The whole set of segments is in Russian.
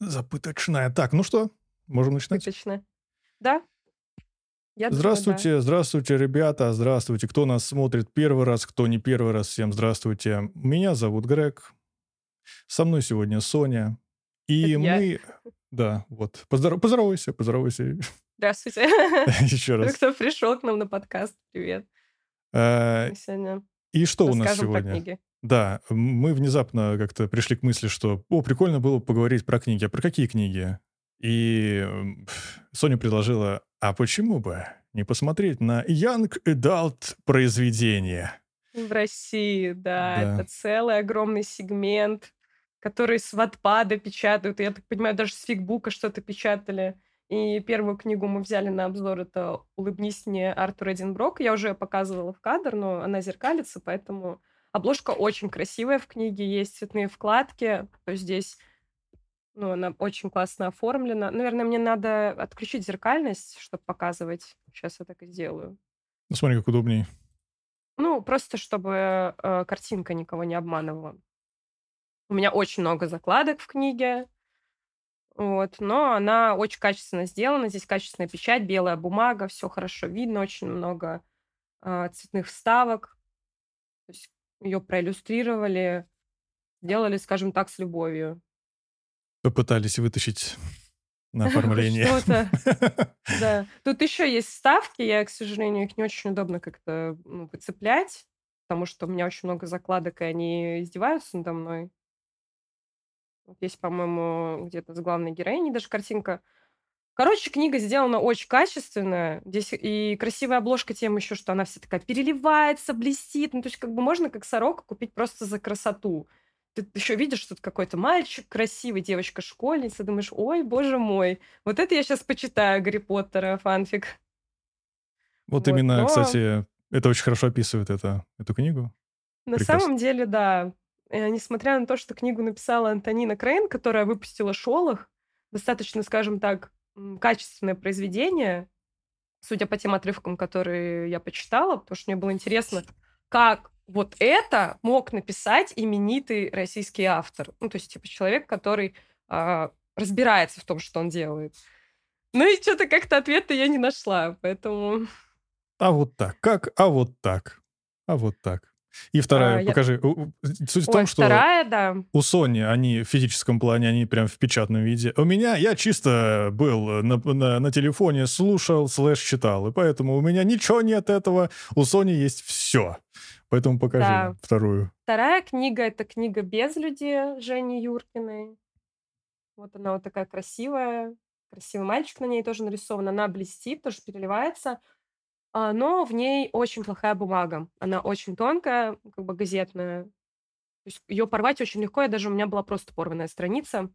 Запыточная. Так, ну что, можем начинать? Запыточная. Да. Я здравствуйте, думаю, да. здравствуйте, ребята, здравствуйте. Кто нас смотрит первый раз, кто не первый раз, всем здравствуйте. Меня зовут Грег. Со мной сегодня Соня. И Это мы... Я. Да, вот. Поздоров... Поздоровайся, поздоровайся. Здравствуйте. Еще раз. Кто пришел к нам на подкаст, привет. А, сегодня и что у нас сегодня? Да, мы внезапно как-то пришли к мысли, что, о, прикольно было поговорить про книги. А про какие книги? И Соня предложила, а почему бы не посмотреть на Young Adult произведения? В России, да, да. это целый огромный сегмент, который с Ватпада печатают. Я так понимаю, даже с Фигбука что-то печатали. И первую книгу мы взяли на обзор, это «Улыбнись мне» Артур Эдинброк. Я уже показывала в кадр, но она зеркалится, поэтому Обложка очень красивая в книге, есть цветные вкладки. Здесь ну, она очень классно оформлена. Наверное, мне надо отключить зеркальность, чтобы показывать. Сейчас я так и сделаю. Ну, смотри, как удобнее. Ну, просто чтобы э, картинка никого не обманывала. У меня очень много закладок в книге. Вот, но она очень качественно сделана. Здесь качественная печать, белая бумага, все хорошо видно, очень много э, цветных вставок. То есть ее проиллюстрировали, сделали, скажем так, с любовью. Попытались вытащить на оформление. Что-то, да. Тут еще есть вставки, я, к сожалению, их не очень удобно как-то ну, подцеплять, потому что у меня очень много закладок, и они издеваются надо мной. Вот есть, по-моему, где-то с главной героиней даже картинка Короче, книга сделана очень качественно. Здесь и красивая обложка тем еще, что она вся такая переливается, блестит. Ну, то есть как бы можно как сорока купить просто за красоту. Ты еще видишь, что тут какой-то мальчик красивый, девочка-школьница, думаешь, ой, боже мой, вот это я сейчас почитаю Гарри Поттера, фанфик. Вот, вот именно, но... кстати, это очень хорошо описывает это, эту книгу. На Прекрасно. самом деле, да. Э, несмотря на то, что книгу написала Антонина Крейн, которая выпустила «Шолох», достаточно, скажем так, качественное произведение, судя по тем отрывкам, которые я почитала, потому что мне было интересно, как вот это мог написать именитый российский автор. Ну, то есть, типа, человек, который а, разбирается в том, что он делает. Ну и что-то как-то ответа я не нашла, поэтому... А вот так. Как? А вот так. А вот так. И вторая, а, покажи. Я... Суть Ой, в том, что вторая, да. у Sony они в физическом плане, они прям в печатном виде. У меня, я чисто был на, на, на телефоне, слушал, слэш читал, и поэтому у меня ничего нет этого. У Sony есть все. Поэтому покажи да. вторую. Вторая книга — это книга «Без людей» Жени Юркиной. Вот она вот такая красивая. Красивый мальчик на ней тоже нарисован. Она блестит, тоже переливается. А, но в ней очень плохая бумага. Она очень тонкая, как бы газетная. То есть ее порвать очень легко, и даже у меня была просто порванная страница.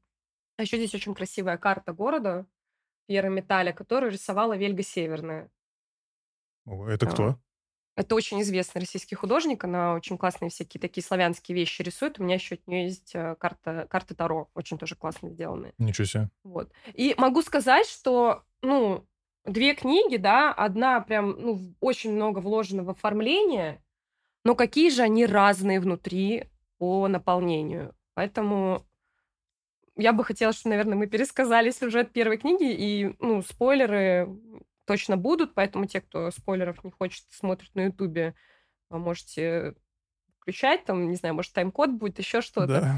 А еще здесь очень красивая карта города Пьера Металя, которую рисовала Вельга Северная. Это кто? Это очень известный российский художник, она очень классные всякие такие славянские вещи рисует. У меня еще от нее есть э, карта, карты Таро, очень тоже классно сделанные. Ничего себе. Вот. И могу сказать, что, ну, две книги, да, одна прям, ну, очень много вложено в оформление, но какие же они разные внутри по наполнению. Поэтому я бы хотела, чтобы, наверное, мы пересказали сюжет первой книги, и, ну, спойлеры точно будут, поэтому те, кто спойлеров не хочет, смотрит на Ютубе, можете включать, там, не знаю, может, тайм-код будет, еще что-то. Да.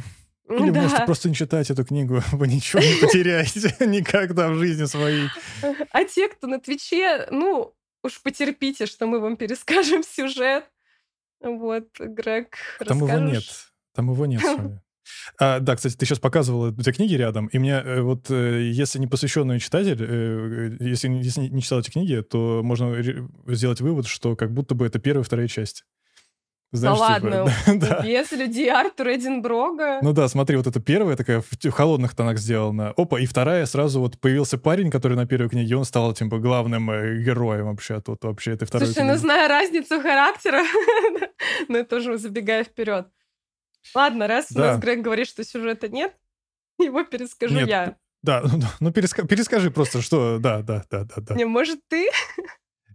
Или да. можете просто не читать эту книгу, вы ничего не потеряете никогда в жизни своей. А те, кто на Твиче, ну, уж потерпите, что мы вам перескажем сюжет. Вот, Грег, Там расскажешь? его нет. Там его нет с вами. А, да, кстати, ты сейчас показывала эти книги рядом, и мне э, вот, э, если не посвященный читатель, э, если, если не читал эти книги, то можно сделать вывод, что как будто бы это первая и вторая часть. Знаешь, да типа, ладно, да. без людей Артура Эдинброга. Ну да, смотри, вот это первая такая в холодных тонах сделана. Опа, и вторая сразу вот появился парень, который на первой книге, он стал типа главным э, героем вообще а тут вообще этой второй Слушай, книги. ну зная разницу характера, ну тоже забегая вперед. Ладно, раз у нас Грег говорит, что сюжета нет, его перескажу я. Да, ну, ну переска- перескажи просто, что, да, да, да, да, да. Не, может, ты?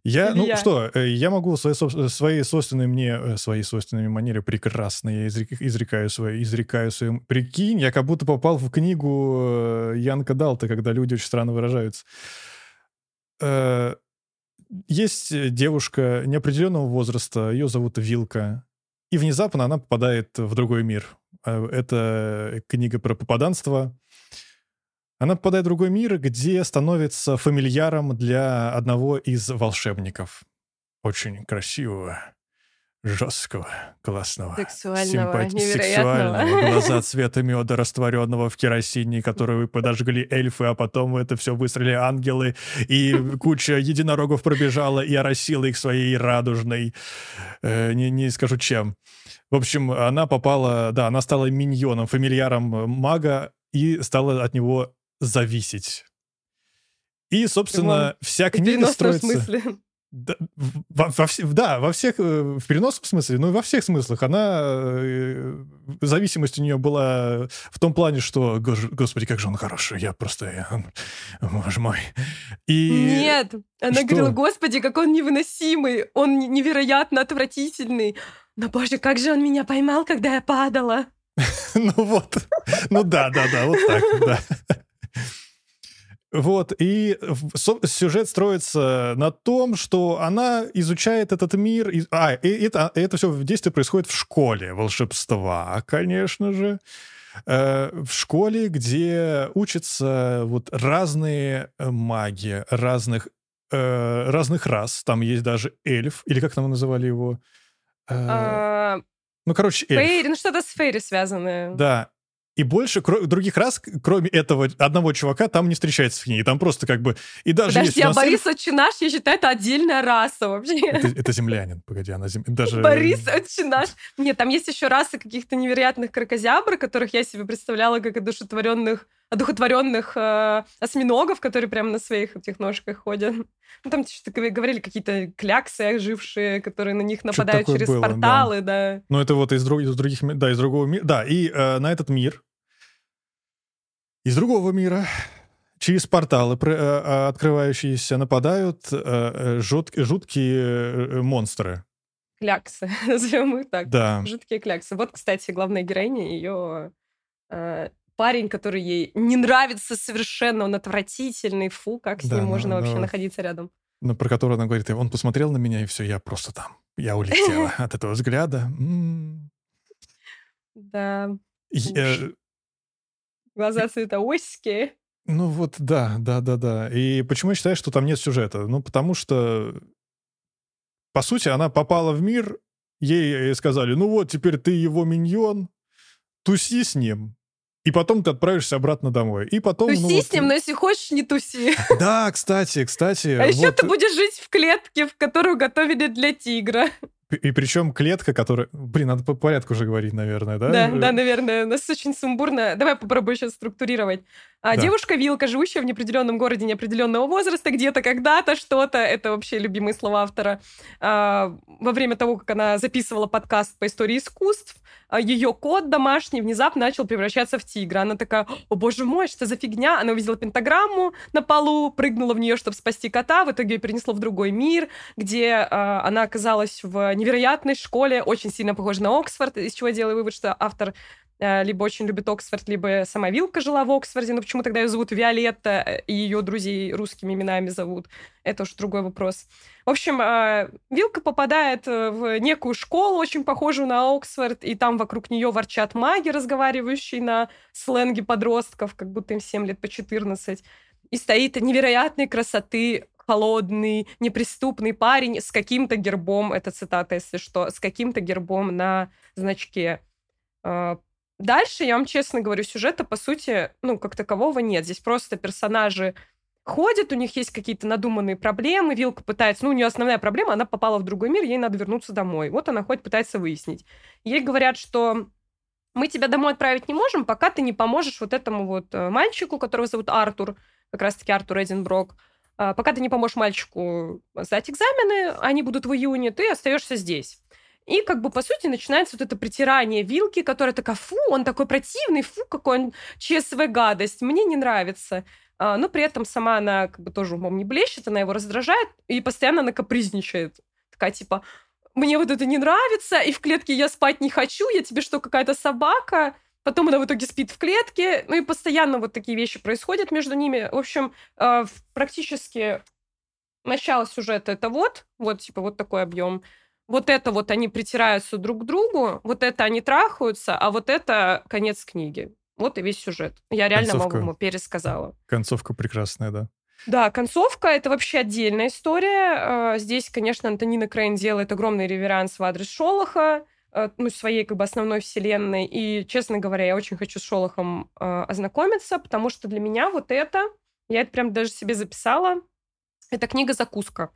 Я, ну я? что, э, я могу своей, своей собственной мне, э, своей собственной манере прекрасно я изрекаю свои, изрекаю своим. Прикинь, я как будто попал в книгу Янка Далта, когда люди очень странно выражаются. Есть девушка неопределенного возраста, ее зовут Вилка, и внезапно она попадает в другой мир. Это книга про попаданство. Она попадает в другой мир, где становится фамильяром для одного из волшебников. Очень красивого, жесткого, классного, сексуального, симпати- сексуального, глаза цвета меда, растворенного в керосине, который вы подожгли эльфы, а потом это все выстрелили ангелы, и куча единорогов пробежала и оросила их своей радужной, э, не, не скажу чем. В общем, она попала, да, она стала миньоном, фамильяром мага и стала от него зависеть. И, собственно, Иван, вся книга строится... смысле. Да, во, во, да, во всех, э, в переносном смысле, ну и во всех смыслах. Она, э, зависимость у нее была в том плане, что, господи, как же он хороший, я просто, я, боже мой. И... Нет, она что? говорила, господи, как он невыносимый, он невероятно отвратительный. Но, боже, как же он меня поймал, когда я падала. Ну вот, ну да, да, да, вот так, да. Вот, и сюжет строится на том, что она изучает этот мир. И, а, и это, это все в действии происходит в школе волшебства, конечно же. Э, в школе, где учатся вот разные э, маги, разных, э, разных рас. Там есть даже эльф, или как там называли его? Э, а... Ну, короче, эльф. Фейри, ну что-то с Фейри связанное. Да, и больше кро- других раз, кроме этого одного чувака, там не встречается в книге. Там просто как бы... И даже Подожди, а Борис Отчинаш, я считаю, это отдельная раса вообще. Это, это землянин, погоди, она зем... даже... Борис Отчинаш. Нет, там есть еще расы каких-то невероятных крокозябр, которых я себе представляла как одушевленных одухотворенных э, осьминогов, которые прямо на своих этих ножках ходят. Ну, там что-то говорили какие-то кляксы ожившие, которые на них нападают через было, порталы, да. да. Ну, это вот из, друг, из других, да, из другого мира. Да, и э, на этот мир из другого мира через порталы, э, э, открывающиеся, нападают э, э жут, жуткие э, монстры. Кляксы, назовем их так. Да. Жуткие кляксы. Вот, кстати, главная героиня, ее парень, который ей не нравится совершенно, он отвратительный, фу, как с да, ним можно но, вообще находиться рядом. Но про которого она говорит, он посмотрел на меня, и все, я просто там, я улетела от этого взгляда. Да. Глаза цветоосики. Ну вот, да, да, да, да. И почему я считаю, что там нет сюжета? Ну, потому что, по сути, она попала в мир, ей сказали, ну вот, теперь ты его миньон, туси с ним. И потом ты отправишься обратно домой. И потом... Туси ну, вот... с ним, но если хочешь, не туси. Да, кстати, кстати. А вот... еще ты будешь жить в клетке, в которую готовили для тигра. И причем клетка, которая... Блин, надо по порядку уже говорить, наверное, да? Да, да, наверное. У нас очень сумбурно. Давай попробую сейчас структурировать. А да. Девушка-вилка, живущая в неопределенном городе неопределенного возраста, где-то, когда-то, что-то. Это вообще любимые слова автора. А, во время того, как она записывала подкаст по истории искусств, ее кот домашний внезапно начал превращаться в тигра. Она такая, о боже мой, что за фигня? Она увидела пентаграмму на полу, прыгнула в нее, чтобы спасти кота, в итоге ее перенесло в другой мир, где а, она оказалась в невероятной школе, очень сильно похожа на Оксфорд, из чего я делаю вывод, что автор э, либо очень любит Оксфорд, либо сама Вилка жила в Оксфорде, но почему тогда ее зовут Виолетта, э, и ее друзей русскими именами зовут, это уж другой вопрос. В общем, э, Вилка попадает в некую школу, очень похожую на Оксфорд, и там вокруг нее ворчат маги, разговаривающие на сленге подростков, как будто им 7 лет по 14. И стоит невероятной красоты холодный, неприступный парень с каким-то гербом, это цитата, если что, с каким-то гербом на значке. Дальше, я вам честно говорю, сюжета, по сути, ну, как такового нет. Здесь просто персонажи ходят, у них есть какие-то надуманные проблемы, Вилка пытается, ну, у нее основная проблема, она попала в другой мир, ей надо вернуться домой. Вот она ходит, пытается выяснить. Ей говорят, что мы тебя домой отправить не можем, пока ты не поможешь вот этому вот э, мальчику, которого зовут Артур, как раз-таки Артур Эдинброк, а, пока ты не поможешь мальчику сдать экзамены, они будут в июне, ты остаешься здесь. И как бы, по сути, начинается вот это притирание вилки, которая такая, фу, он такой противный, фу, какой он ЧСВ гадость, мне не нравится. А, но при этом сама она как бы тоже умом не блещет, она его раздражает и постоянно она капризничает. Такая типа, мне вот это не нравится, и в клетке я спать не хочу, я тебе что, какая-то собака? Потом она в итоге спит в клетке, ну и постоянно вот такие вещи происходят между ними. В общем, э, практически начало сюжета это вот, вот типа вот такой объем. Вот это вот они притираются друг к другу, вот это они трахаются, а вот это конец книги. Вот и весь сюжет. Я реально концовка, могу ему пересказала. Концовка прекрасная, да. Да, концовка — это вообще отдельная история. А, здесь, конечно, Антонина Крейн делает огромный реверанс в адрес Шолоха, а, ну, своей как бы основной вселенной. И, честно говоря, я очень хочу с Шолохом э, ознакомиться, потому что для меня вот это, я это прям даже себе записала, это книга-закуска.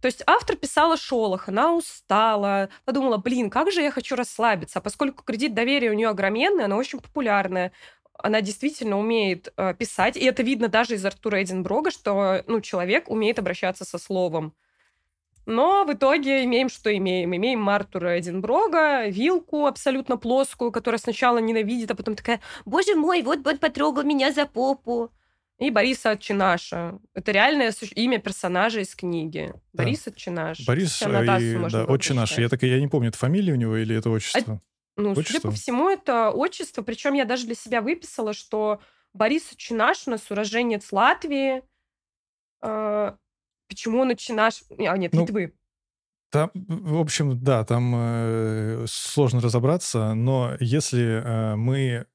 То есть автор писала Шолох, она устала, подумала, блин, как же я хочу расслабиться. А поскольку кредит доверия у нее огроменный, она очень популярная, она действительно умеет э, писать, и это видно даже из Артура Эдинброга, что ну, человек умеет обращаться со словом. Но в итоге имеем, что имеем. Имеем Мартура Эдинброга, вилку абсолютно плоскую, которая сначала ненавидит, а потом такая, боже мой, вот он потрогал меня за попу. И Бориса Чинаша. Это реальное имя персонажа из книги. Да. Борис Чинаш. Борис и, да, Отчинаш. Я так я не помню, это фамилия у него или это отчество? Ну, отчество? судя по всему, это отчество. Причем я даже для себя выписала, что Борис Чинаш у нас уроженец Латвии. Э, почему он Чинаш? А, нет, ну, Литвы. Там, в общем, да, там э, сложно разобраться, но если э, мы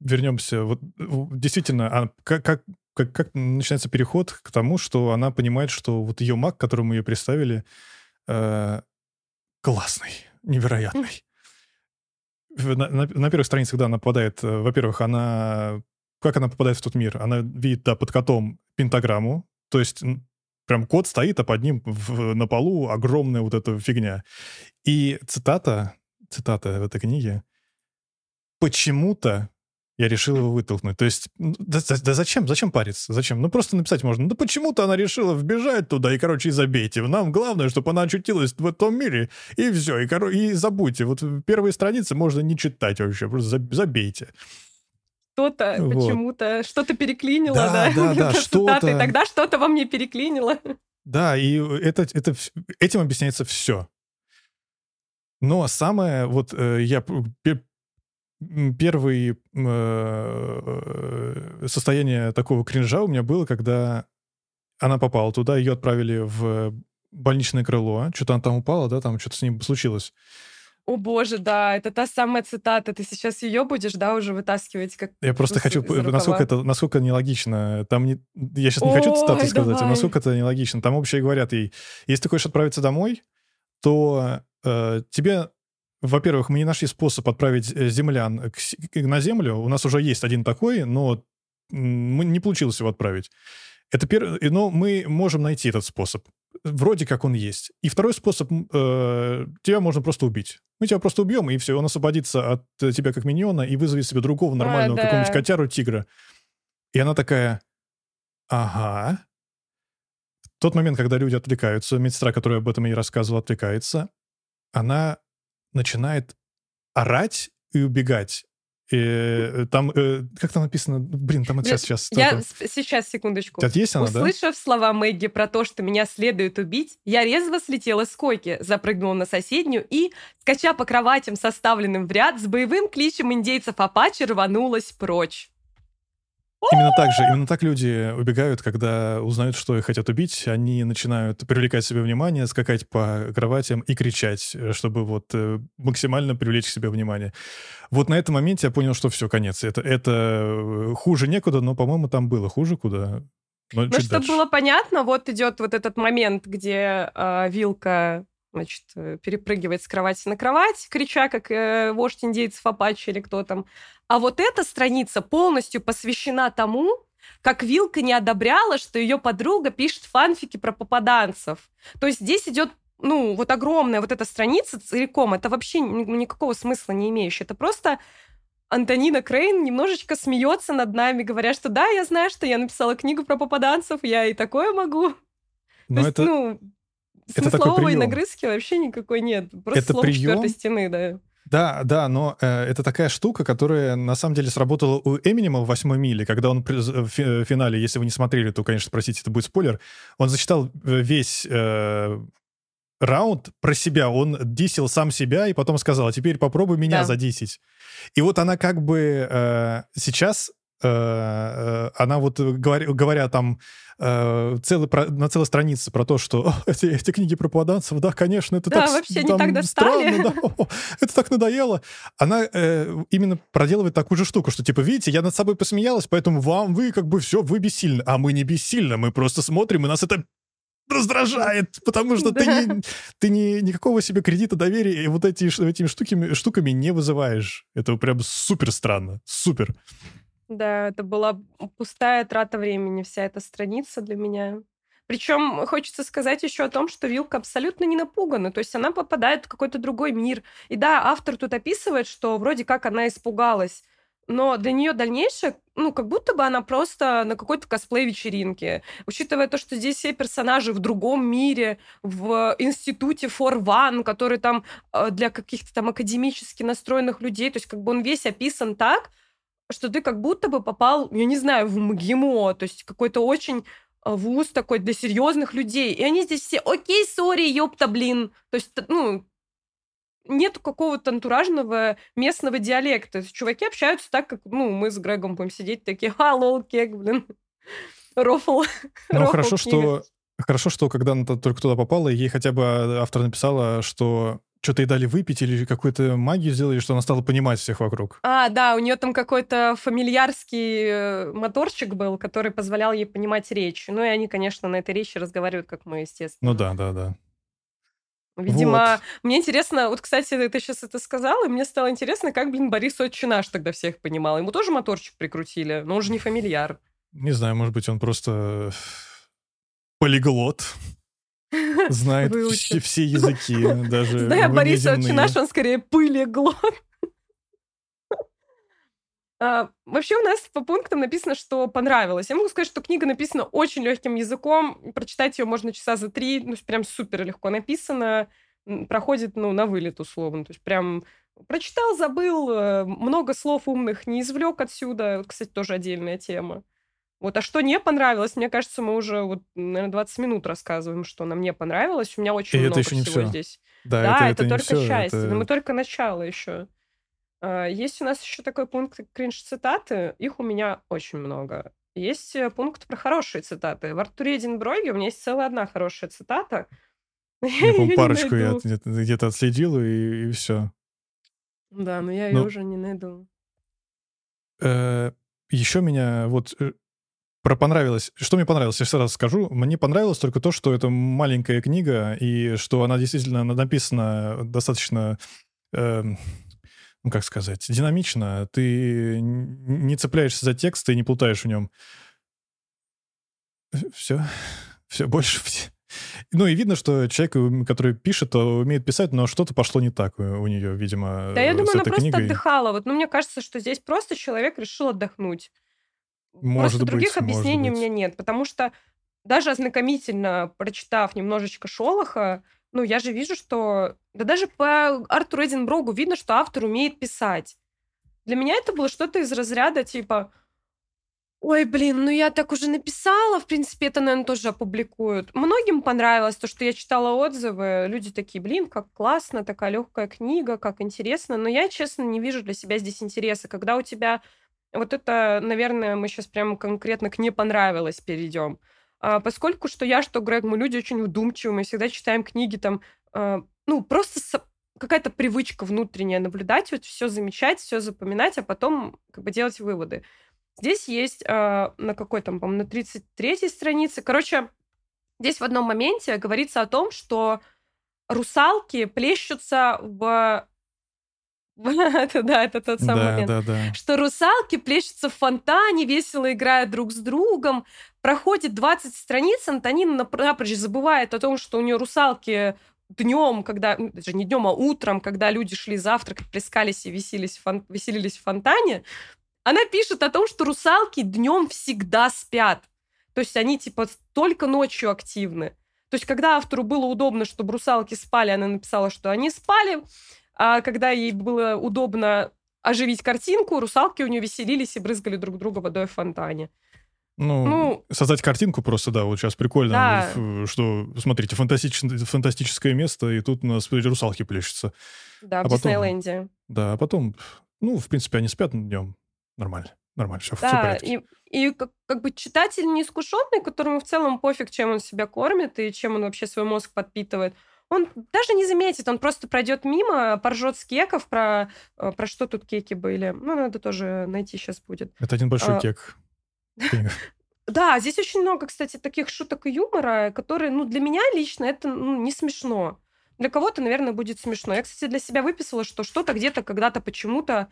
вернемся, вот действительно, а как, как, как, как начинается переход к тому, что она понимает, что вот ее маг, которому ее представили, э, классный, невероятный на, на, на первых страницах, когда она попадает, э, во-первых, она... Как она попадает в тот мир? Она видит, да, под котом пентаграмму, то есть прям кот стоит, а под ним в, на полу огромная вот эта фигня. И цитата, цитата в этой книге, почему-то я решил его вытолкнуть. То есть, да, да зачем? Зачем париться? Зачем? Ну, просто написать можно. Ну, почему-то она решила вбежать туда, и, короче, и забейте. Нам главное, чтобы она очутилась в том мире, и все. И, коро... и забудьте. Вот первые страницы можно не читать вообще, просто забейте что-то вот. почему-то, что-то переклинило, да? Да, да, да что-то. И тогда что-то во мне переклинило. Да, и это, это, этим объясняется все. Но самое, вот э, я первое э, состояние такого кринжа у меня было, когда она попала туда, ее отправили в больничное крыло, что-то она там упала, да, там что-то с ним случилось. О боже, да, это та самая цитата. Ты сейчас ее будешь, да, уже вытаскивать как Я просто хочу, насколько это, насколько нелогично. Там не, я сейчас не хочу цитаты сказать, а насколько это нелогично. Там вообще говорят ей, если ты хочешь отправиться домой, то э, тебе во-первых, мы не нашли способ отправить э, землян к, на Землю. У нас уже есть один такой, но мы не получилось его отправить. Это пер... Но мы можем найти этот способ. Вроде как он есть. И второй способ, э, тебя можно просто убить. Мы тебя просто убьем, и все, он освободится от тебя как миньона и вызовет себе другого нормального а, да. какого-нибудь котяру, тигра. И она такая, ага. В тот момент, когда люди отвлекаются, медсестра, которая об этом и рассказывала, отвлекается, она начинает орать и убегать. И э, там, э, как там написано? Блин, там это сейчас, сейчас. Я, там... сейчас, секундочку. Сейчас есть она, Услышав да? слова Мэгги про то, что меня следует убить, я резво слетела с койки, запрыгнула на соседнюю и, скача по кроватям, составленным в ряд, с боевым кличем индейцев Апачи рванулась прочь. Именно так же, именно так люди убегают, когда узнают, что их хотят убить, они начинают привлекать себе внимание, скакать по кроватям и кричать, э, чтобы вот э, максимально привлечь к себе внимание. Вот на этом моменте я понял, что все, конец. Это, это хуже некуда, но, по-моему, там было хуже куда. Но ну, чтобы дальше. было понятно, вот идет вот этот момент, где э, вилка значит, э, перепрыгивает с кровати на кровать, крича, как э, вождь индейцев Апачи или кто там. А вот эта страница полностью посвящена тому, как Вилка не одобряла, что ее подруга пишет фанфики про попаданцев. То есть здесь идет ну, вот огромная вот эта страница целиком, это вообще никакого смысла не имеющая. Это просто Антонина Крейн немножечко смеется над нами, говоря, что да, я знаю, что я написала книгу про попаданцев, я и такое могу. Но То есть, это... ну, это Смысловой нагрызки вообще никакой нет. Просто это слово прием, стены, да. Да, да, но э, это такая штука, которая на самом деле сработала у Эминема в «Восьмой миле», когда он в финале, если вы не смотрели, то, конечно, спросите, это будет спойлер, он зачитал э, весь э, раунд про себя, он дисил сам себя и потом сказал, а теперь попробуй меня да. задисить. И вот она как бы э, сейчас Э, э, она вот, э, говоря, говоря там целый, на целой странице про то, что эти, эти книги про попаданцев, да, конечно, это да, так, вообще там, не так странно, да, о, это так надоело. Она э, именно проделывает такую же штуку, что типа, видите, я над собой посмеялась, поэтому вам, вы как бы все, вы бессильны. А мы не бессильны, мы просто смотрим, и нас это раздражает, потому что да. ты, не, ты не, никакого себе кредита доверия и вот эти, этими штуками, штуками не вызываешь. Это прям супер странно, супер. Да, это была пустая трата времени, вся эта страница для меня. Причем хочется сказать еще о том, что Вилка абсолютно не напугана. То есть она попадает в какой-то другой мир. И да, автор тут описывает, что вроде как она испугалась. Но для нее дальнейшее, ну, как будто бы она просто на какой-то косплей-вечеринке. Учитывая то, что здесь все персонажи в другом мире, в институте One, который там э, для каких-то там академически настроенных людей, то есть как бы он весь описан так, что ты как будто бы попал, я не знаю, в МГИМО, то есть какой-то очень а, вуз такой для серьезных людей. И они здесь все, окей, сори, ёпта, блин. То есть, ну, нет какого-то антуражного местного диалекта. То есть, чуваки общаются так, как, ну, мы с Грегом будем сидеть такие, ха, лол, кек, блин, рофл. Ну, хорошо, что Хорошо, что когда она только туда попала, ей хотя бы а, автор написала, что что-то ей дали выпить или какую-то магию сделали, что она стала понимать всех вокруг. А, да, у нее там какой-то фамильярский э, моторчик был, который позволял ей понимать речь. Ну и они, конечно, на этой речи разговаривают, как мы, естественно. Ну да, да, да. Видимо, вот. мне интересно, вот, кстати, ты сейчас это сказал, и мне стало интересно, как, блин, Борис Отче наш тогда всех понимал. Ему тоже моторчик прикрутили, но он же не фамильяр. Не знаю, может быть, он просто полиглот. Знает все, все языки, даже Зная Бориса наш, он скорее пыли глот. А, вообще у нас по пунктам написано, что понравилось. Я могу сказать, что книга написана очень легким языком. Прочитать ее можно часа за три. Ну, прям супер легко написано. Проходит, ну, на вылет условно. То есть прям прочитал, забыл, э, много слов умных не извлек отсюда. Кстати, тоже отдельная тема. Вот, а что не понравилось, мне кажется, мы уже, вот, наверное, 20 минут рассказываем, что нам не понравилось. У меня очень И много это еще не всего все. здесь. Да, да это, это, это только все, часть, это... но мы только начало еще. А, есть у нас еще такой пункт кринж-цитаты. Их у меня очень много. Есть э, пункт про хорошие цитаты. В Артуре Эдинброге у меня есть целая одна хорошая цитата. Я, по парочку я где-то, отследил, и, и все. Да, но я ее ну, уже не найду. Э, еще меня вот э, про понравилось. Что мне понравилось, я сразу скажу. Мне понравилось только то, что это маленькая книга, и что она действительно написана достаточно, э, ну как сказать, динамично. Ты не цепляешься за текст и не плутаешь в нем. Все. Все больше. Ну и видно, что человек, который пишет, умеет писать, но что-то пошло не так у нее, видимо. Да, я думаю, она просто книгой. отдыхала. Вот, ну, мне кажется, что здесь просто человек решил отдохнуть. Может Просто других быть, объяснений у меня нет, потому что даже ознакомительно прочитав немножечко Шолоха, ну, я же вижу, что... Да даже по Артуру Эдинброгу видно, что автор умеет писать. Для меня это было что-то из разряда типа... Ой, блин, ну я так уже написала, в принципе, это, наверное, тоже опубликуют. Многим понравилось то, что я читала отзывы. Люди такие, блин, как классно, такая легкая книга, как интересно. Но я, честно, не вижу для себя здесь интереса. Когда у тебя вот это, наверное, мы сейчас прямо конкретно к «не понравилось» перейдем. А, поскольку что я, что Грег, мы люди очень вдумчивые, мы всегда читаем книги там, а, ну, просто со- какая-то привычка внутренняя наблюдать, вот все замечать, все запоминать, а потом как бы делать выводы. Здесь есть а, на какой там, по-моему, на 33-й странице, короче, здесь в одном моменте говорится о том, что русалки плещутся в это, да, это тот самый да, момент. Да, да. Что русалки плещутся в фонтане, весело играют друг с другом. Проходит 20 страниц, Антонина напрочь забывает о том, что у нее русалки днем, когда, даже не днем, а утром, когда люди шли завтракать, плескались и веселились, фон, веселились в фонтане, она пишет о том, что русалки днем всегда спят. То есть они типа только ночью активны. То есть когда автору было удобно, чтобы русалки спали, она написала, что они спали, А когда ей было удобно оживить картинку, русалки у нее веселились и брызгали друг друга водой в фонтане. Ну, ну, создать картинку просто, да, вот сейчас прикольно, да. что, смотрите, фантастич, фантастическое место, и тут у нас русалки плещутся. Да, а в потом, Диснейленде. Да, а потом, ну, в принципе, они спят днем. Нормально, нормально, все, да, все порядке. И, и как, как бы читатель неискушенный, которому в целом пофиг, чем он себя кормит и чем он вообще свой мозг подпитывает, он даже не заметит, он просто пройдет мимо, поржет с кеков про, э, про что тут кеки были. Ну, надо тоже найти сейчас будет. Это один большой а, кек. Да, здесь очень много, кстати, таких шуток и юмора, которые, ну, для меня лично это ну, не смешно. Для кого-то, наверное, будет смешно. Я, кстати, для себя выписала, что что-то где-то когда-то почему-то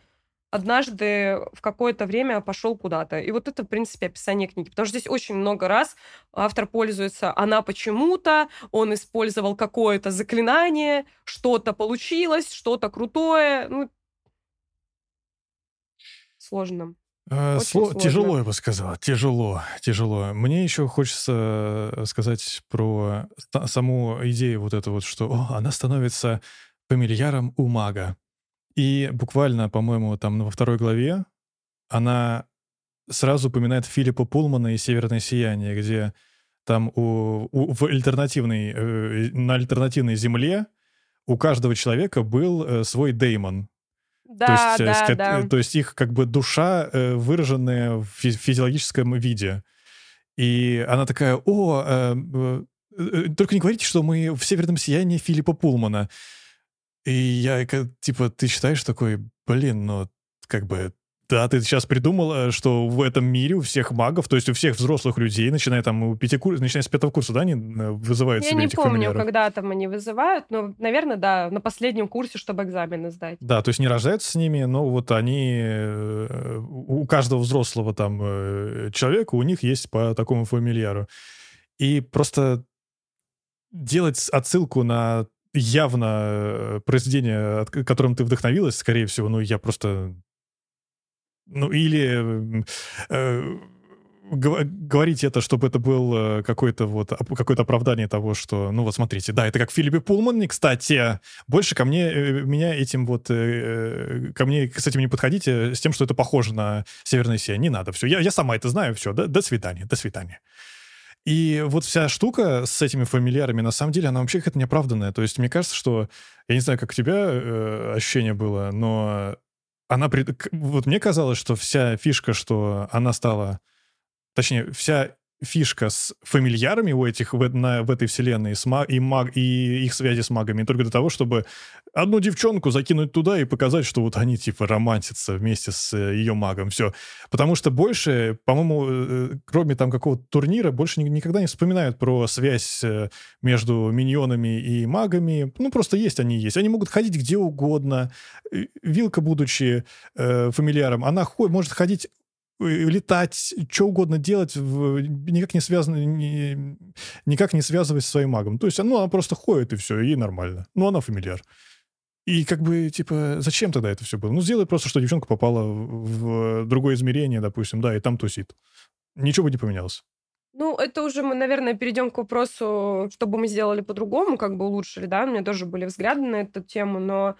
однажды в какое-то время пошел куда-то. И вот это, в принципе, описание книги. Потому что здесь очень много раз автор пользуется «она почему-то», он использовал какое-то заклинание, что-то получилось, что-то крутое. Ну, сложно. Э, сло... Тяжело, я бы сказал. Тяжело, тяжело. Мне еще хочется э, сказать про саму идею вот эту вот, что о, она становится фамильяром у мага. И буквально, по-моему, там во второй главе она сразу упоминает Филиппа Пулмана и «Северное сияние», где там у, у, в альтернативной, э, на альтернативной земле у каждого человека был э, свой деймон, да, то есть, да, ска- да. то есть их как бы душа, э, выраженная в физиологическом виде. И она такая, о, э, э, только не говорите, что мы в «Северном сиянии» Филиппа Пулмана. И я, типа, ты считаешь такой, блин, ну, как бы да, ты сейчас придумал, что в этом мире у всех магов, то есть у всех взрослых людей, начиная там у пяти начиная с пятого курса, да, они э, вызывают Я себе этих не помню, когда там они вызывают, но, наверное, да, на последнем курсе, чтобы экзамены сдать. Да, то есть не рождаются с ними, но вот они, э, у каждого взрослого там э, человека, у них есть по такому фамильяру. И просто делать отсылку на явно произведение, которым ты вдохновилась, скорее всего, ну, я просто ну, или э, говорить это, чтобы это был э, какое-то вот какое-то оправдание того, что, ну вот смотрите, да, это как Филиппе Пулман, кстати, больше ко мне, э, меня этим вот, э, ко мне с этим не подходите, с тем, что это похоже на Северное сияние, не надо, все, я, я сама это знаю, все, до, до свидания, до свидания. И вот вся штука с этими фамильярами, на самом деле, она вообще какая-то неоправданная. То есть мне кажется, что, я не знаю, как у тебя э, ощущение было, но она... Вот мне казалось, что вся фишка, что она стала... Точнее, вся фишка с фамильярами у этих в, на, в этой вселенной с маг, и, маг, и их связи с магами только для того, чтобы одну девчонку закинуть туда и показать, что вот они типа романтятся вместе с э, ее магом. Все. Потому что больше, по-моему, э, кроме там какого-то турнира, больше никогда не вспоминают про связь э, между миньонами и магами. Ну, просто есть они есть. Они могут ходить где угодно. Вилка, будучи э, фамильяром, она ходит, может ходить Э, летать, что угодно делать, никак не связано, ни, никак не связываясь со своим магом. То есть, ну, она просто ходит, и все, и нормально. Ну, она фамильяр. И как бы, типа, зачем тогда это все было? Ну, сделай просто, что девчонка попала в другое измерение, допустим, да, и там тусит. Ничего бы не поменялось. Ну, это уже мы, наверное, перейдем к вопросу, что бы мы сделали по-другому, как бы улучшили, да, у меня тоже были взгляды на эту тему, но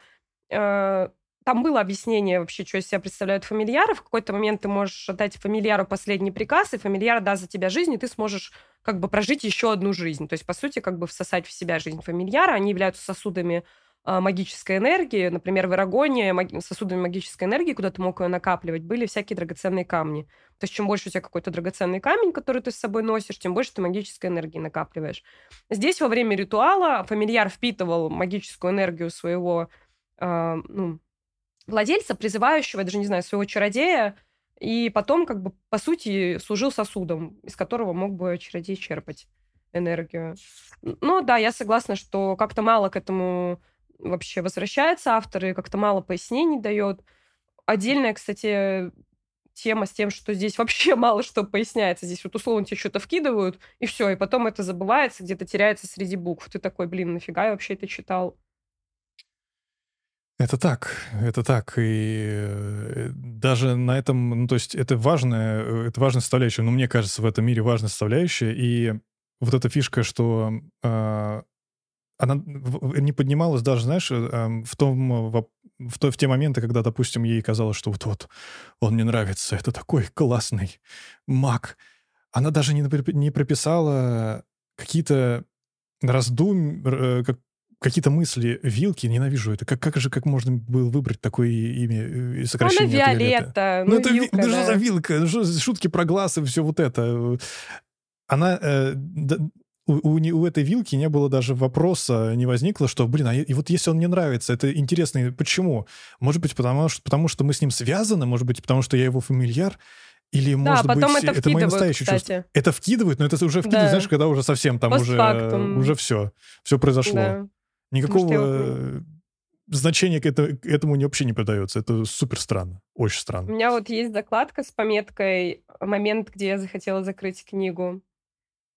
э, там было объяснение вообще, что из себя представляют фамильяры. В какой-то момент ты можешь отдать фамильяру последний приказ, и фамильяр даст за тебя жизнь, и ты сможешь как бы прожить еще одну жизнь. То есть, по сути, как бы всосать в себя жизнь фамильяра. Они являются сосудами э, магической энергии. Например, в Ирагоне сосудами магической энергии, куда ты мог ее накапливать, были всякие драгоценные камни. То есть, чем больше у тебя какой-то драгоценный камень, который ты с собой носишь, тем больше ты магической энергии накапливаешь. Здесь во время ритуала фамильяр впитывал магическую энергию своего э, ну, владельца, призывающего, я даже не знаю, своего чародея, и потом, как бы, по сути, служил сосудом, из которого мог бы чародей черпать энергию. Ну да, я согласна, что как-то мало к этому вообще возвращается автор, и как-то мало пояснений дает. Отдельная, кстати, тема с тем, что здесь вообще мало что поясняется. Здесь вот условно тебе что-то вкидывают, и все, и потом это забывается, где-то теряется среди букв. Ты такой, блин, нафига я вообще это читал? Это так, это так. И э, даже на этом, ну, то есть это важная, э, это важная составляющая, ну, мне кажется, в этом мире важная составляющая. И вот эта фишка, что э, она не поднималась даже, знаешь, эм, в том в, то, в те моменты, когда, допустим, ей казалось, что вот-вот, он мне нравится, это такой классный маг. Она даже не, не прописала какие-то раздум, э, как, какие-то мысли Вилки, ненавижу это. Как, как же, как можно было выбрать такое имя и сокращение Она Виолетта. Ну, ну это вилка, ну, да. что за Вилка? Шутки про глаз и все вот это. Она... Э, у, у, у этой вилки не было даже вопроса, не возникло, что, блин, а и вот если он мне нравится, это интересно, почему? Может быть, потому что, потому что мы с ним связаны, может быть, потому что я его фамильяр, или, да, может потом быть, это, это мои настоящие кстати. чувства. Это вкидывают, но это уже вкидывают, да. знаешь, когда уже совсем там уже, уже все, все произошло. Да. Никакого его... значения к, это, к этому вообще не придается. Это супер странно, очень странно. У меня вот есть закладка с пометкой «Момент, где я захотела закрыть книгу».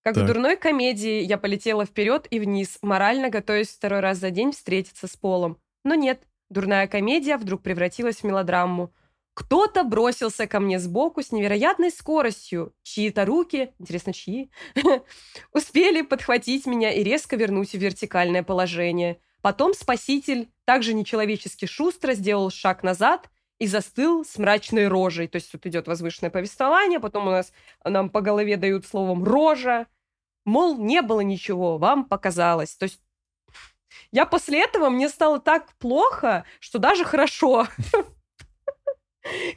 Как так. в дурной комедии я полетела вперед и вниз, морально готовясь второй раз за день встретиться с Полом. Но нет, дурная комедия вдруг превратилась в мелодраму. Кто-то бросился ко мне сбоку с невероятной скоростью. Чьи-то руки, интересно, чьи, успели подхватить меня и резко вернуть в вертикальное положение. Потом спаситель, также нечеловечески шустро, сделал шаг назад и застыл с мрачной рожей. То есть тут идет возвышенное повествование, потом у нас нам по голове дают словом «рожа», мол, не было ничего, вам показалось. То есть я после этого, мне стало так плохо, что даже хорошо.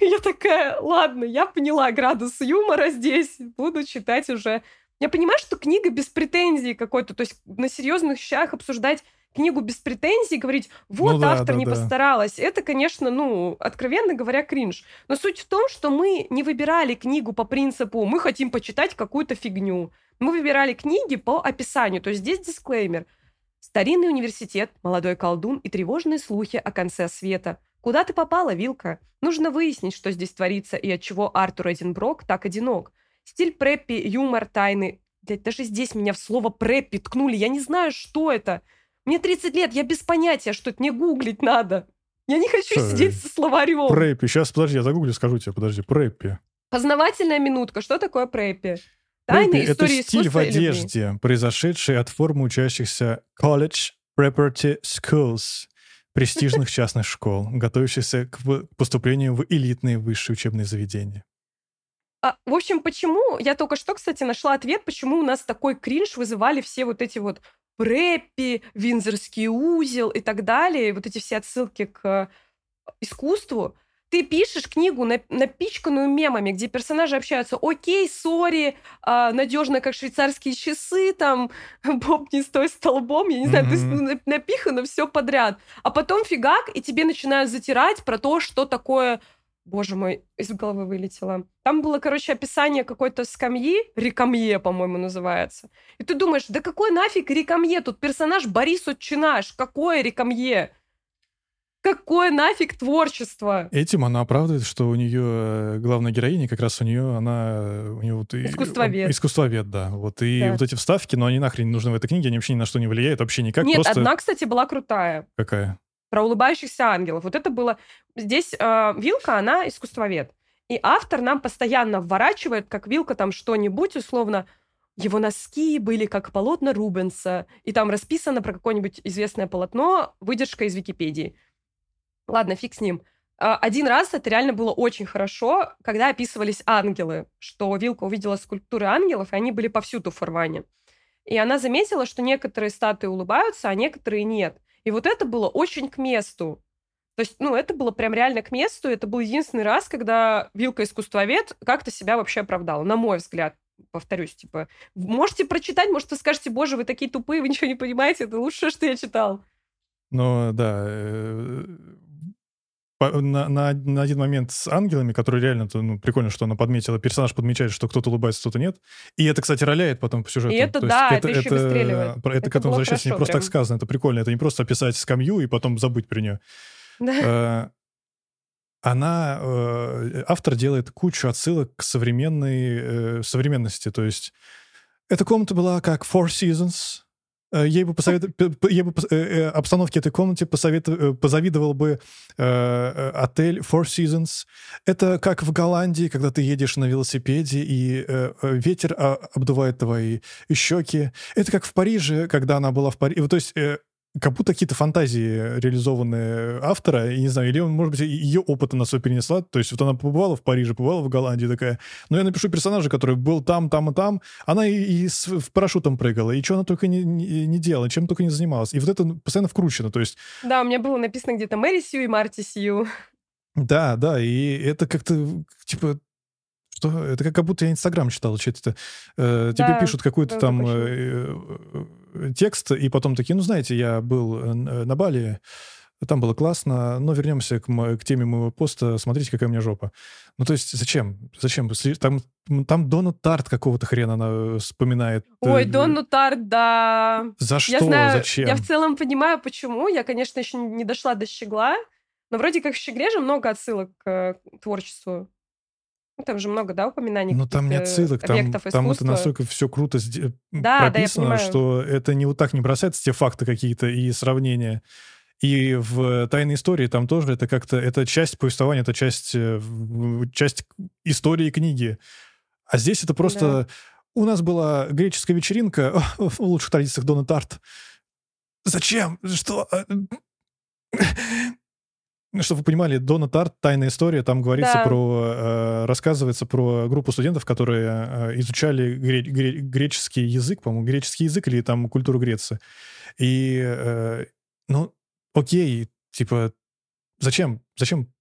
Я такая, ладно, я поняла градус юмора здесь, буду читать уже. Я понимаю, что книга без претензий какой-то, то есть на серьезных щах обсуждать книгу без претензий, говорить, вот ну, да, автор да, не да. постаралась. Это, конечно, ну, откровенно говоря, кринж. Но суть в том, что мы не выбирали книгу по принципу, мы хотим почитать какую-то фигню. Мы выбирали книги по описанию. То есть здесь дисклеймер. Старинный университет, молодой колдун и тревожные слухи о конце света. Куда ты попала, Вилка? Нужно выяснить, что здесь творится и от чего Артур Эдинброк так одинок. Стиль преппи, юмор, тайны. Блядь, даже здесь меня в слово преппи ткнули. Я не знаю, что это. Мне 30 лет, я без понятия, что это мне гуглить надо. Я не хочу что? сидеть со словарем. Преппи. Сейчас, подожди, я загуглю, скажу тебе, подожди. Преппи. Познавательная минутка. Что такое преппи? Тайны это стиль в одежде, произошедший от формы учащихся College Preparatory Schools, престижных частных школ, готовящихся к поступлению в элитные высшие учебные заведения. А, в общем, почему? Я только что, кстати, нашла ответ, почему у нас такой кринж вызывали все вот эти вот преппи, винзорский узел и так далее, вот эти все отсылки к искусству ты пишешь книгу, напичканную мемами, где персонажи общаются, окей, сори, а, надежно, как швейцарские часы, там, Боб не стой столбом, я не знаю, mm-hmm. то есть ну, напихано все подряд. А потом фигак, и тебе начинают затирать про то, что такое Боже мой, из головы вылетело. Там было, короче, описание какой-то скамьи, рекамье, по-моему, называется. И ты думаешь, да какой нафиг рекамье? Тут персонаж Борис Отчинаш. Какое рекамье? Какое нафиг творчество? Этим она оправдывает, что у нее э, главная героиня, как раз у нее она... У нее вот искусствовед. Искусствовед, да. Вот, и да. вот эти вставки, но они нахрен не нужны в этой книге, они вообще ни на что не влияют, вообще никак. Нет, просто... одна, кстати, была крутая. Какая? Про улыбающихся ангелов. Вот это было... Здесь э, Вилка, она искусствовед. И автор нам постоянно вворачивает, как Вилка там что-нибудь, условно, его носки были как полотна Рубенса, и там расписано про какое-нибудь известное полотно, выдержка из Википедии. Ладно, фиг с ним. А, один раз это реально было очень хорошо, когда описывались ангелы, что Вилка увидела скульптуры ангелов, и они были повсюду в Фарване. И она заметила, что некоторые статуи улыбаются, а некоторые нет. И вот это было очень к месту. То есть, ну, это было прям реально к месту. Это был единственный раз, когда Вилка-искусствовед как-то себя вообще оправдала, на мой взгляд. Повторюсь, типа, можете прочитать, может, вы скажете, боже, вы такие тупые, вы ничего не понимаете, это лучшее, что я читал. Ну, да, на, на, на один момент с ангелами, который реально ну, прикольно, что она подметила, персонаж подмечает, что кто-то улыбается, кто-то нет. И это, кстати, роляет потом по сюжету. И это, То да, это, это еще это, выстреливает. Это, это к этому возвращается не просто прям. так сказано, это прикольно. Это не просто описать скамью и потом забыть при нее. Да. Э, она, э, автор делает кучу отсылок к современной э, современности. То есть эта комната была как Four Seasons, ей бы посоветовал, ей бы э, э, обстановке этой комнате посоветовал, позавидовал бы э, отель Four Seasons. Это как в Голландии, когда ты едешь на велосипеде, и э, ветер а, обдувает твои щеки. Это как в Париже, когда она была в Париже. То есть э, как будто какие-то фантазии реализованные автора, и не знаю, или он, может быть, ее опыта на свой перенесла, то есть вот она побывала в Париже, побывала в Голландии, такая, ну я напишу персонажа, который был там, там и там, она и, и с в парашютом прыгала, и что она только не, не, не делала, чем только не занималась, и вот это постоянно вкручено, то есть... Да, у меня было написано где-то Мэри Сью и Марти Сью. Да, да, и это как-то, типа, что? Это как будто я Инстаграм читал, что-то. Э, тебе да, пишут какой-то там э, э, текст, и потом такие, ну, знаете, я был э, на Бали, там было классно, но вернемся к, к теме моего поста. Смотрите, какая у меня жопа. Ну, то есть, зачем? Зачем? Там, там Дону Тарт какого-то хрена она э, вспоминает. Ой, Дону Тарт, да. За что? Я знаю, зачем? Я в целом понимаю, почему. Я, конечно, еще не дошла до Щегла, но вроде как в Щегле же много отсылок к творчеству ну, там же много, да, упоминаний Ну, там нет ссылок, там, там это настолько все круто да, прописано, да, что это не вот так не бросается, те факты какие-то и сравнения. И в «Тайной истории» там тоже это как-то... Это часть повествования, это часть, э, часть истории книги. А здесь это просто... Да. У нас была греческая вечеринка в лучших традициях Дона Тарт. Зачем? Что? А, ну, чтобы вы понимали, Дона Тарт, «Тайная история», там говорится да. про... Э, рассказывается про группу студентов, которые э, изучали гре- гре- греческий язык, по-моему, греческий язык или там культуру Греции. И, э, ну, окей, типа, зачем? Зачем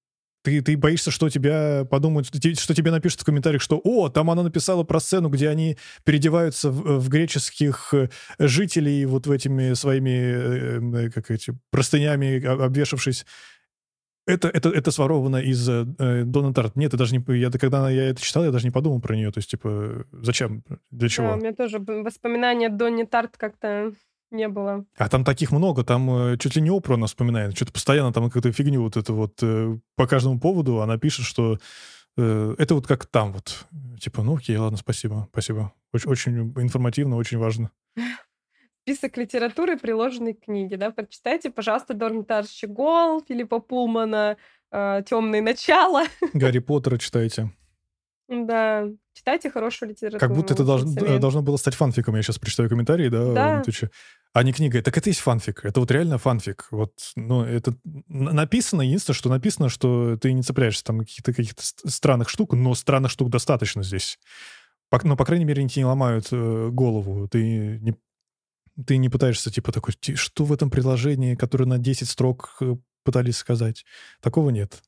ты, ты боишься, что тебя подумают, что тебе напишут в комментариях, что «О, там она написала про сцену, где они переодеваются в, в греческих э, жителей вот в этими своими, э, как эти, простынями обвешавшись это, это, это своровано из э, э Дона Тарт. Нет, это даже не... Я, когда я это читал, я даже не подумал про нее. То есть, типа, зачем? Для чего? Да, у меня тоже воспоминания Донни Тарт как-то не было. А там таких много, там э, чуть ли не Опра она вспоминает. Что-то постоянно там какую-то фигню вот это вот э, по каждому поводу она пишет, что э, это вот как там вот. Типа, ну окей, ладно, спасибо, спасибо. Очень, очень информативно, очень важно. список литературы, приложенной к книге, да, прочитайте, пожалуйста, Дормитар Щегол, Филиппа Пулмана, э, «Темные начала». Гарри Поттера читайте. Да, читайте хорошую литературу. Как будто это должно, должно было стать фанфиком. Я сейчас прочитаю комментарии, да, да. а не книга. Так это есть фанфик. Это вот реально фанфик. Вот, ну, это написано, единственное, что написано, что ты не цепляешься там каких-то каких странных штук, но странных штук достаточно здесь. Но, по крайней мере, они тебе не ломают э, голову. Ты не ты не пытаешься, типа, такой, что в этом приложении, которое на 10 строк э, пытались сказать? Такого нет.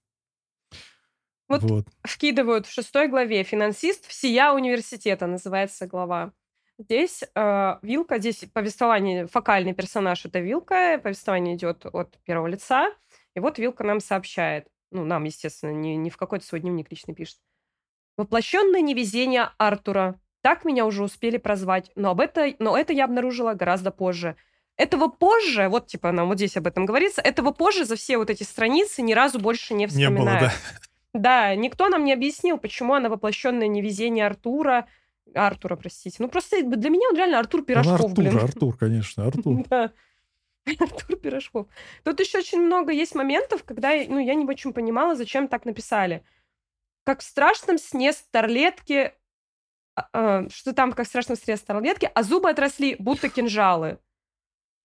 Вот, вот. вкидывают в шестой главе «Финансист всея университета» называется глава. Здесь э, Вилка, здесь повествование, фокальный персонаж — это Вилка, повествование идет от первого лица, и вот Вилка нам сообщает, ну, нам, естественно, не, не в какой-то свой дневник лично пишет. Воплощенное невезение Артура, так меня уже успели прозвать, но, об это, но это я обнаружила гораздо позже. Этого позже, вот типа нам вот здесь об этом говорится, этого позже за все вот эти страницы ни разу больше не вспоминают. Не было, да. Да, никто нам не объяснил, почему она воплощенное невезение Артура, Артура, простите. Ну, просто для меня он реально Артур Пирожков, ну, Артур, блин. Артур, конечно, Артур. Да. Артур Пирожков. Тут еще очень много есть моментов, когда ну, я не очень понимала, зачем так написали. Как в страшном сне старлетки что там как в страшном сне старлетки, а зубы отросли, будто кинжалы.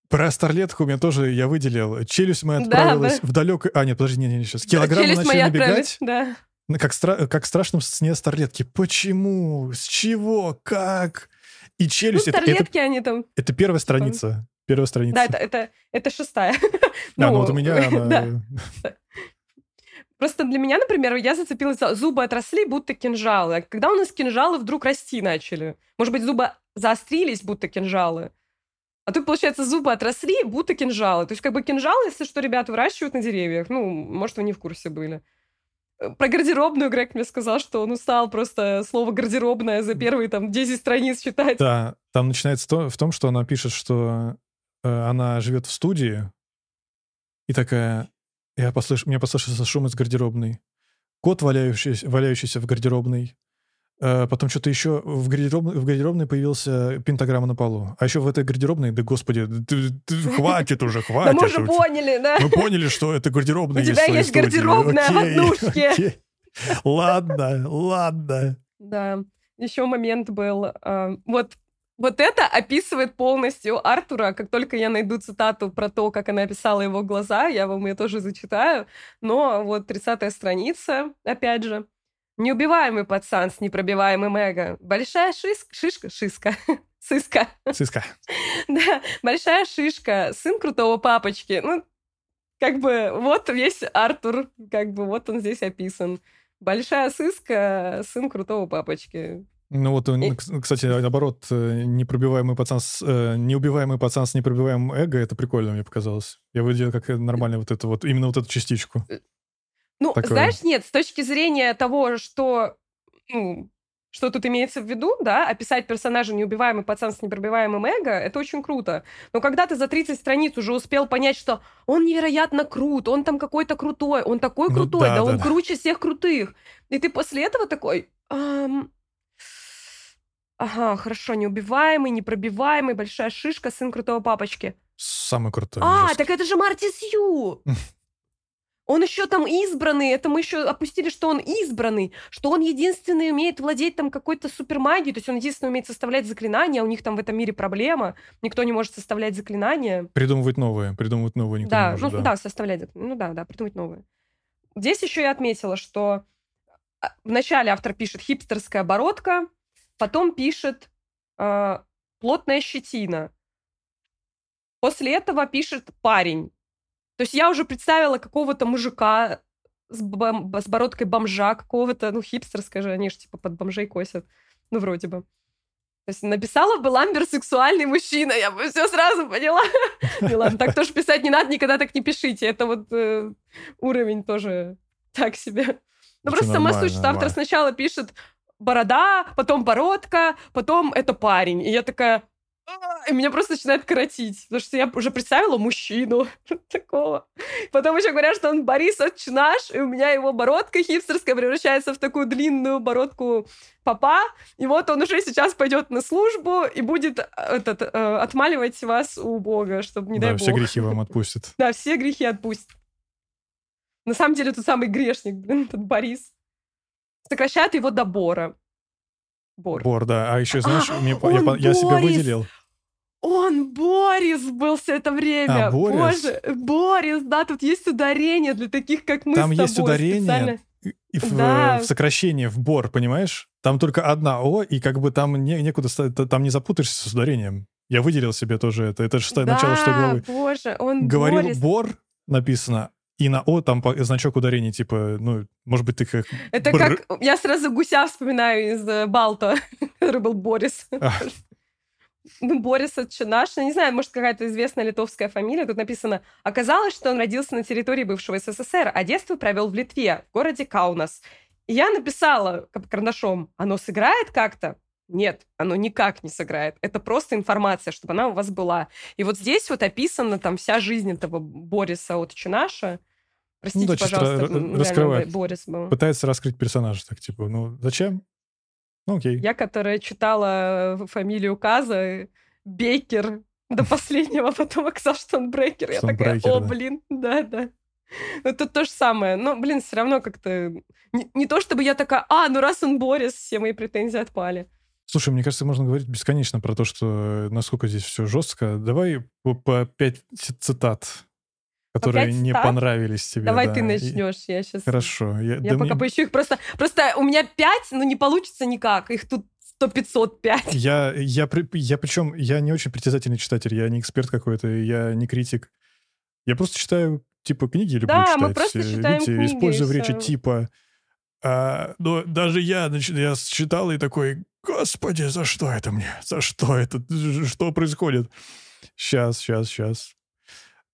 Про старлетку у меня тоже я выделил. Челюсть моя отправилась да, в далекое... А, нет, подожди, не, не, сейчас. Килограммы Челюсть начали набегать. Да. Как, стра... как в страшном сне старлетки. Почему? С чего? Как? И челюсть... Ну, старлетки это, это, они там... Это первая страница. Первая страница. Да, это, это, это шестая. Да, ну, ну вот у меня она... Просто для меня, например, я зацепилась за зубы отросли, будто кинжалы. А когда у нас кинжалы вдруг расти начали? Может быть, зубы заострились, будто кинжалы? А тут, получается, зубы отросли, будто кинжалы. То есть, как бы кинжалы, если что, ребята выращивают на деревьях. Ну, может, вы не в курсе были. Э, про гардеробную Грег мне сказал, что он устал просто слово «гардеробная» за первые там 10 страниц читать. Да, там начинается то, в том, что она пишет, что э, она живет в студии, и такая, я послыш... Мне послышался шум из гардеробной. Кот, валяющийся, валяющийся в гардеробной. Э, потом что-то еще в гардеробной, в гардеробной появился пентаграмма на полу. А еще в этой гардеробной, да господи, ты, ты, хватит уже, хватит. Мы уже поняли, да? Мы поняли, что это гардеробная У тебя есть гардеробная в однушке. Ладно, ладно. Да. Еще момент был. А, вот вот это описывает полностью Артура. Как только я найду цитату про то, как она описала его глаза, я вам ее тоже зачитаю. Но вот 30-я страница, опять же. Неубиваемый пацан с непробиваемым эго. Большая шишка... Шишка? Шиска. Сыска. Сыска. Да, большая шишка. Сын крутого папочки. Ну, как бы вот весь Артур, как бы вот он здесь описан. Большая сыска, сын крутого папочки. Ну вот, и... кстати, наоборот, э, непробиваемый пацан с, э, неубиваемый пацан с непробиваемым эго, это прикольно мне показалось. Я выделил как нормально вот эту вот, именно вот эту частичку. Э, ну, Такое. знаешь, нет, с точки зрения того, что, ну, что тут имеется в виду, да, описать персонажа неубиваемый пацан с непробиваемым эго, это очень круто. Но когда ты за 30 страниц уже успел понять, что он невероятно крут, он там какой-то крутой, он такой ну, крутой, да, да, да он да. круче всех крутых. И ты после этого такой... Эм, Ага, хорошо, неубиваемый, непробиваемый, большая шишка, сын крутого папочки. Самый крутой. А, жесткий. так это же Мартис Ю! Он еще там избранный, это мы еще опустили, что он избранный, что он единственный умеет владеть там какой-то супермагией, то есть он единственный умеет составлять заклинания, а у них там в этом мире проблема, никто не может составлять заклинания. Придумывать новые, придумывать новые никто да, не может. Ну, да, да, составлять, ну да, да, придумать новые. Здесь еще я отметила, что а, вначале автор пишет хипстерская оборотка, Потом пишет э, плотная щетина. После этого пишет парень. То есть я уже представила какого-то мужика с, бом- с бородкой бомжа, какого-то, ну, хипстер, скажи, они же типа под бомжей косят. Ну, вроде бы. То есть написала бы Ламбер сексуальный мужчина, я бы все сразу поняла. Не ладно, так тоже писать не надо, никогда так не пишите. Это вот э, уровень тоже так себе. Ну, просто сама суть, что автор сначала пишет борода, потом бородка, потом это парень. И я такая, «А!» и меня просто начинает коротить, потому что я уже представила мужчину такого. Потом еще говорят, что он Борис Отчинаш, и у меня его бородка хипстерская превращается в такую длинную бородку папа, и вот он уже сейчас пойдет на службу и будет э, этот, э, отмаливать вас у Бога, чтобы не да, дай все грехи вам отпустит. Да, все грехи отпустит. На самом деле, тот самый грешник, блин, этот Борис сокращают его до Бора. Бор. Бор, да. А еще, знаешь, а, мне, я, я себя выделил. Он Борис был все это время. А, Борис? Боже, Борис, да, тут есть ударение для таких, как мы Там с тобой. есть ударение специально. и в, да. в сокращении, в Бор, понимаешь? Там только одна О, и как бы там не, некуда, там не запутаешься с ударением. Я выделил себе тоже это. Это шестая, да, начало шестой главы. боже, он Говорил Борис. Бор, написано, и на О там значок ударения, типа, ну, может быть, ты как... Это бр... как... Я сразу гуся вспоминаю из э, Балто, который был Борис. А. Ну, Борис Отчинаш, не знаю, может, какая-то известная литовская фамилия. Тут написано, оказалось, что он родился на территории бывшего СССР, а детство провел в Литве, в городе Каунас. И я написала карандашом, оно сыграет как-то? Нет, оно никак не сыграет. Это просто информация, чтобы она у вас была. И вот здесь вот описана там вся жизнь этого Бориса от Чинаша. Простите, ну, да, пожалуйста, раскрывает. Борис был. Пытается раскрыть персонажа, так типа, ну зачем? Ну окей. Я, которая читала э, фамилию Каза, Бейкер, до последнего, а потом оказалось, что он Брейкер. Я такая, о, блин, да-да. Это то же самое. Но, блин, все равно как-то... Не, не то, чтобы я такая, а, ну раз он Борис, все мои претензии отпали. Слушай, мне кажется, можно говорить бесконечно про то, что насколько здесь все жестко. Давай по, пять цитат, которые по не цитат? понравились тебе. Давай да. ты начнешь, я сейчас... Хорошо. Я, я да пока мне... поищу их просто... Просто у меня пять, но не получится никак. Их тут сто пятьсот пять. Я, я, я причем, я не очень притязательный читатель, я не эксперт какой-то, я не критик. Я просто читаю, типа, книги люблю да, читать. мы просто э, читаем Видите, книги. Использую в речи типа... А, но даже я, значит, я читал и такой, Господи, за что это мне? За что это? Что происходит? Сейчас, сейчас, сейчас.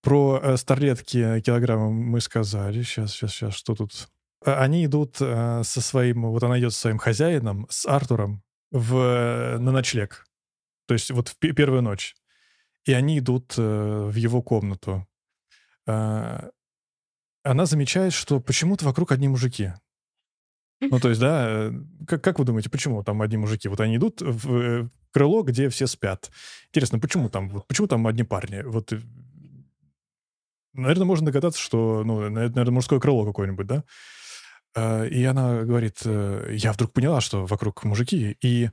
Про э, старлетки килограммы мы сказали. Сейчас, сейчас, сейчас. Что тут? Э, они идут э, со своим... Вот она идет со своим хозяином, с Артуром, в, э, на ночлег. То есть вот в первую ночь. И они идут э, в его комнату. Э, она замечает, что почему-то вокруг одни мужики. Ну, то есть, да, э, как, как вы думаете, почему там одни мужики? Вот они идут в э, крыло, где все спят. Интересно, почему там, почему там одни парни? Вот, э, наверное, можно догадаться, что, ну, наверное, мужское крыло какое-нибудь, да? И она говорит, я вдруг поняла, что вокруг мужики, и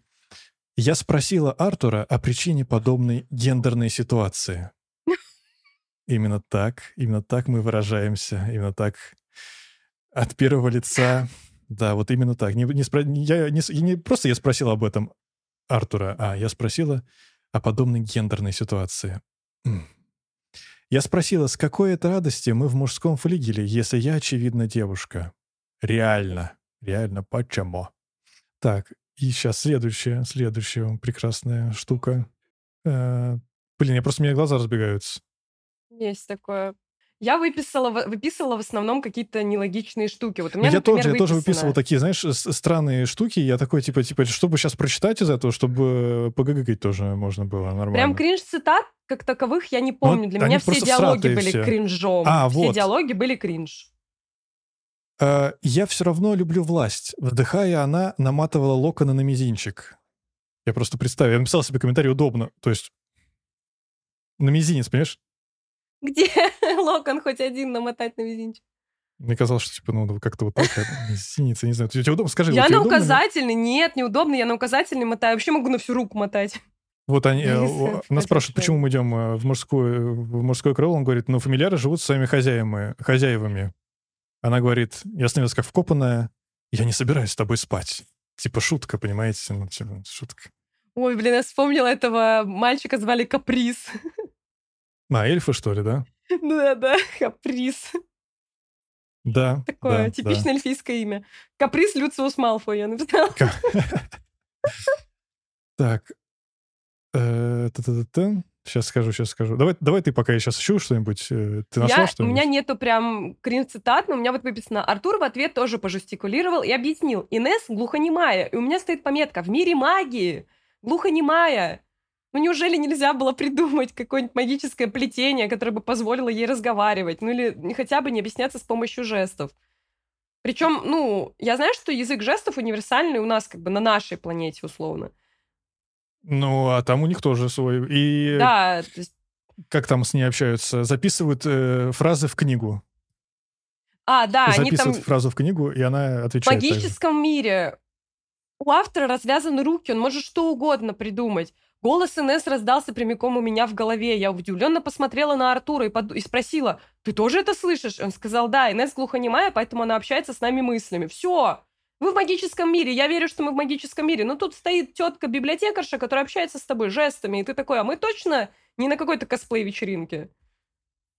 я спросила Артура о причине подобной гендерной ситуации. Именно так, именно так мы выражаемся, именно так от первого лица да, вот именно так. Не, не, спро... я, не, не просто я спросил об этом Артура, а я спросила о подобной гендерной ситуации. Я спросила, с какой это радости мы в мужском флигеле, если я, очевидно, девушка? Реально. Реально, почему? Так, и сейчас следующая, следующая прекрасная штука. Э, блин, я просто, у меня глаза разбегаются. Есть такое. Я выписала, выписывала в основном какие-то нелогичные штуки. Вот у меня, я например, тоже, я тоже выписывал такие, знаешь, странные штуки. Я такой, типа, типа, чтобы сейчас прочитать из этого, чтобы погыгать тоже можно было нормально. Прям кринж-цитат как таковых я не ну, помню. Для меня все диалоги были все. кринжом. А, все вот. диалоги были кринж. Uh, я все равно люблю власть. Вдыхая, она наматывала локоны на мизинчик. Я просто представил. Я написал себе комментарий удобно. То есть на мизинец, понимаешь? Где локон хоть один намотать на мизинчик? Мне казалось, что типа, ну, как-то вот так, синица, не знаю. Тебе удобно? Скажи, Я на указательный. Нет, неудобно, я на указательный мотаю. Вообще могу на всю руку мотать. Вот они, э, нас спрашивают, почему мы идем э, в мужское, в мужское крыло. Он говорит, ну, фамильяры живут с своими хозяевами. хозяевами. Она говорит, я становилась как вкопанная, я не собираюсь с тобой спать. Типа шутка, понимаете? Ну, типа, шутка. Ой, блин, я вспомнила этого мальчика, звали Каприз. А, эльфы, что ли, да? Да-да, Каприз. Да. Такое да, типичное да. эльфийское имя. Каприз Люциус Малфой, я написала. Так. Сейчас э, скажу, сейчас скажу. Давай, давай ты пока я сейчас ищу что-нибудь. Э, ты нашла я, что-нибудь? У меня нету прям крин-цитат, но у меня вот выписано. Артур в ответ тоже пожестикулировал и объяснил. Инес глухонемая. И у меня стоит пометка «В мире магии». Глухонемая. Ну неужели нельзя было придумать какое-нибудь магическое плетение, которое бы позволило ей разговаривать? Ну или хотя бы не объясняться с помощью жестов? Причем, ну, я знаю, что язык жестов универсальный у нас как бы на нашей планете условно. Ну, а там у них тоже свой. И да, то есть... как там с ней общаются? Записывают э, фразы в книгу. А, да, они там... фразу в книгу, и она отвечает. В магическом мире у автора развязаны руки, он может что угодно придумать. Голос Инесс раздался прямиком у меня в голове. Я удивленно посмотрела на Артура и, под... и спросила, ты тоже это слышишь? Он сказал, да, Инесс глухонемая, поэтому она общается с нами мыслями. Все, вы в магическом мире, я верю, что мы в магическом мире. Но тут стоит тетка-библиотекарша, которая общается с тобой жестами, и ты такой, а мы точно не на какой-то косплей-вечеринке?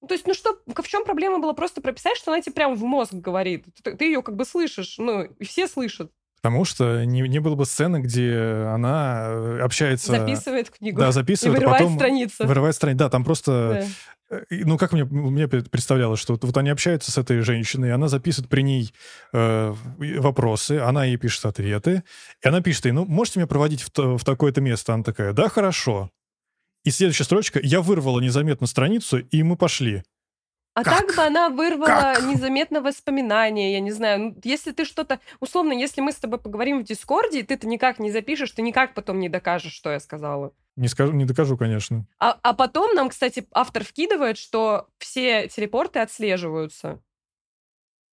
То есть, ну что, в чем проблема была просто прописать, что она тебе прям в мозг говорит? Ты, ты ее как бы слышишь, ну, и все слышат. Потому что не, не было бы сцены, где она э, общается... Записывает книгу. Да, записывает, и вырывает а потом... страницу. Вырывает страницу. Да, там просто... Да. Э, ну, как мне, мне представлялось, что вот они общаются с этой женщиной, она записывает при ней э, вопросы, она ей пишет ответы, и она пишет ей, ну, можете меня проводить в, в такое-то место? Она такая, да, хорошо. И следующая строчка, я вырвала незаметно страницу, и мы пошли. А как? так бы она вырвала как? незаметно воспоминания, я не знаю. Ну, если ты что-то... Условно, если мы с тобой поговорим в Дискорде, и ты-то никак не запишешь, ты никак потом не докажешь, что я сказала. Не скажу, не докажу, конечно. А, а потом нам, кстати, автор вкидывает, что все телепорты отслеживаются.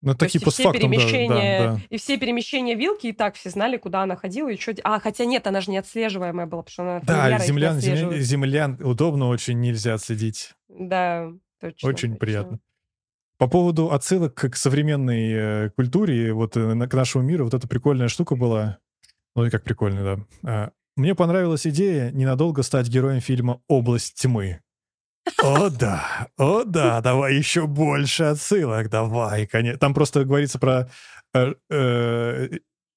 Ну, такие есть, все перемещения, да, да, да. И все перемещения вилки, и так все знали, куда она ходила и что... А, хотя нет, она же не отслеживаемая была, потому что она... Да, землян, землян, землян удобно очень нельзя отследить. Да. Точно, Очень точно. приятно. По поводу отсылок к современной э, культуре, вот э, к нашему миру, вот эта прикольная штука была. Ну и как прикольная, да. А, мне понравилась идея ненадолго стать героем фильма «Область тьмы». О да, о да, давай еще больше отсылок, давай, конечно. Там просто говорится про э, э,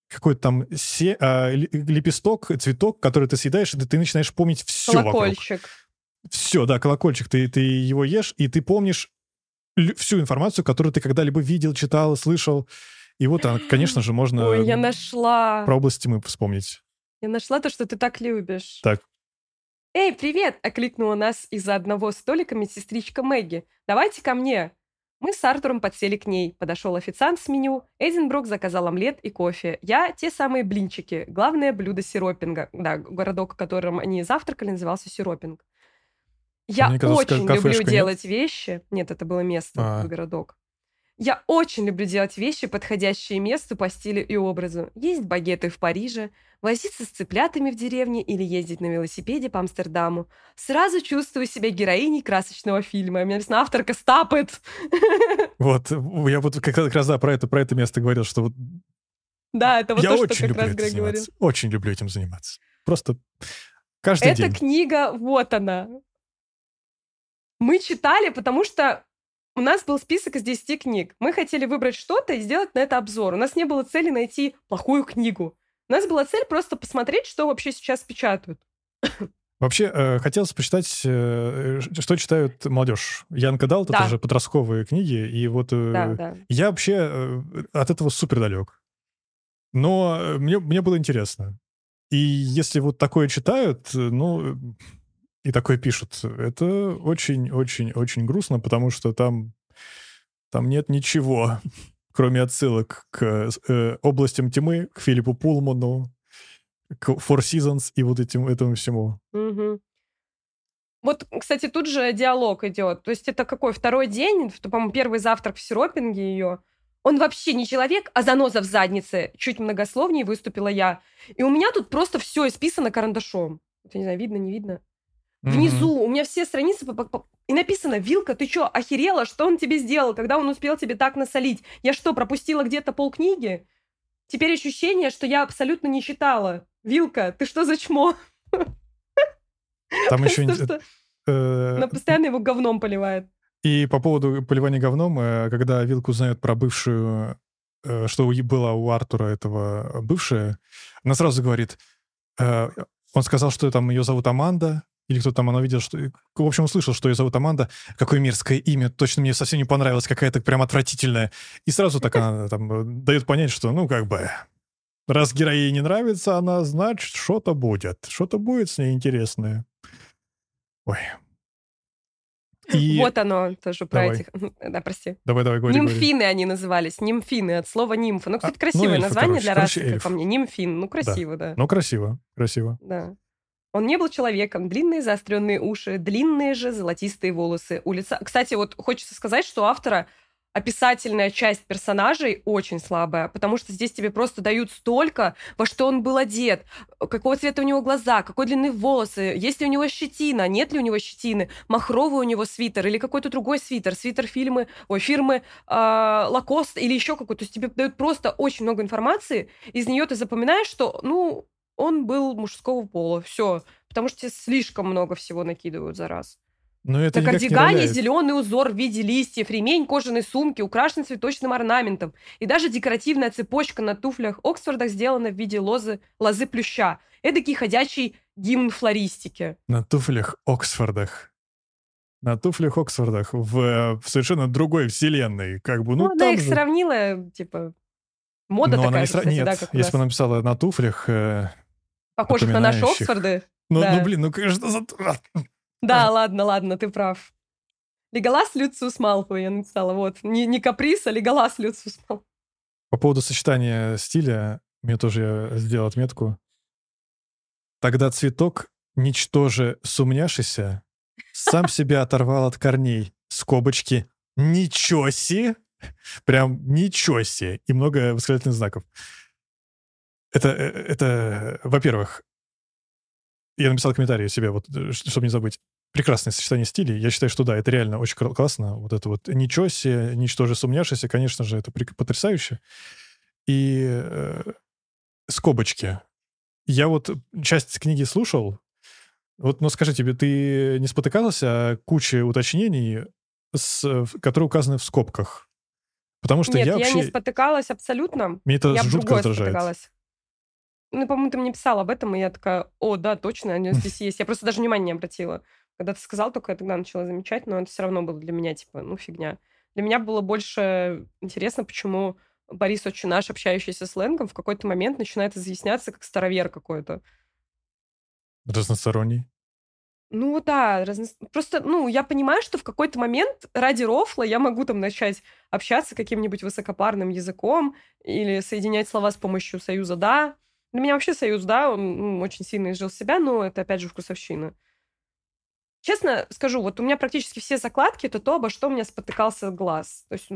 какой-то там се, э, лепесток, цветок, который ты съедаешь, и ты начинаешь помнить все Колокольчик. вокруг. Все, да, колокольчик, ты, ты его ешь, и ты помнишь всю информацию, которую ты когда-либо видел, читал, слышал. И вот, конечно же, можно Ой, я нашла. про область тьмы вспомнить. Я нашла то, что ты так любишь. Так. «Эй, привет!» — окликнула нас из-за одного столика медсестричка Мэгги. «Давайте ко мне!» Мы с Артуром подсели к ней. Подошел официант с меню. Эдинброк заказал омлет и кофе. Я те самые блинчики. Главное блюдо сиропинга. Да, городок, в котором они завтракали, назывался Сиропинг. Я Мне казалось, очень люблю делать вещи. Нет, это было место, а. городок. Я очень люблю делать вещи, подходящие месту по стилю и образу. Есть багеты в Париже, возиться с цыплятами в деревне или ездить на велосипеде по Амстердаму. Сразу чувствую себя героиней красочного фильма. Мне написано авторка стапет. Вот, я вот как раз да, про это, про это место говорил, что вот да, это вот я то, очень что как раз Грег говорил. Очень люблю этим заниматься. Просто каждый Эта день. Эта книга, вот она. Мы читали, потому что у нас был список из 10 книг. Мы хотели выбрать что-то и сделать на это обзор. У нас не было цели найти плохую книгу. У нас была цель просто посмотреть, что вообще сейчас печатают. Вообще, э, хотелось почитать, э, что читают молодежь. Янка Дал, да. это же подростковые книги, и вот э, да, да. я вообще э, от этого супер далек. Но э, мне, мне было интересно. И если вот такое читают, ну, и такое пишут. Это очень-очень-очень грустно, потому что там, там нет ничего, кроме отсылок к э, областям тьмы, к Филиппу Пулману, к Four Seasons и вот этим, этому всему. Вот, кстати, тут же диалог идет. То есть это какой второй день, по-моему, первый завтрак в сиропинге ее. Он вообще не человек, а заноза в заднице. Чуть многословнее выступила я. И у меня тут просто все исписано карандашом. Я не знаю, видно, не видно. Внизу у меня все страницы и написано «Вилка, ты что, охерела? Что он тебе сделал, когда он успел тебе так насолить? Я что, пропустила где-то полкниги? Теперь ощущение, что я абсолютно не читала. Вилка, ты что за чмо?» Там еще... Она э, постоянно его говном поливает. И по поводу поливания говном, э, когда Вилка узнает про бывшую, э, что была у Артура этого бывшая, она сразу говорит, он сказал, что там ее зовут Аманда, или кто там, она видел, что... В общем, услышал, что ее зовут Аманда. Какое мерзкое имя. Точно мне совсем не понравилось. Какая-то прям отвратительная. И сразу так она там э, дает понять, что, ну, как бы... Раз героине не нравится, она значит, что-то будет. Что-то будет с ней интересное. Ой. И... Вот оно тоже про давай. этих... Да, прости. Давай, давай, говори, Нимфины говори. они назывались. Нимфины от слова нимфа. Ну, кстати, красивое а, ну, эльфы, название короче, для короче, расы, как по мне. Нимфин. Ну, красиво, да. да. Ну, красиво, красиво. Да. Он не был человеком. Длинные заостренные уши, длинные же золотистые волосы. У лица... Кстати, вот хочется сказать, что автора описательная часть персонажей очень слабая, потому что здесь тебе просто дают столько, во что он был одет, какого цвета у него глаза, какой длины волосы, есть ли у него щетина, нет ли у него щетины, махровый у него свитер или какой-то другой свитер, свитер фильмы, ой, фирмы э, Lacoste или еще какой-то. То есть тебе дают просто очень много информации, из нее ты запоминаешь, что, ну, он был мужского пола. Все. Потому что тебе слишком много всего накидывают за раз. Но это На кардигане зеленый узор в виде листьев, ремень кожаной сумки, украшен цветочным орнаментом. И даже декоративная цепочка на туфлях Оксфордах сделана в виде лозы, лозы плюща. Эдакий ходячий гимн флористики. На туфлях Оксфордах. На туфлях Оксфордах в, в совершенно другой вселенной. Как бы, ну, ну она их же... сравнила, типа, мода Но такая. Она не сра... Кстати, Нет, да, как если бы она написала на туфлях, э, Похожих на наши Оксфорды. Ну, да. ну блин, ну конечно, за... Да, ладно, ладно, ты прав. Леголас Люциус Малфой я написала, вот. Не, не каприз, а Леголас Люциус Малфой. По поводу сочетания стиля, мне тоже я сделал отметку. Тогда цветок, ничтоже сумняшися, сам себя оторвал от корней. Скобочки. Ничего себе! Прям ничего себе! И много восклицательных знаков. Это, э, это во-первых, я написал комментарий себе, вот, э, чтобы не забыть. Прекрасное сочетание стилей. Я считаю, что да, это реально очень классно. Вот это вот ничего себе, ничтоже сумняшися, конечно же, это потрясающе. И э, скобочки. Я вот часть книги слушал, вот, ну скажи тебе, ты не спотыкался о куче уточнений, с, которые указаны в скобках? Потому что Нет, я вообще... я не спотыкалась абсолютно. Мне это я жутко раздражает. Спотыкалась. Ну, по-моему, ты мне писал об этом, и я такая, о, да, точно, они здесь есть. Я просто даже внимания не обратила. Когда ты сказал, только я тогда начала замечать, но это все равно было для меня, типа, ну, фигня. Для меня было больше интересно, почему Борис очень наш, общающийся сленгом, в какой-то момент начинает изъясняться как старовер какой-то. Разносторонний. Ну да, разно... просто, ну, я понимаю, что в какой-то момент ради рофла я могу там начать общаться каким-нибудь высокопарным языком или соединять слова с помощью союза «да». Для меня вообще союз «да», он очень сильно изжил себя, но это, опять же, вкусовщина. Честно скажу, вот у меня практически все закладки это то, обо что у меня спотыкался глаз. То есть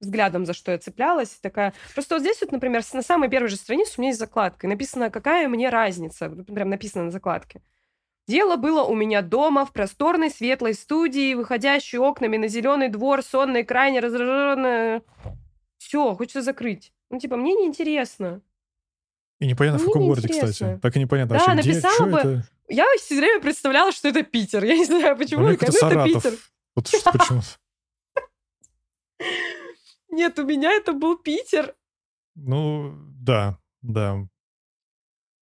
взглядом, за что я цеплялась. Такая... Просто вот здесь вот, например, на самой первой же странице у меня есть закладка, и написано, какая мне разница. Прям написано на закладке. Дело было у меня дома, в просторной светлой студии, выходящей окнами на зеленый двор, сонной, крайне раздраженная. Все, хочется закрыть. Ну, типа, мне неинтересно. И непонятно, мне в каком городе, кстати. Так и непонятно, да, вообще, написала где, бы... Это? Я все время представляла, что это Питер. Я не знаю, почему. Ну, это, это Питер. Вот что, почему Нет, у меня это был Питер. Ну, да, да.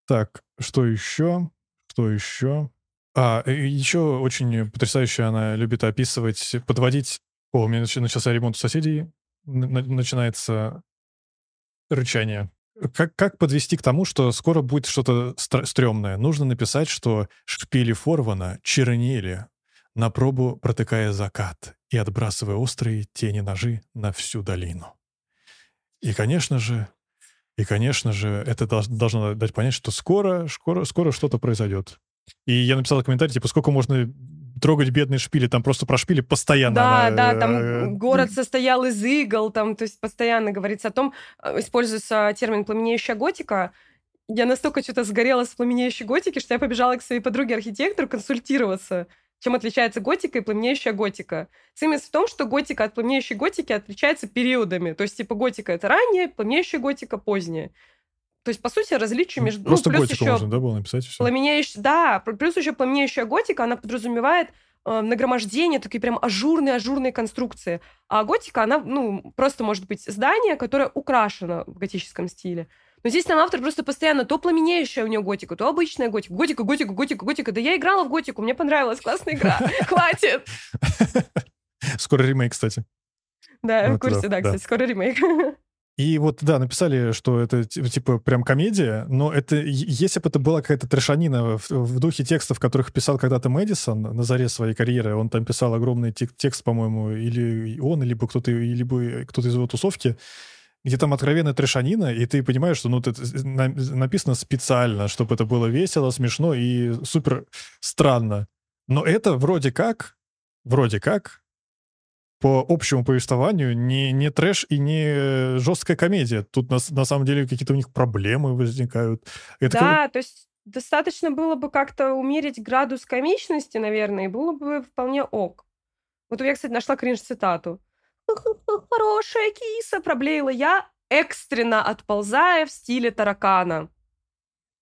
Так, что еще? Что еще? А, еще очень потрясающе она любит описывать, подводить... О, у меня начался ремонт у соседей, начинается рычание. Как, как подвести к тому, что скоро будет что-то стрёмное? Нужно написать, что шпили Форвана чернели, на пробу протыкая закат и отбрасывая острые тени ножи на всю долину. И, конечно же, и, конечно же, это должно дать понять, что скоро, скоро, скоро что-то произойдет. И я написал комментарий, типа, сколько можно трогать бедные шпили, там просто про шпили постоянно. Да, она, да, там э, город состоял из игл, там, то есть постоянно говорится о том, э, используется термин «пламенеющая готика», я настолько что-то сгорела с пламенеющей готики, что я побежала к своей подруге-архитектору консультироваться, чем отличается готика и пламенеющая готика. Цимис в том, что готика от пламенеющей готики отличается периодами. То есть, типа, готика — это ранняя, пламенеющая готика — поздняя. То есть, по сути, различие между... Ну, просто ну, плюс еще можно, да, было написать все? Пламенеющая, да, плюс еще пламенеющая готика, она подразумевает э, нагромождение, такие прям ажурные-ажурные конструкции. А готика, она, ну, просто может быть здание, которое украшено в готическом стиле. Но здесь там автор просто постоянно то пламенеющая у него готика, то обычная готика. Готика, готика, готика, готика. Да я играла в готику, мне понравилась, классная игра. Хватит! Скоро ремейк, кстати. Да, в курсе, да, кстати, скоро ремейк. И вот, да, написали, что это типа прям комедия, но это если бы это была какая-то трешанина в, в духе текстов, которых писал когда-то Мэдисон на заре своей карьеры, он там писал огромный тек- текст, по-моему, или он, либо кто-то, либо кто-то из его тусовки, где там откровенная трешанина, и ты понимаешь, что ну, это написано специально, чтобы это было весело, смешно и супер странно. Но это вроде как, вроде как, по общему повествованию не, не трэш и не жесткая комедия. Тут на, на самом деле какие-то у них проблемы возникают. Это да, как... то есть достаточно было бы как-то умерить градус комичности, наверное, и было бы вполне ок. Вот я, кстати, нашла кринж-цитату. «Хорошая киса!» — проблеяла я, экстренно отползая в стиле таракана.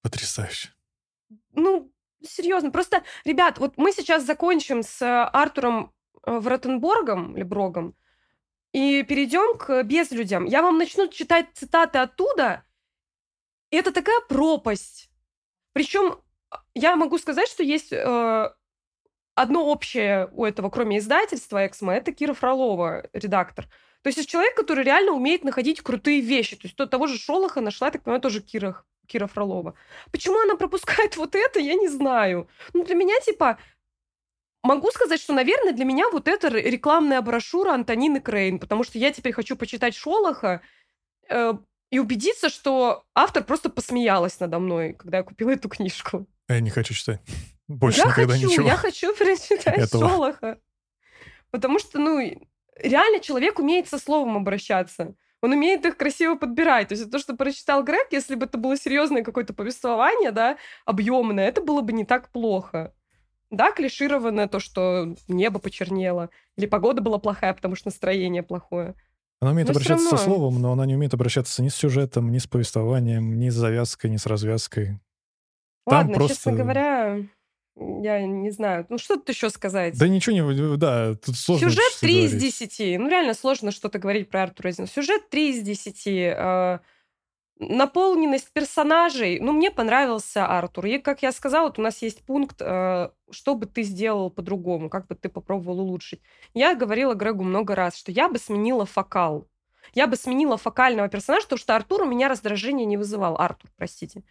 Потрясающе. Ну, серьезно, просто, ребят, вот мы сейчас закончим с Артуром Э, в Ротенборгом или Брогом и перейдем к безлюдям. Я вам начну читать цитаты оттуда. И это такая пропасть. Причем а, я могу сказать, что есть э, одно общее у этого, кроме издательства Эксмо, это Кира Фролова, редактор. То есть это человек, который реально умеет находить крутые вещи. То есть то, того же Шолоха нашла, так понимаю, тоже Кира, Кира Фролова. Почему она пропускает вот это, я не знаю. Ну, для меня, типа, Могу сказать, что, наверное, для меня вот это рекламная брошюра Антонины Крейн, потому что я теперь хочу почитать Шолоха э, и убедиться, что автор просто посмеялась надо мной, когда я купила эту книжку. Я не хочу читать. Больше я никогда хочу, ничего. Я хочу перечитать этого. Шолоха. Потому что, ну, реально человек умеет со словом обращаться. Он умеет их красиво подбирать. То есть то, что прочитал Грег, если бы это было серьезное какое-то повествование, да, объемное, это было бы не так плохо. Да, клишированное то, что небо почернело, или погода была плохая, потому что настроение плохое. Она умеет но обращаться равно... со словом, но она не умеет обращаться ни с сюжетом, ни с повествованием, ни с завязкой, ни с развязкой. Ладно, просто... честно говоря, я не знаю. Ну, что тут еще сказать? Да ничего не... Да, тут сложно Сюжет 3 из 10. Ну, реально сложно что-то говорить про Артура Эзина. Сюжет 3 из 10 наполненность персонажей. Ну, мне понравился Артур. И, как я сказала, вот у нас есть пункт, э, что бы ты сделал по-другому, как бы ты попробовал улучшить. Я говорила Грегу много раз, что я бы сменила фокал. Я бы сменила фокального персонажа, потому что Артур у меня раздражение не вызывал. Артур, простите.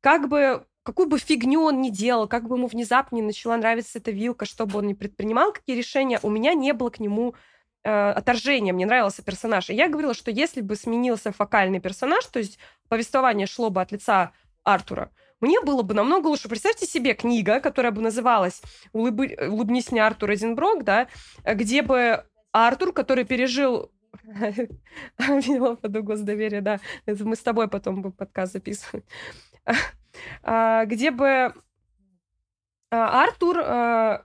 Как бы какую бы фигню он ни делал, как бы ему внезапно не начала нравиться эта вилка, что бы он ни предпринимал, какие решения, у меня не было к нему э, отторжения, мне нравился персонаж. И я говорила, что если бы сменился фокальный персонаж, то есть повествование шло бы от лица Артура, мне было бы намного лучше. Представьте себе книга, которая бы называлась «Улыб... «Улыбнись мне, Артур Эдинброк», да, где бы Артур, который пережил Винилопа Дуглас доверие, да. Это мы с тобой потом бы подкаст записывать. А, где бы а, Артур а,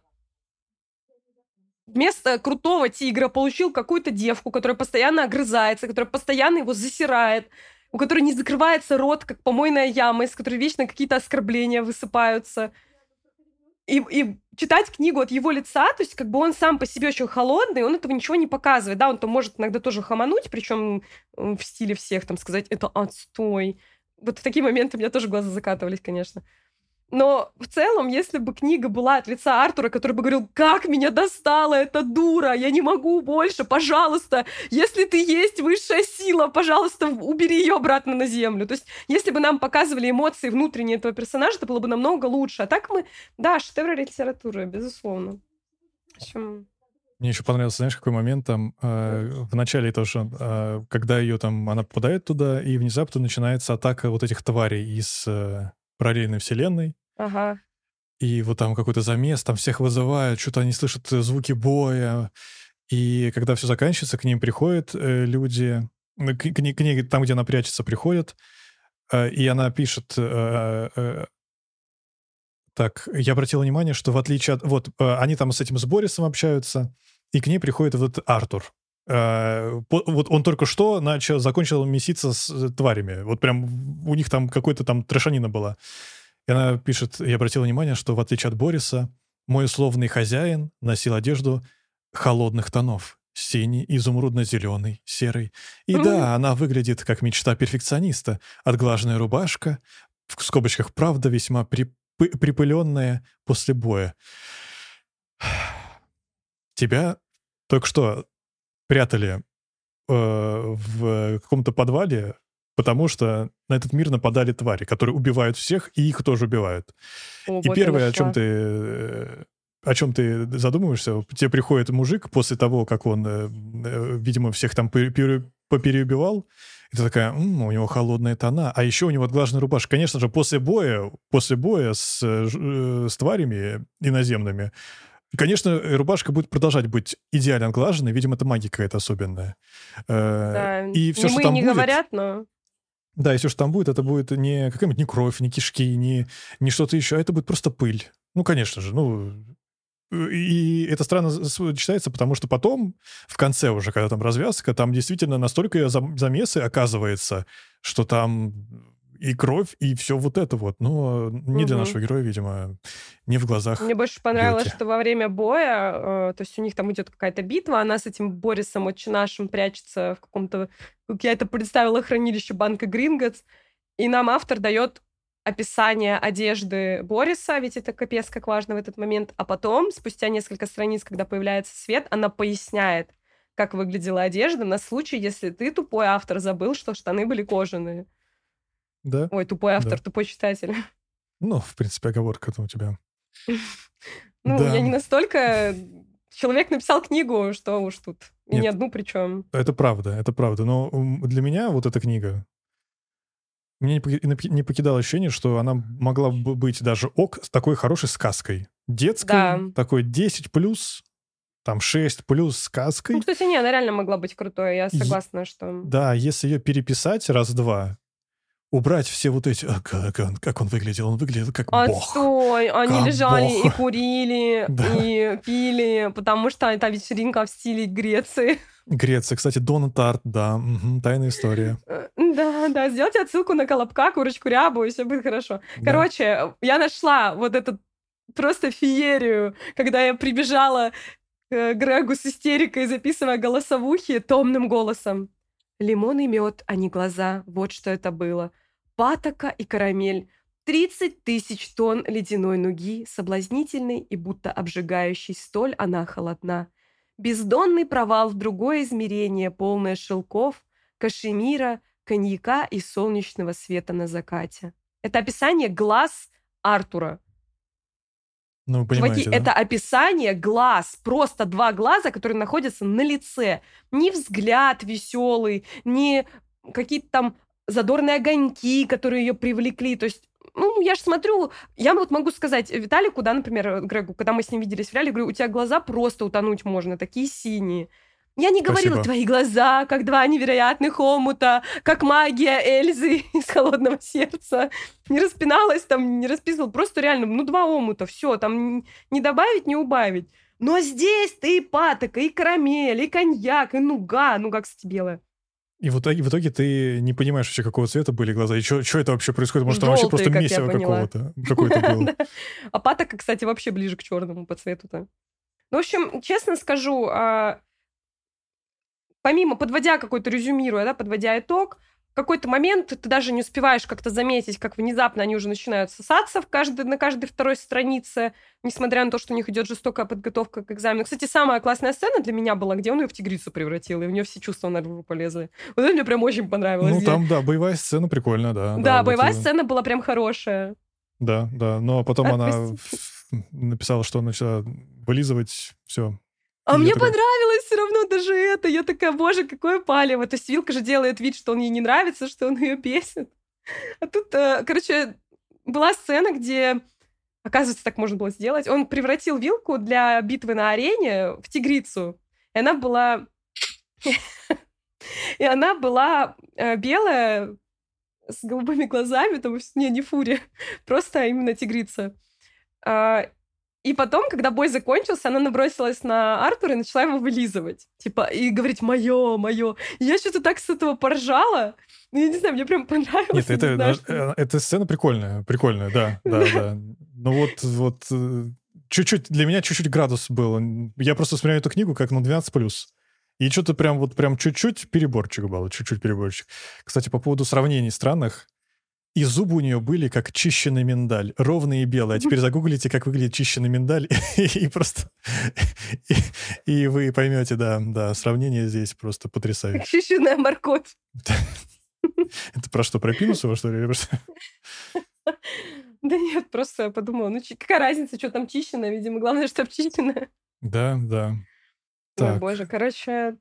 вместо крутого тигра получил какую-то девку, которая постоянно огрызается, которая постоянно его засирает, у которой не закрывается рот, как помойная яма, из которой вечно какие-то оскорбления высыпаются и, и читать книгу от его лица, то есть как бы он сам по себе очень холодный, он этого ничего не показывает, да, он то может иногда тоже хамануть, причем в стиле всех там сказать «это отстой». Вот в такие моменты у меня тоже глаза закатывались, конечно. Но в целом, если бы книга была от лица Артура, который бы говорил, как меня достала эта дура, я не могу больше, пожалуйста, если ты есть высшая сила, пожалуйста, убери ее обратно на землю. То есть, если бы нам показывали эмоции внутренние этого персонажа, это было бы намного лучше. А так мы, да, шедевры литературы, безусловно. В общем... Мне еще понравился, знаешь, какой момент там э, в начале тоже, э, когда ее там она попадает туда и внезапно начинается атака вот этих тварей из э, параллельной вселенной. Ага. И вот там какой-то замес, там всех вызывают, что-то они слышат э, звуки боя. И когда все заканчивается, к ним приходят э, люди, к, к, к ней, там, где она прячется, приходят, э, и она пишет... Так, я обратил внимание, что в отличие от... Вот, они там с этим с Борисом общаются, и к ней приходит вот Артур. Uh, вот он только что начал, закончил меситься с э, тварями. Вот прям у них там какой-то там трешанина была. И она пишет, я обратил внимание, что в отличие от Бориса, мой условный хозяин носил одежду холодных тонов. Синий, изумрудно-зеленый, серый. И mm-hmm. да, она выглядит как мечта перфекциониста. Отглаженная рубашка, в скобочках правда, весьма при, припыленная после боя. Тебя только что прятали э, в каком-то подвале, потому что на этот мир нападали твари, которые убивают всех, и их тоже убивают. О, и первое, о чем ты э, о чем ты задумываешься, тебе приходит мужик после того, как он, э, э, видимо, всех там попереубивал, и ты такая, М, у него холодная тона, а еще у него отглаженная рубашка. Конечно же, после боя, после боя с, с тварями иноземными, Конечно, э, рубашка будет продолжать быть идеально отглаженной. Видимо, это магия какая-то особенная. Э, да, и все, не что мы там не будет, говорят, но... Да, и все, что там будет, это будет не какая-нибудь не кровь, не кишки, не, не что-то еще, а это будет просто пыль. Ну, конечно же, ну... И это странно читается, потому что потом, в конце уже, когда там развязка, там действительно настолько замесы оказывается, что там и кровь, и все вот это вот. Но не угу. для нашего героя, видимо, не в глазах. Мне больше понравилось, Белки. что во время боя, э, то есть у них там идет какая-то битва, она с этим Борисом очень нашим прячется в каком-то, как я это представила, хранилище банка Гринготс, и нам автор дает описание одежды Бориса, ведь это капец как важно в этот момент, а потом, спустя несколько страниц, когда появляется свет, она поясняет, как выглядела одежда на случай, если ты, тупой автор, забыл, что штаны были кожаные. Да. Ой, тупой автор, да. тупой читатель. Ну, в принципе, оговорка у тебя. Ну, я не настолько... Человек написал книгу, что уж тут. И не одну причем. Это правда, это правда. Но для меня вот эта книга, мне не покидало ощущение, что она могла бы быть даже ок с такой хорошей сказкой. Детской, да. такой 10 плюс, там 6 плюс сказкой. Ну, кстати, не, она реально могла быть крутой, я согласна, что... Да, если ее переписать раз-два, убрать все вот эти... А, как, он, как он выглядел? Он выглядел как Отстой! бог. Отстой! Они как лежали бог. и курили, да. и пили, потому что это вечеринка в стиле Греции. Греция, кстати, Дона Тарт, да, угу, тайная история. Э, да, да, сделайте отсылку на Колобка, курочку рябу, и все будет хорошо. Да. Короче, я нашла вот этот просто феерию, когда я прибежала к Грегу с истерикой, записывая голосовухи томным голосом. Лимон и мед, а не глаза. Вот что это было. Патока и карамель. 30 тысяч тонн ледяной нуги, соблазнительной и будто обжигающей, столь она холодна. Бездонный провал в другое измерение, полное шелков, кашемира, коньяка и солнечного света на закате. Это описание глаз Артура. Ну, вы понимаете, Чуваки, да? это описание глаз, просто два глаза, которые находятся на лице. Не взгляд веселый, не какие-то там задорные огоньки, которые ее привлекли. То есть ну, я же смотрю, я вот могу сказать Виталику, да, например, Грегу, когда мы с ним виделись в реале, говорю, у тебя глаза просто утонуть можно, такие синие. Я не говорила, твои глаза, как два невероятных омута, как магия Эльзы из «Холодного сердца». Не распиналась там, не расписывала, просто реально, ну, два омута, все, там не добавить, не убавить. Но здесь ты и патока, и карамель, и коньяк, и нуга. Нуга, кстати, белая. И в итоге, в итоге ты не понимаешь вообще, какого цвета были глаза, и что это вообще происходит? Может, там вообще просто месиво какого-то какое-то было. А патока, кстати, вообще ближе к черному по цвету-то. Ну, в общем, честно скажу, а, помимо, подводя какой-то, резюмируя, да, подводя итог, какой-то момент ты даже не успеваешь как-то заметить, как внезапно они уже начинают сосаться в каждой, на каждой второй странице, несмотря на то, что у них идет жестокая подготовка к экзамену. Кстати, самая классная сцена для меня была, где он ее в тигрицу превратил, и у нее все чувства на наружу полезли. Вот это мне прям очень понравилось. Ну, там, да, боевая сцена прикольная, да. Да, да боевая вот, сцена была прям хорошая. Да, да, но потом Отпусти. она написала, что начала вылизывать все, а мне такой... понравилось все равно даже это. Я такая, боже, какое палево. То есть Вилка же делает вид, что он ей не нравится, что он ее бесит. А тут, э, короче, была сцена, где, оказывается, так можно было сделать. Он превратил Вилку для битвы на арене в тигрицу. И она была... И она была э, белая, с голубыми глазами, там, не, не фури, просто именно тигрица. И потом, когда бой закончился, она набросилась на Артура и начала его вылизывать. Типа, и говорить «моё, моё». И я что-то так с этого поржала. Ну, я не знаю, мне прям понравилось. Нет, это, знаю, что... Э, эта сцена прикольная, прикольная, да, да, да. Ну вот, вот, э, чуть-чуть, для меня чуть-чуть градус был. Я просто смотрю эту книгу как, ну, 12+. И что-то прям вот прям чуть-чуть переборчик был, чуть-чуть переборчик. Кстати, по поводу сравнений странных, и зубы у нее были как чищенный миндаль, ровные и белые. А теперь загуглите, как выглядит чищенный миндаль, и просто... И вы поймете, да, да, сравнение здесь просто потрясающее. Чищенная морковь. Это про что, про Пинусова, что ли? Да нет, просто я подумала, ну какая разница, что там чищено, видимо, главное, что обчищено. Да, да. Ой, боже, короче,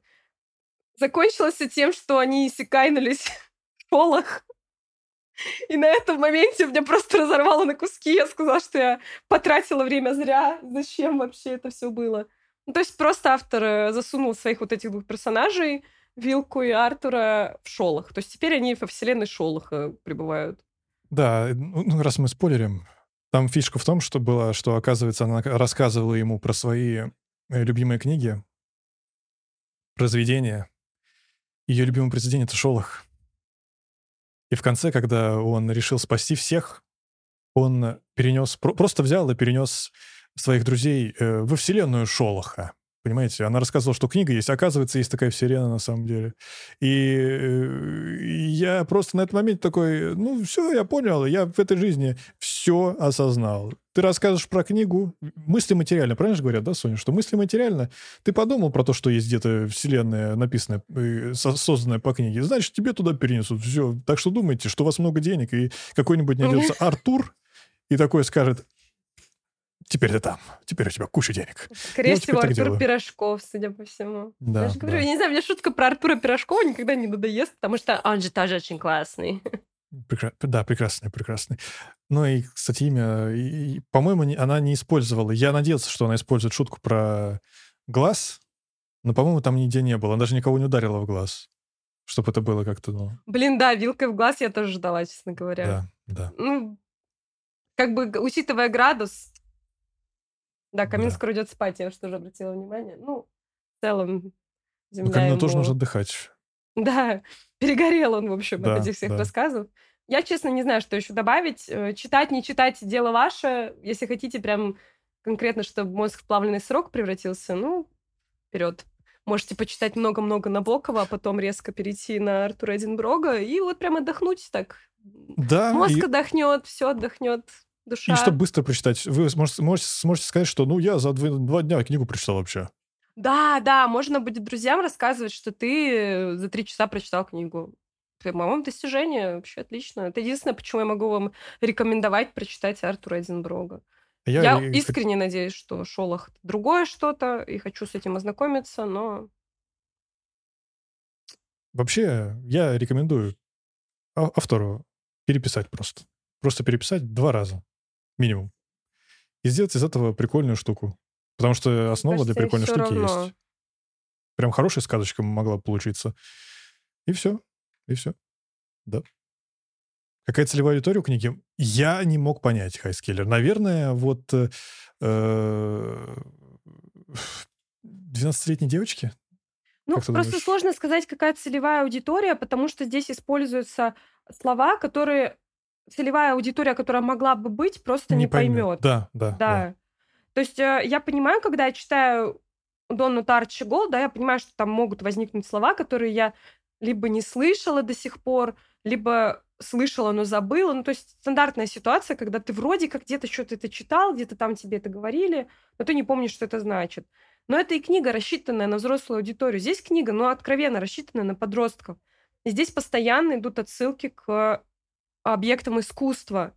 закончилось все тем, что они иссякайнулись в школах. И на этом моменте меня просто разорвало на куски. Я сказала, что я потратила время зря. Зачем вообще это все было? Ну, то есть просто автор э, засунул своих вот этих двух персонажей, Вилку и Артура, в Шолох. То есть теперь они во вселенной Шолоха пребывают. Да, ну, ну, раз мы спойлерим, там фишка в том, что было, что, оказывается, она рассказывала ему про свои э, любимые книги, произведения. Ее любимое произведение — это «Шолох». И в конце, когда он решил спасти всех, он перенес, просто взял и перенес своих друзей э, во вселенную Шолоха. Понимаете, она рассказывала, что книга есть. Оказывается, есть такая вселенная на самом деле. И, э, я просто на этот момент такой, ну, все, я понял, я в этой жизни все осознал. Ты рассказываешь про книгу, мысли материально, правильно же говорят, да, Соня, что мысли материально. Ты подумал про то, что есть где-то вселенная, написанная, э, созданная по книге, значит, тебе туда перенесут. Все. Так что думайте, что у вас много денег, и какой-нибудь найдется Артур, и такой скажет, теперь ты там, теперь у тебя куча денег. Скорее всего, Артур делаю. Пирожков, судя по всему. Да, я же говорю, да. я не знаю, мне шутка про Артура Пирожкова никогда не надоест, потому что он же тоже очень классный. Прекра... Да, прекрасный, прекрасный. Ну и, кстати, имя, и, по-моему, не, она не использовала. Я надеялся, что она использует шутку про глаз, но, по-моему, там нигде не было. Она даже никого не ударила в глаз. Чтобы это было как-то, ну... Блин, да, вилкой в глаз я тоже ждала, честно говоря. Да, да. Ну, как бы, учитывая градус, да, камин да. скоро идет спать, я уж тоже обратила внимание. Ну, в целом, ну, земля камину ему... тоже нужно отдыхать. Да, перегорел он, в общем, да, от этих всех да. рассказов. Я, честно, не знаю, что еще добавить. Э, читать, не читать, дело ваше. Если хотите прям конкретно, чтобы мозг в плавленый срок превратился, ну, вперед. Можете почитать много-много Набокова, а потом резко перейти на Артура Эдинброга и вот прям отдохнуть так. Да. Мозг и... отдохнет, все отдохнет душа. И чтобы быстро прочитать, вы сможете, можете, сможете сказать, что ну я за два, два дня книгу прочитал вообще. Да, да, можно будет друзьям рассказывать, что ты за три часа прочитал книгу. по-моему, достижение вообще отлично. Это единственное, почему я могу вам рекомендовать прочитать Артура Эдинброга. Я, я искренне надеюсь, что Шолох другое что-то, и хочу с этим ознакомиться, но... Вообще, я рекомендую автору переписать просто. Просто переписать два раза, минимум. И сделать из этого прикольную штуку. Потому что основа Кажется, для прикольной штуки равно. есть. Прям хорошая сказочка могла получиться. И все. И все. Да. Какая целевая аудитория у книги? Я не мог понять, Хайскеллер. Наверное, вот э, 12-летней девочки? Ну, просто думаешь? сложно сказать, какая целевая аудитория, потому что здесь используются слова, которые целевая аудитория, которая могла бы быть, просто не, не поймет. поймет. Да, да, да. да. То есть э, я понимаю, когда я читаю Донну Тарчи Гол, да, я понимаю, что там могут возникнуть слова, которые я либо не слышала до сих пор, либо слышала, но забыла. Ну, то есть стандартная ситуация, когда ты вроде как где-то что-то это читал, где-то там тебе это говорили, но ты не помнишь, что это значит. Но это и книга, рассчитанная на взрослую аудиторию. Здесь книга, ну, откровенно рассчитанная на подростков. И здесь постоянно идут отсылки к объектам искусства.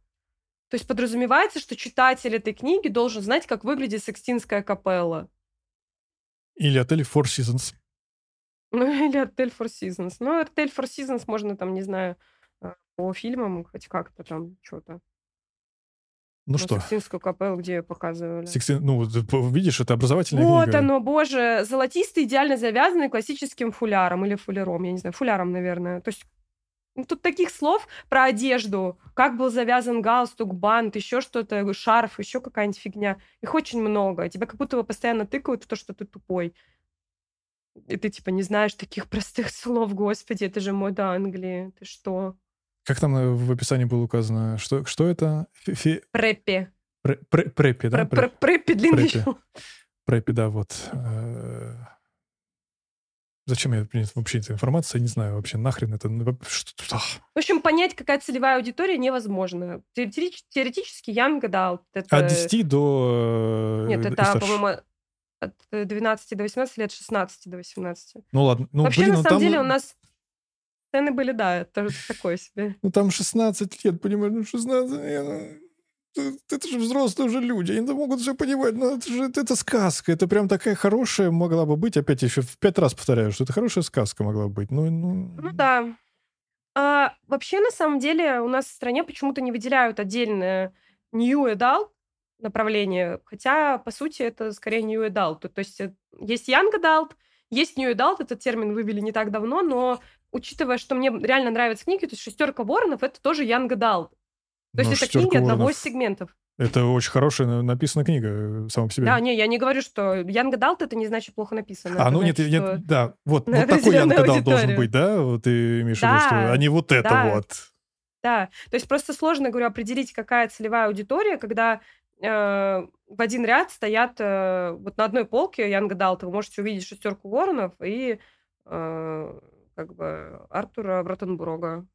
То есть подразумевается, что читатель этой книги должен знать, как выглядит Секстинская капелла. Или отель Four Seasons. Ну, или отель Four Seasons. Ну, отель Four Seasons можно там, не знаю, а, по фильмам хоть как-то там что-то. Ну, ну что? Сикстинскую капеллу, где показывали. Сикстин... Ну, видишь, это образовательная вот книга. Вот оно, боже. Золотистый, идеально завязанный классическим фуляром или фуляром, я не знаю, фуляром, наверное. То есть тут таких слов про одежду, как был завязан галстук, бант, еще что-то, шарф, еще какая-нибудь фигня. Их очень много. Тебя как будто бы постоянно тыкают в то, что ты тупой. И ты, типа, не знаешь таких простых слов. Господи, это же мода Англии. Ты что? Как там э, в описании было указано? Что, что это? Фи... Преппи. Преппи, да? Преппи длинный. Преппи, да, вот. Э, Зачем я принят вообще эта информация? Я не знаю вообще, нахрен это... Ну, что В общем, понять, какая целевая аудитория, невозможно. Теоретически Young Adult. Это... От 10 до... Нет, э, это, по-моему, от 12 до 18 лет, 16 до 18. Ну ладно. Ну, Вообще, блин, на ну, самом там... деле, у нас сцены были, да, это такое себе. Ну там 16 лет, понимаешь, ну 16 лет... Это же взрослые уже люди, они могут все понимать, но это же это сказка, это прям такая хорошая могла бы быть, опять еще в пять раз повторяю, что это хорошая сказка могла быть. Ну, ну... ну да. А, вообще, на самом деле, у нас в стране почему-то не выделяют отдельное New Adult направление, хотя, по сути, это скорее New Adult. То есть э, есть Young Adult, есть New Adult, этот термин вывели не так давно, но учитывая, что мне реально нравятся книги, то есть «Шестерка воронов» — это тоже Young Adult. То есть это книги одного из сегментов. Это очень хорошая написанная книга э, сама по себе. Да, не, я не говорю, что Young Adult это не значит плохо написано. А, ну значит, нет, да, вот, вот такой Young Adult должен быть, да? Вот ты имеешь в виду, что, а не вот это вот. Да, то есть просто сложно, говорю, определить, какая целевая аудитория, когда э, в один ряд стоят э, вот на одной полке Young Adult, вы можете увидеть шестерку воронов и э, как бы Артура Братенбурга.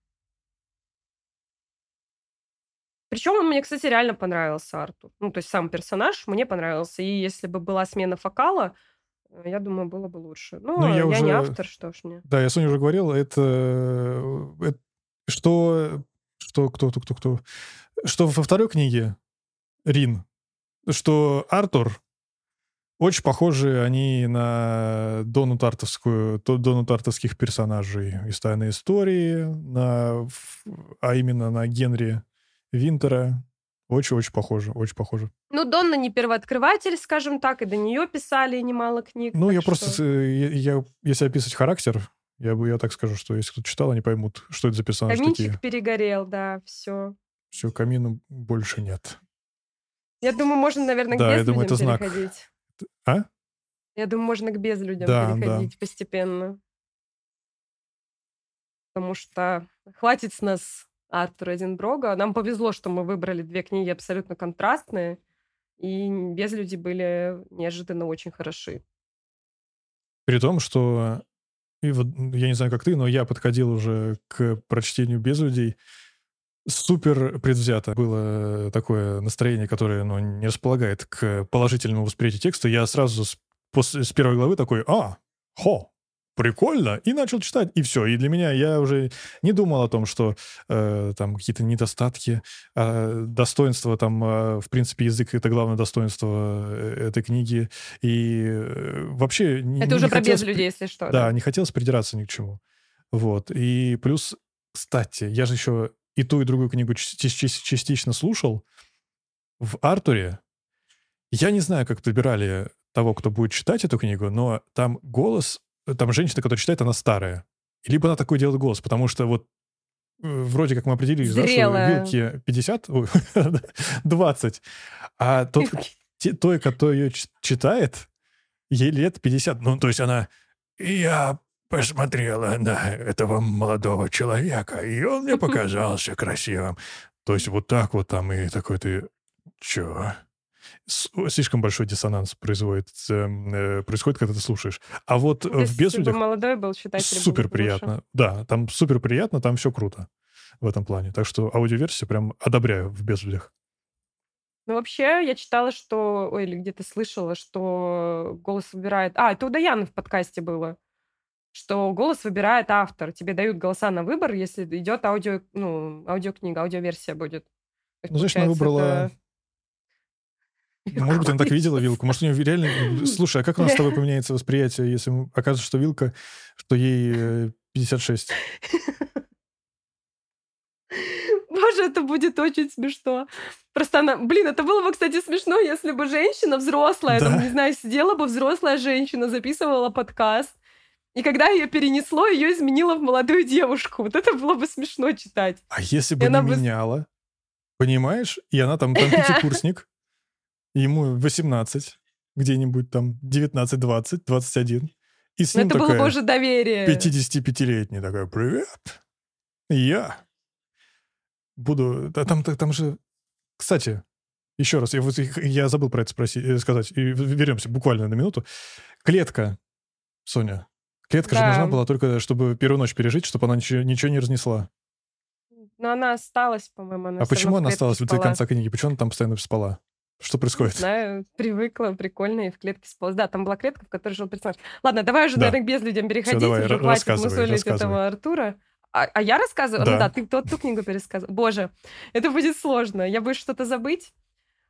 Причем он мне, кстати, реально понравился, Артур. Ну, то есть сам персонаж мне понравился. И если бы была смена фокала, э, я думаю, было бы лучше. Ну, я, я уже... не автор, что ж мне. Да, я Соня уже говорил, это, это что, что, кто, кто, кто, кто, что во второй книге Рин, что Артур очень похожи они на Дону Тартовскую, Дону Тартовских персонажей из «Тайной истории», на, а именно на Генри Винтера. Очень-очень похоже, очень похоже. Ну, Донна не первооткрыватель, скажем так, и до нее писали немало книг. Ну, я что... просто, я, я, если описывать характер, я бы я так скажу, что если кто-то читал, они поймут, что это за персонаж Каминчик такие. перегорел, да, все. Все, камина больше нет. Я думаю, можно, наверное, да, к я думаю, это знак. переходить. А? Я думаю, можно к безлюдям да, переходить да. постепенно. Потому что хватит с нас Артура Эдинброга. Нам повезло, что мы выбрали две книги абсолютно контрастные, и безлюди были неожиданно очень хороши. При том, что и вот, я не знаю, как ты, но я подходил уже к прочтению безлюдей супер предвзято. Было такое настроение, которое ну, не располагает к положительному восприятию текста. Я сразу с, после, с первой главы такой, а, хо, прикольно, и начал читать, и все. И для меня я уже не думал о том, что э, там какие-то недостатки, э, достоинства, там, э, в принципе, язык — это главное достоинство э, этой книги. И э, вообще... Это не, уже не про без людей, если что. Да, да, не хотелось придираться ни к чему. Вот. И плюс, кстати, я же еще и ту, и другую книгу частично слушал. В Артуре я не знаю, как подбирали того, кто будет читать эту книгу, но там голос там женщина, которая читает, она старая. Либо она такой делает голос, потому что вот э, вроде как мы определили, да, что вилки 50, 20, а тот, той, кто ее читает, ей лет 50. Ну, то есть она... Я посмотрела на этого молодого человека, и он мне показался красивым. То есть вот так вот там и такой ты... Чё? Слишком большой диссонанс производит, эм, э, происходит, когда ты слушаешь. А вот То в «Безлюдях» молодой был, читатель супер приятно. Да, там супер приятно, там все круто в этом плане. Так что аудиоверсию прям одобряю в «Безлюдях». Ну, вообще, я читала, что... Ой, или где-то слышала, что голос выбирает... А, это у Даяны в подкасте было. Что голос выбирает автор. Тебе дают голоса на выбор, если идет аудио, ну, аудиокнига, аудиоверсия будет. Ну, значит, она выбрала это... Может быть, она так видела вилку. Может, у нее реально... Слушай, а как у нас с тобой поменяется восприятие, если окажется, что вилка, что ей 56? Э, Боже, это будет очень смешно. Просто она... Блин, это было бы, кстати, смешно, если бы женщина взрослая, да. там, не знаю, сидела бы взрослая женщина, записывала подкаст, и когда ее перенесло, ее изменило в молодую девушку. Вот это было бы смешно читать. А если бы и не бы... меняла? Понимаешь? И она там, там пятикурсник, ему 18, где-нибудь там 19, 20, 21. И с ним это такая было бы уже доверие. 55-летний такой, привет, я буду... А там, там же... Кстати, еще раз, я, я забыл про это спросить, э, сказать, и вернемся буквально на минуту. Клетка, Соня, клетка да. же нужна была только, чтобы первую ночь пережить, чтобы она ничего, ничего не разнесла. Но она осталась, по-моему. Она а почему она осталась спала. до конца книги? Почему она там постоянно спала? Что происходит? знаю, привыкла, прикольно, и в клетке спалась. Да, там была клетка, в которой жил персонаж. Ладно, давай уже, да. наверное, без людям переходить, Все, давай, уже хватит мусолить этого Артура. А, а я рассказываю? Да. Ну да, ты тот ту книгу пересказывал. Боже, это будет сложно. Я боюсь что-то забыть.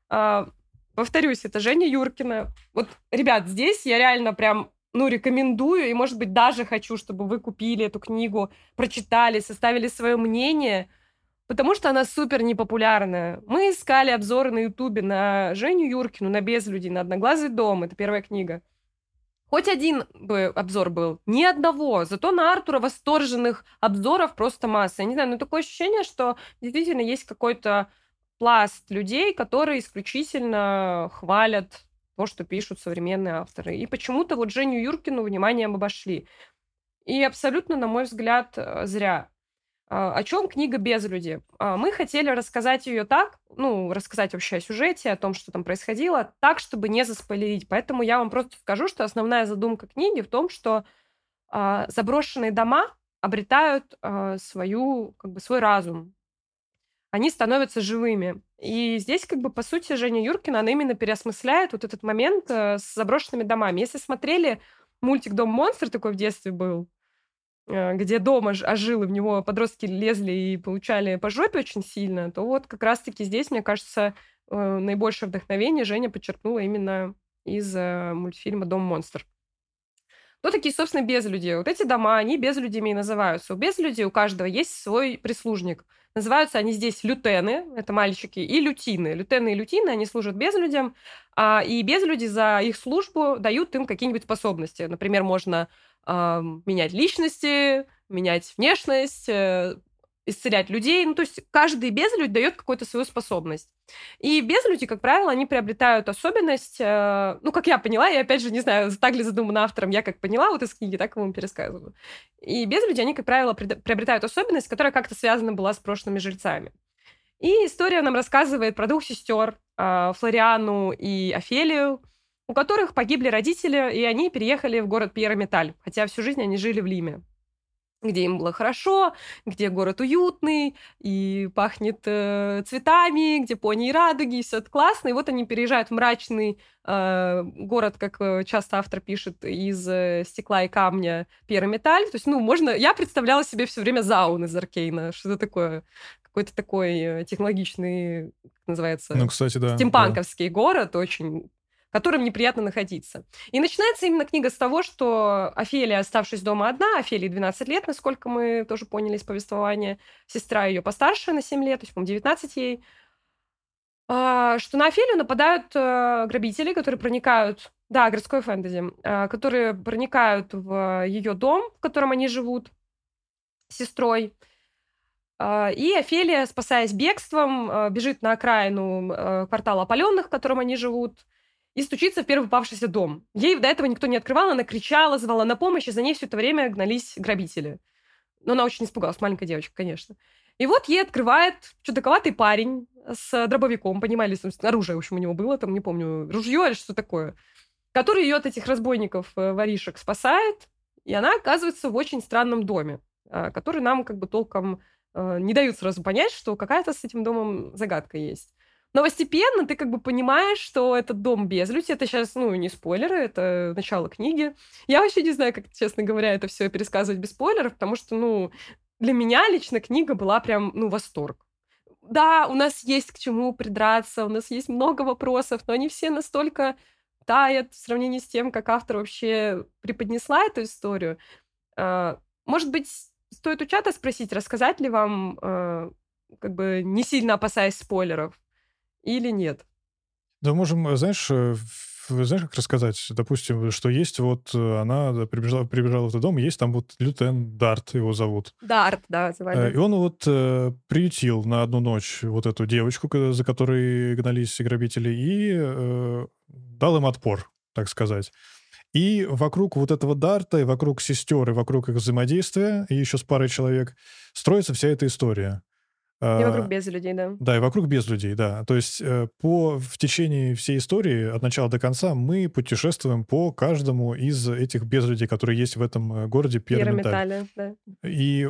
А, повторюсь, это Женя Юркина. Вот, ребят, здесь я реально прям ну, рекомендую, и, может быть, даже хочу, чтобы вы купили эту книгу, прочитали, составили свое мнение – Потому что она супер непопулярная. Мы искали обзоры на Ютубе на Женю Юркину, на Безлюдей, на Одноглазый дом. Это первая книга. Хоть один бы обзор был. Ни одного. Зато на Артура восторженных обзоров просто масса. Я не знаю, но такое ощущение, что действительно есть какой-то пласт людей, которые исключительно хвалят то, что пишут современные авторы. И почему-то вот Женю Юркину вниманием обошли. И абсолютно, на мой взгляд, э, зря. А, о чем книга без людей? А, мы хотели рассказать ее так, ну, рассказать вообще о сюжете, о том, что там происходило, так, чтобы не заспойлерить. Поэтому я вам просто скажу, что основная задумка книги в том, что а, заброшенные дома обретают свою, как бы, свой разум. Они становятся живыми. И здесь, как бы, по сути, Женя Юркина, она именно переосмысляет вот этот момент э, с заброшенными домами. Если смотрели мультик «Дом монстр», такой в детстве был, Э, где дом ожил, и в него подростки лезли и получали по жопе очень сильно, то вот как раз-таки здесь, мне кажется, э, наибольшее вдохновение Женя подчеркнула именно из э, мультфильма «Дом монстр». Кто такие, собственно, безлюди? Вот эти дома, они безлюдями и называются. У безлюдей у каждого есть свой прислужник. Называются они здесь лютены, это мальчики, и лютины. Лютены и лютины, они служат безлюдям, а, и безлюди за их службу дают им какие-нибудь способности. Например, можно э, менять личности, менять внешность, э, исцелять людей. Ну, то есть каждый безлюдь дает какую-то свою способность. И безлюди, как правило, они приобретают особенность, э, ну, как я поняла, я опять же не знаю, так ли задумано автором, я как поняла вот из книги, так вам пересказываю. И безлюди, они, как правило, приобретают особенность, которая как-то связана была с прошлыми жильцами. И история нам рассказывает про двух сестер, э, Флориану и Офелию, у которых погибли родители, и они переехали в город Пьерометаль, хотя всю жизнь они жили в Лиме. Где им было хорошо, где город уютный и пахнет э, цветами, где пони и радуги, и все это классно. И вот они переезжают в мрачный э, город, как э, часто автор пишет, из э, стекла и камня Пирометаль. То есть, ну, можно... Я представляла себе все время заун из Аркейна. Что это такое? Какой-то такой э, технологичный, как называется? Ну, кстати, да. Стимпанковский да. город, очень в котором неприятно находиться. И начинается именно книга с того, что Офелия, оставшись дома одна, Офелии 12 лет, насколько мы тоже поняли из повествования, сестра ее постарше на 7 лет, то есть, по-моему, 19 ей, а, что на Офелию нападают э, грабители, которые проникают, да, городской фэнтези, а, которые проникают в ее дом, в котором они живут с сестрой. А, и Офелия, спасаясь бегством, э, бежит на окраину э, квартала опаленных, в котором они живут, и стучится в первый попавшийся дом. Ей до этого никто не открывал, она кричала, звала на помощь, и за ней все это время гнались грабители. Но она очень испугалась, маленькая девочка, конечно. И вот ей открывает чудаковатый парень с дробовиком, понимали, оружие, в общем, у него было, там, не помню, ружье или что такое, который ее от этих разбойников, э, воришек спасает, и она оказывается в очень странном доме, а, который нам как бы толком э, не дают сразу понять, что какая-то с этим домом загадка есть. Но постепенно ты как бы понимаешь, что этот дом безлюдь. Это сейчас, ну, не спойлеры, это начало книги. Я вообще не знаю, как, честно говоря, это все пересказывать без спойлеров, потому что, ну, для меня лично книга была прям, ну, восторг. Да, у нас есть к чему придраться, у нас есть много вопросов, но они все настолько тают в сравнении с тем, как автор вообще преподнесла эту историю. А, может быть, стоит у чата спросить, рассказать ли вам, а, как бы не сильно опасаясь спойлеров, или нет? Да, можем, э, знаешь, э, знаешь, как рассказать? Допустим, что есть вот э, она прибежала, прибежала в этот дом, есть там вот Лютен Дарт его зовут. Дарт, да, звали. И он вот э, приютил на одну ночь вот эту девочку, за которой гнались грабители, и э, дал им отпор, так сказать. И вокруг вот этого Дарта, и вокруг сестер, и вокруг их взаимодействия, и еще с парой человек, строится вся эта история. И вокруг а, без людей, да. Да, и вокруг без людей, да. То есть э, по, в течение всей истории, от начала до конца, мы путешествуем по каждому из этих безлюдей, которые есть в этом э, городе Пьерометале. да. И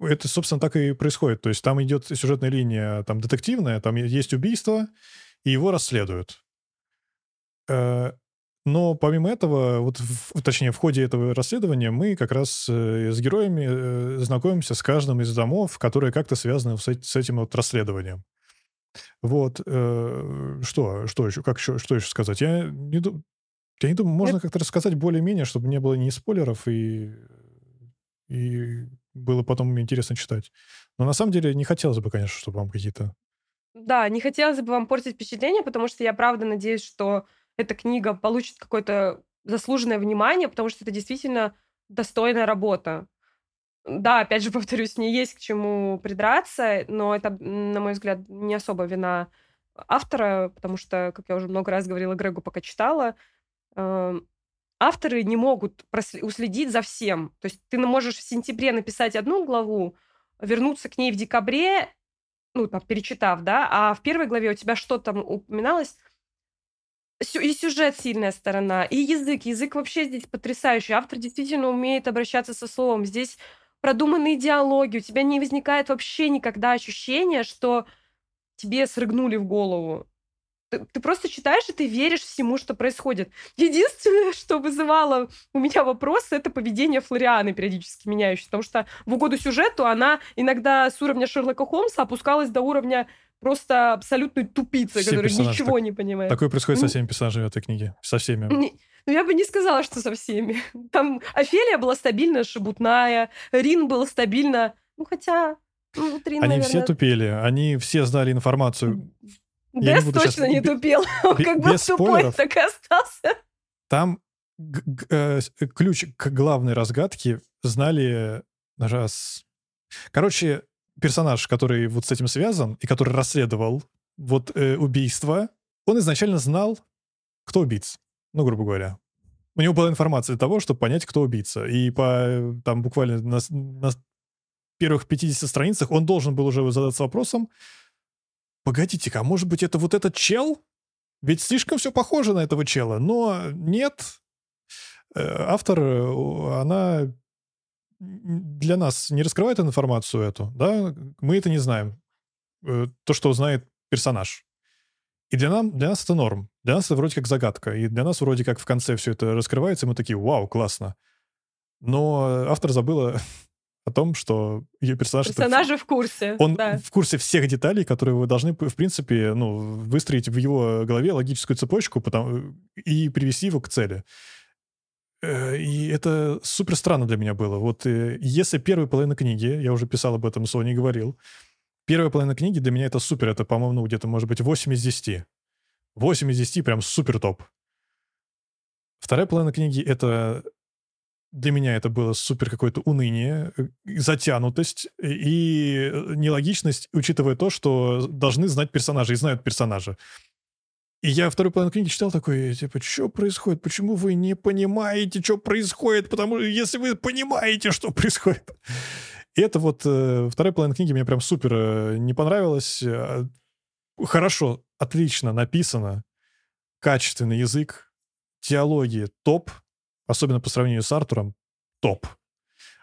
это, собственно, так и происходит. То есть там идет сюжетная линия там детективная, там есть убийство, и его расследуют. Но помимо этого, вот в, точнее, в ходе этого расследования мы как раз э, с героями э, знакомимся с каждым из домов, которые как-то связаны с, с этим вот расследованием. Вот. Э, что, что еще, как еще, что еще сказать? Я не, я не думаю, можно как-то рассказать более-менее, чтобы не было ни спойлеров и, и было потом интересно читать. Но на самом деле не хотелось бы, конечно, чтобы вам какие-то... Да, не хотелось бы вам портить впечатление, потому что я правда надеюсь, что эта книга получит какое-то заслуженное внимание, потому что это действительно достойная работа. Да, опять же, повторюсь, не есть к чему придраться, но это, на мой взгляд, не особо вина автора, потому что, как я уже много раз говорила Грегу, пока читала, э, авторы не могут уследить за всем. То есть ты можешь в сентябре написать одну главу, вернуться к ней в декабре, ну, там, перечитав, да, а в первой главе у тебя что там упоминалось, и сюжет сильная сторона, и язык. Язык вообще здесь потрясающий. Автор действительно умеет обращаться со словом. Здесь продуманные диалоги. У тебя не возникает вообще никогда ощущения, что тебе срыгнули в голову. Ты, ты просто читаешь, и ты веришь всему, что происходит. Единственное, что вызывало у меня вопросы, это поведение Флорианы, периодически меняющееся. Потому что в угоду сюжету она иногда с уровня Шерлока Холмса опускалась до уровня просто абсолютной тупица, Все который ничего так, не понимает. Такое происходит со всеми персонажами этой книги. Со всеми. Не, ну, я бы не сказала, что со всеми. Там Офелия была стабильно шебутная, Рин был стабильно... Ну, хотя... Ну, вот Рин, Они наверное... все тупели, они все знали информацию. Дэс не точно сейчас... не тупел. Он как бы тупой так и остался. Там э, ключ к главной разгадке знали раз... Короче, персонаж, который вот с этим связан и который расследовал вот э, убийство, он изначально знал, кто убийца. Ну, грубо говоря. У него была информация для того, чтобы понять, кто убийца. И по там буквально на, на первых 50 страницах он должен был уже задаться вопросом, погодите-ка, а может быть это вот этот чел? Ведь слишком все похоже на этого чела. Но нет. Э, автор, э, она для нас не раскрывает информацию эту, да, мы это не знаем. Э, то, что знает персонаж. И для, нам, для нас это норм. Для нас это вроде как загадка. И для нас вроде как в конце все это раскрывается, и мы такие, вау, классно. Но автор забыла о том, что ее персонаж... Персонажи это, в курсе. Он да. в курсе всех деталей, которые вы должны, в принципе, ну, выстроить в его голове логическую цепочку потому, и привести его к цели. Э, и это супер странно для меня было. Вот э, если первая половина книги, я уже писал об этом, Сони говорил, первая половина книги для меня это супер, это, по-моему, ну, где-то, может быть, 8 из 10. 8 из 10 прям супер топ. Вторая половина книги — это для меня это было супер какое-то уныние, э, затянутость и нелогичность, учитывая то, что должны знать персонажи и знают персонажа. И я вторую половину книги читал такой, типа, что происходит? Почему вы не понимаете, что происходит? Потому что если вы понимаете, что происходит. И это вот э, вторая половина книги мне прям супер э, не понравилась. Э, хорошо, отлично написано, качественный язык, теология топ, особенно по сравнению с Артуром, топ.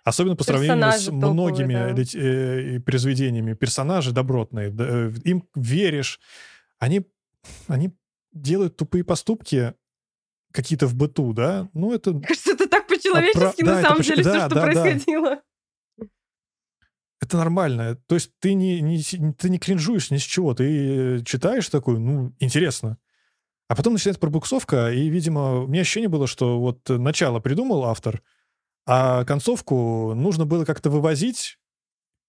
Особенно по сравнению Персонажи с топовые, многими да. э, произведениями. Персонажи добротные, э, им веришь. Они, они делают тупые поступки какие-то в быту, да? Ну, это... Кажется, это так по-человечески, а, на да, самом деле, да, все, что да, происходило. Да. Это нормально. То есть ты не, не, ты не кринжуешь ни с чего. Ты читаешь такой, ну, интересно. А потом начинается пробуксовка, и, видимо, у меня ощущение было, что вот начало придумал автор, а концовку нужно было как-то вывозить,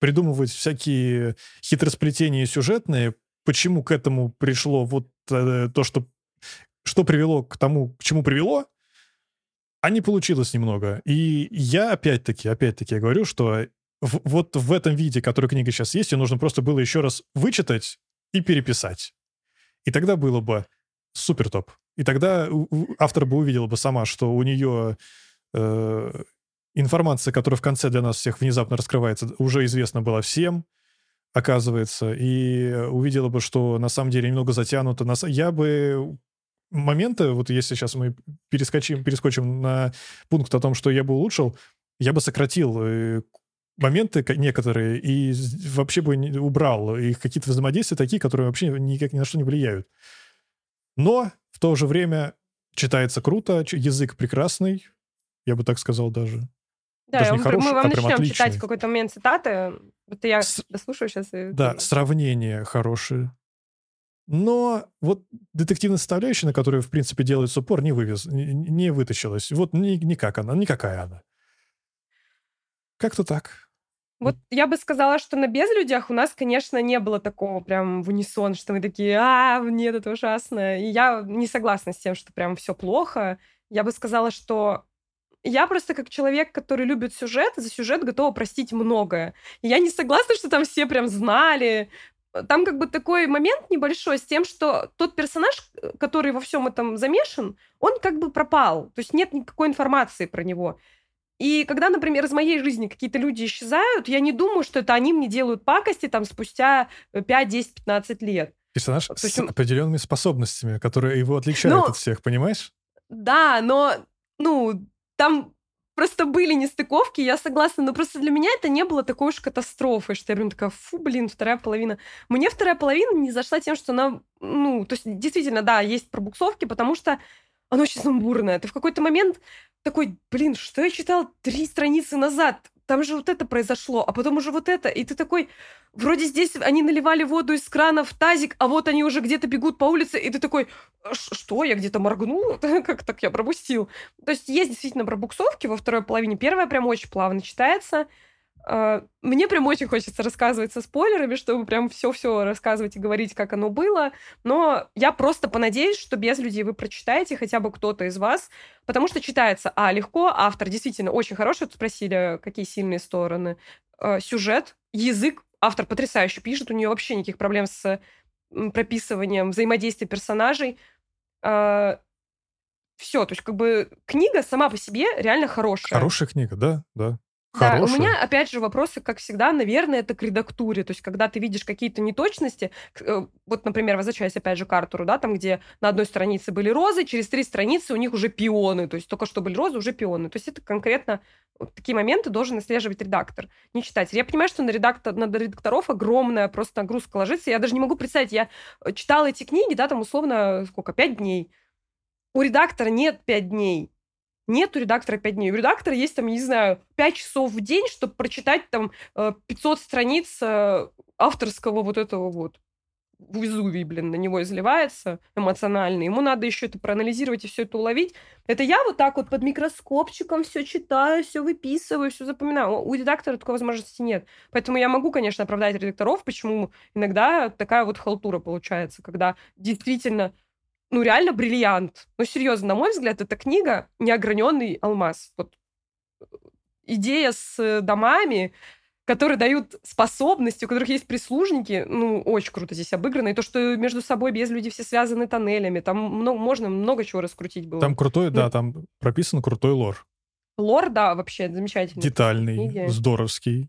придумывать всякие хитросплетения сюжетные, почему к этому пришло вот э, то, что, что привело к тому, к чему привело, а не получилось немного. И я опять-таки, опять-таки я говорю, что в, вот в этом виде, который книга сейчас есть, ее нужно просто было еще раз вычитать и переписать. И тогда было бы супер топ. И тогда автор бы увидела бы сама, что у нее э, информация, которая в конце для нас всех внезапно раскрывается, уже известна была всем, оказывается, и увидела бы, что на самом деле немного затянуто. Я бы моменты, вот если сейчас мы перескочим, перескочим на пункт о том, что я бы улучшил, я бы сократил э, моменты некоторые и вообще бы убрал их какие-то взаимодействия такие, которые вообще никак ни на что не влияют. Но в то же время читается круто, язык прекрасный, я бы так сказал даже. Да, Даже не мы, хороший, мы вам а начнем отличный. читать какой-то момент цитаты. Это я С... дослушаю сейчас. И... Да, сравнение хорошее. Но вот детективная составляющая, на которую, в принципе, делается упор, не, вывез, не, не вытащилась. Вот ни, никак она, никакая она. Как-то так. Вот я бы сказала, что на безлюдях у нас, конечно, не было такого прям в унисон, что мы такие, а, нет, это ужасно. И я не согласна с тем, что прям все плохо. Я бы сказала, что я просто как человек, который любит сюжет, за сюжет готова простить многое. И я не согласна, что там все прям знали. Там как бы такой момент небольшой с тем, что тот персонаж, который во всем этом замешан, он как бы пропал. То есть нет никакой информации про него. И когда, например, из моей жизни какие-то люди исчезают, я не думаю, что это они мне делают пакости там спустя 5, 10, 15 лет. Персонаж То есть... с определенными способностями, которые его отличают но... от всех, понимаешь? Да, но ну, там просто были нестыковки, я согласна, но просто для меня это не было такой уж катастрофой, что я прям такая, фу, блин, вторая половина. Мне вторая половина не зашла тем, что она, ну, то есть действительно, да, есть пробуксовки, потому что она очень сумбурная. Ты в какой-то момент такой, блин, что я читал три страницы назад? Там же вот это произошло, а потом уже вот это. И ты такой, вроде здесь они наливали воду из крана в тазик, а вот они уже где-то бегут по улице, и ты такой, что, я где-то моргнул? как так я пропустил? То есть есть действительно пробуксовки во второй половине. Первая прям очень плавно читается, а, мне прям очень хочется рассказывать со спойлерами, чтобы прям все-все рассказывать и говорить, как оно было. Но я просто понадеюсь, что без людей вы прочитаете хотя бы кто-то из вас, потому что читается, а, легко, автор действительно очень хороший. Тут спросили, какие сильные стороны. А, сюжет, язык. Автор потрясающе пишет, у нее вообще никаких проблем с прописыванием взаимодействия персонажей. А, все, то есть как бы книга сама по себе реально хорошая. Хорошая книга, да, да. Хорошая. Да, у меня, опять же, вопросы, как всегда, наверное, это к редактуре. То есть, когда ты видишь какие-то неточности, э, вот, например, возвращаясь опять же к Артуру, да, там, где на одной странице были розы, через три страницы у них уже пионы, то есть только что были розы, уже пионы. То есть это конкретно вот такие моменты должен отслеживать редактор, не читатель. Я понимаю, что на, редактор, на редакторов огромная просто нагрузка ложится. Я даже не могу представить, я э, читала эти книги, да, там условно, сколько, пять дней. У редактора нет пять дней нет у редактора 5 дней. У редактора есть, там, не знаю, 5 часов в день, чтобы прочитать там 500 э, страниц э, авторского вот этого вот. Везувий, блин, на него изливается эмоционально. Ему надо еще это проанализировать и все это уловить. Это я вот так вот под микроскопчиком все читаю, все выписываю, все запоминаю. У редактора такой возможности нет. Поэтому я могу, конечно, оправдать редакторов, почему иногда такая вот халтура получается, когда действительно ну, реально бриллиант. Ну, серьезно, на мой взгляд, эта книга неограненный алмаз. Вот э, идея с э, домами, которые дают способности, у которых есть прислужники, ну, очень круто здесь обыграно. И то, что между собой без люди все связаны тоннелями, там много, можно много чего раскрутить было. Там крутой, ну, да, там прописан крутой лор. Лор, да, вообще замечательный. Детальный, здоровский.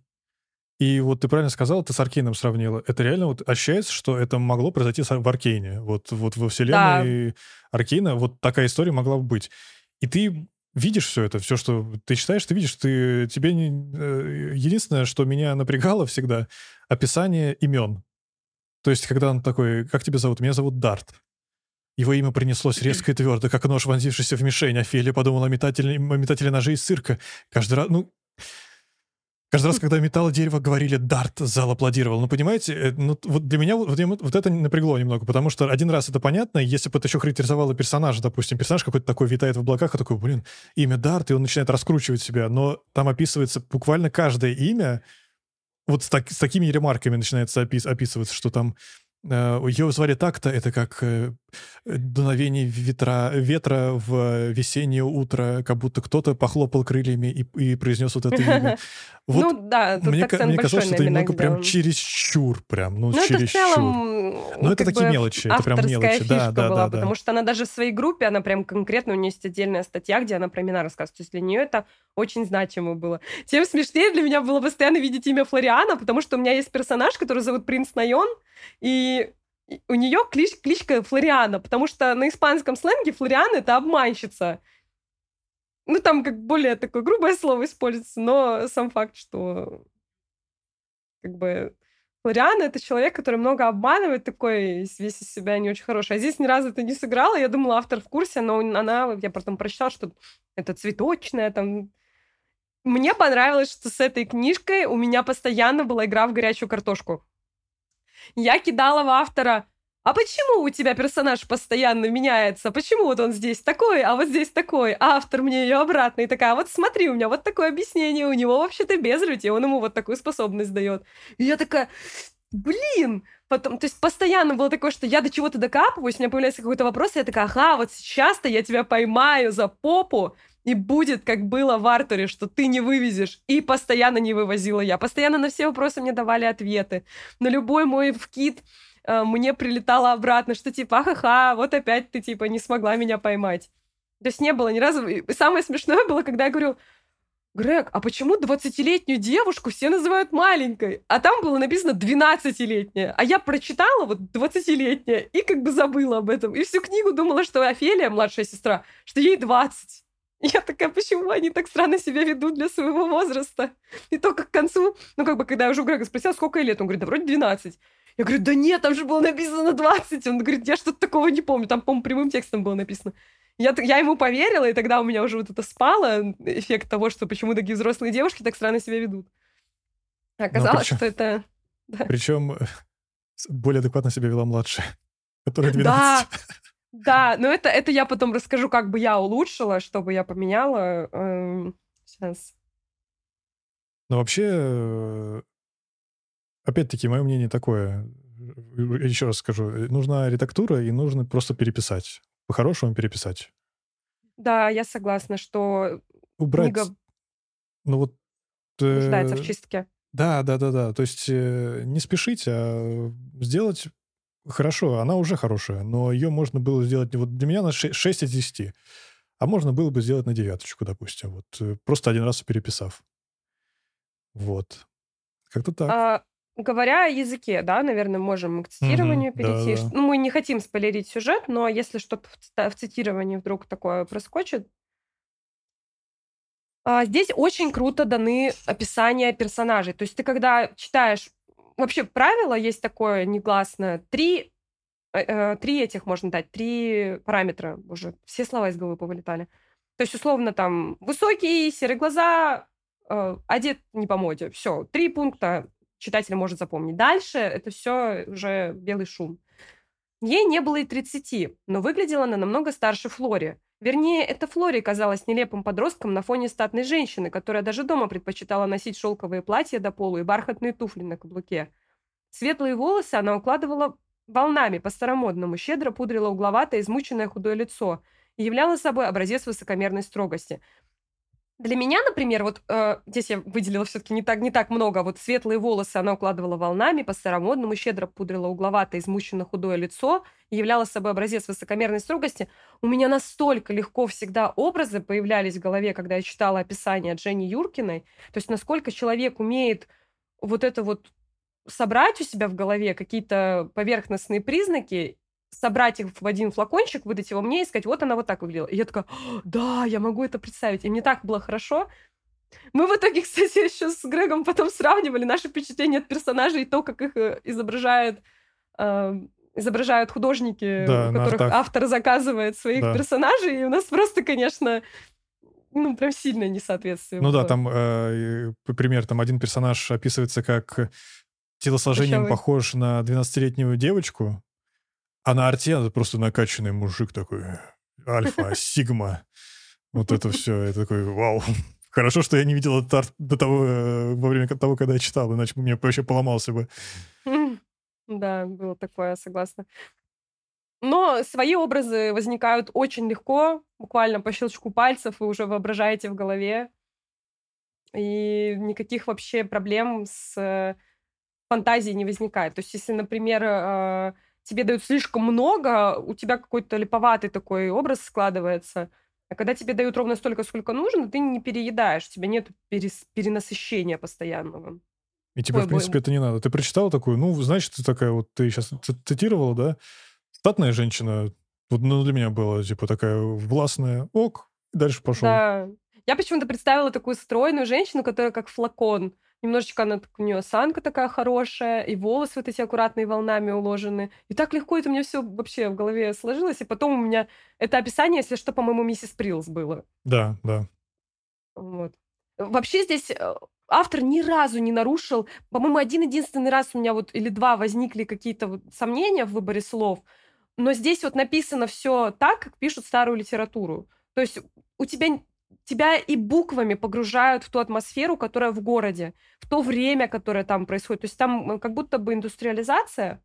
И вот ты правильно сказал, ты с Аркейном сравнила. Это реально вот ощущается, что это могло произойти в Аркейне. Вот, вот во вселенной да. Аркейна вот такая история могла бы быть. И ты видишь все это, все, что ты читаешь, ты видишь, ты, тебе не... Э, единственное, что меня напрягало всегда, описание имен. То есть, когда он такой, как тебя зовут? Меня зовут Дарт. Его имя принеслось резко и твердо, как нож, вонзившийся в мишень. Офелия подумала о метателе, о метателе ножей из цирка. Каждый раз, ну, Каждый раз, когда металл дерево говорили «Дарт», зал аплодировал. Ну, понимаете, э, ну, вот для меня вот, вот это напрягло немного, потому что один раз это понятно, если бы это еще характеризовало персонажа, допустим, персонаж какой-то такой витает в облаках, а такой, блин, имя Дарт, и он начинает раскручивать себя, но там описывается буквально каждое имя, вот с, так, с такими ремарками начинается опис, описываться, что там Э, Ее звали так-то, это как э, дуновение ветра, ветра в весеннее утро, как будто кто-то похлопал крыльями и, и произнес вот это имя. Вот ну да, тут мне, мне казалось, что это немного прям чересчур, прям, ну, ну чересчур. это в целом, ну это такие мелочи, это прям мелочи, да, да, была, да, потому что она даже в своей группе, она прям конкретно, у нее есть отдельная статья, где она про имена рассказывает, то есть для нее это очень значимо было. Тем смешнее для меня было постоянно видеть имя Флориана, потому что у меня есть персонаж, который зовут Принц Найон, и у нее клич, кличка Флориана, потому что на испанском сленге Флориана это обманщица. Ну, там как более такое грубое слово используется, но сам факт, что как бы Флориана — это человек, который много обманывает, такой весь из себя не очень хороший. А здесь ни разу это не сыграла. Я думала, автор в курсе, но она, я потом прочитала, что это цветочная, там... Мне понравилось, что с этой книжкой у меня постоянно была игра в горячую картошку. Я кидала в автора, а почему у тебя персонаж постоянно меняется? Почему вот он здесь такой, а вот здесь такой? А автор мне ее обратно. И такая, вот смотри, у меня вот такое объяснение, у него вообще-то безлюдь, и он ему вот такую способность дает. И я такая, блин, Потом, то есть постоянно было такое, что я до чего-то докапываюсь, у меня появляется какой-то вопрос, и я такая, ага, вот сейчас-то я тебя поймаю за попу, и будет, как было в Артуре, что ты не вывезешь. И постоянно не вывозила я. Постоянно на все вопросы мне давали ответы. На любой мой вкид э, мне прилетало обратно, что типа, ха-ха, вот опять ты типа не смогла меня поймать. То есть не было ни разу... И самое смешное было, когда я говорю, Грег, а почему 20-летнюю девушку все называют маленькой? А там было написано 12-летняя. А я прочитала вот 20-летняя и как бы забыла об этом. И всю книгу думала, что Офелия, младшая сестра, что ей 20. Я такая, почему они так странно себя ведут для своего возраста? И только к концу, ну как бы, когда я уже у Грега спросила, сколько ей лет, он говорит, да вроде 12. Я говорю, да нет, там же было написано 20. Он говорит, я что-то такого не помню. Там, по-моему, прямым текстом было написано. Я, я ему поверила, и тогда у меня уже вот это спало, эффект того, что почему такие взрослые девушки так странно себя ведут. А оказалось, причем, что это... Да. Причем э, более адекватно себя вела младшая, которая 12. Да, да, но это, это я потом расскажу, как бы я улучшила, чтобы я поменяла. Эм, сейчас. Ну, вообще, э, опять-таки, мое мнение такое. Еще раз скажу. Нужна редактура, и нужно просто переписать по-хорошему переписать. Да, я согласна, что Убрать, книга ну вот... нуждается в чистке. Да, да, да, да. То есть э, не спешить, а сделать хорошо. Она уже хорошая, но ее можно было сделать... Вот для меня она 6, 6 из 10. А можно было бы сделать на девяточку, допустим. Вот э, просто один раз переписав. Вот. Как-то так. А, говоря о языке, да, наверное, можем к цитированию Мгм. перейти. Да-да. Ну, мы не хотим спойлерить сюжет, но если что-то в цитировании вдруг такое проскочит а, здесь очень круто даны описания персонажей. То есть ты когда читаешь вообще правило есть такое негласное. Три, э, э, три этих можно дать, три параметра. Уже все слова из головы повылетали. То есть, условно, там, высокий, серые глаза, э, одет не по моде. Все, три пункта читатель может запомнить. Дальше это все уже белый шум. Ей не было и 30, но выглядела она намного старше Флори. Вернее, это Флори казалась нелепым подростком на фоне статной женщины, которая даже дома предпочитала носить шелковые платья до полу и бархатные туфли на каблуке. Светлые волосы она укладывала волнами по-старомодному, щедро пудрила угловатое, измученное худое лицо и являла собой образец высокомерной строгости. Для меня, например, вот э, здесь я выделила все-таки не так, не так много. Вот светлые волосы она укладывала волнами, по-старомодному щедро пудрила угловатое, измученно худое лицо являла собой образец высокомерной строгости. У меня настолько легко всегда образы появлялись в голове, когда я читала описание Дженни Юркиной. То есть насколько человек умеет вот это вот собрать у себя в голове какие-то поверхностные признаки собрать их в один флакончик, выдать его мне и сказать, вот она вот так выглядела. И я такая, да, я могу это представить. И мне так было хорошо. Мы в итоге, кстати, еще с Грегом потом сравнивали наши впечатления от персонажей и то, как их э, изображает э, изображают художники, да, у которых автор заказывает своих да. персонажей, и у нас просто, конечно, ну, прям сильное несоответствие. Ну было. да, там, э, пример, там один персонаж описывается как телосложением Причем... похож на 12-летнюю девочку, а на арте это просто накачанный мужик такой, альфа, сигма. Вот это все, это такой, вау. Хорошо, что я не видел этот арт до того, э, во время того, когда я читал, иначе бы мне вообще поломался бы. Да, было такое, согласна. Но свои образы возникают очень легко, буквально по щелчку пальцев, вы уже воображаете в голове. И никаких вообще проблем с э, фантазией не возникает. То есть, если, например, э, тебе дают слишком много, у тебя какой-то липоватый такой образ складывается. А когда тебе дают ровно столько, сколько нужно, ты не переедаешь, у тебя нет перес- перенасыщения постоянного. И тебе, Ой, в принципе, бой. это не надо. Ты прочитала такую, ну, значит, ты такая вот, ты сейчас цитировала, да? Статная женщина, вот ну, для меня была, типа, такая властная, ок, дальше пошел. Да. Я почему-то представила такую стройную женщину, которая как флакон немножечко она, у нее осанка такая хорошая, и волосы вот эти аккуратные волнами уложены. И так легко это у меня все вообще в голове сложилось. И потом у меня это описание, если что, по-моему, миссис Прилс было. Да, да. Вот. Вообще здесь э, автор ни разу не нарушил. По-моему, один-единственный раз у меня вот или два возникли какие-то вот сомнения в выборе слов. Но здесь вот написано все так, как пишут старую литературу. То есть у тебя тебя и буквами погружают в ту атмосферу, которая в городе, в то время, которое там происходит. То есть там как будто бы индустриализация,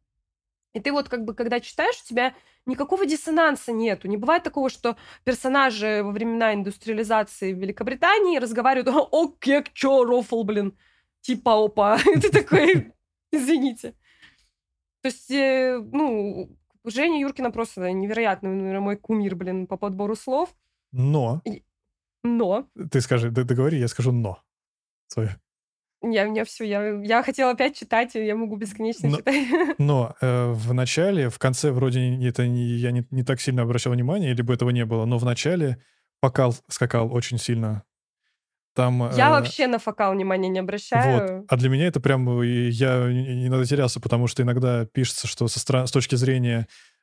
и ты вот как бы, когда читаешь, у тебя никакого диссонанса нету. Не бывает такого, что персонажи во времена индустриализации в Великобритании разговаривают «О, кек, чё, рофл, блин?» Типа опа. Ты такой, извините. То есть, э, ну, Женя Юркина просто невероятный, наверное, мой кумир, блин, по подбору слов. Но но. Ты скажи, договори, я скажу но. Свое. Я, у меня все, я, я хотела опять читать, и я могу бесконечно но, читать. Но э, в начале, в конце вроде это не, я не, не так сильно обращал внимание, либо этого не было, но в начале покал скакал очень сильно. Там, я э, вообще на фокал внимания не обращаю. Вот. А для меня это прям... Я иногда терялся, потому что иногда пишется, что со с точки зрения э,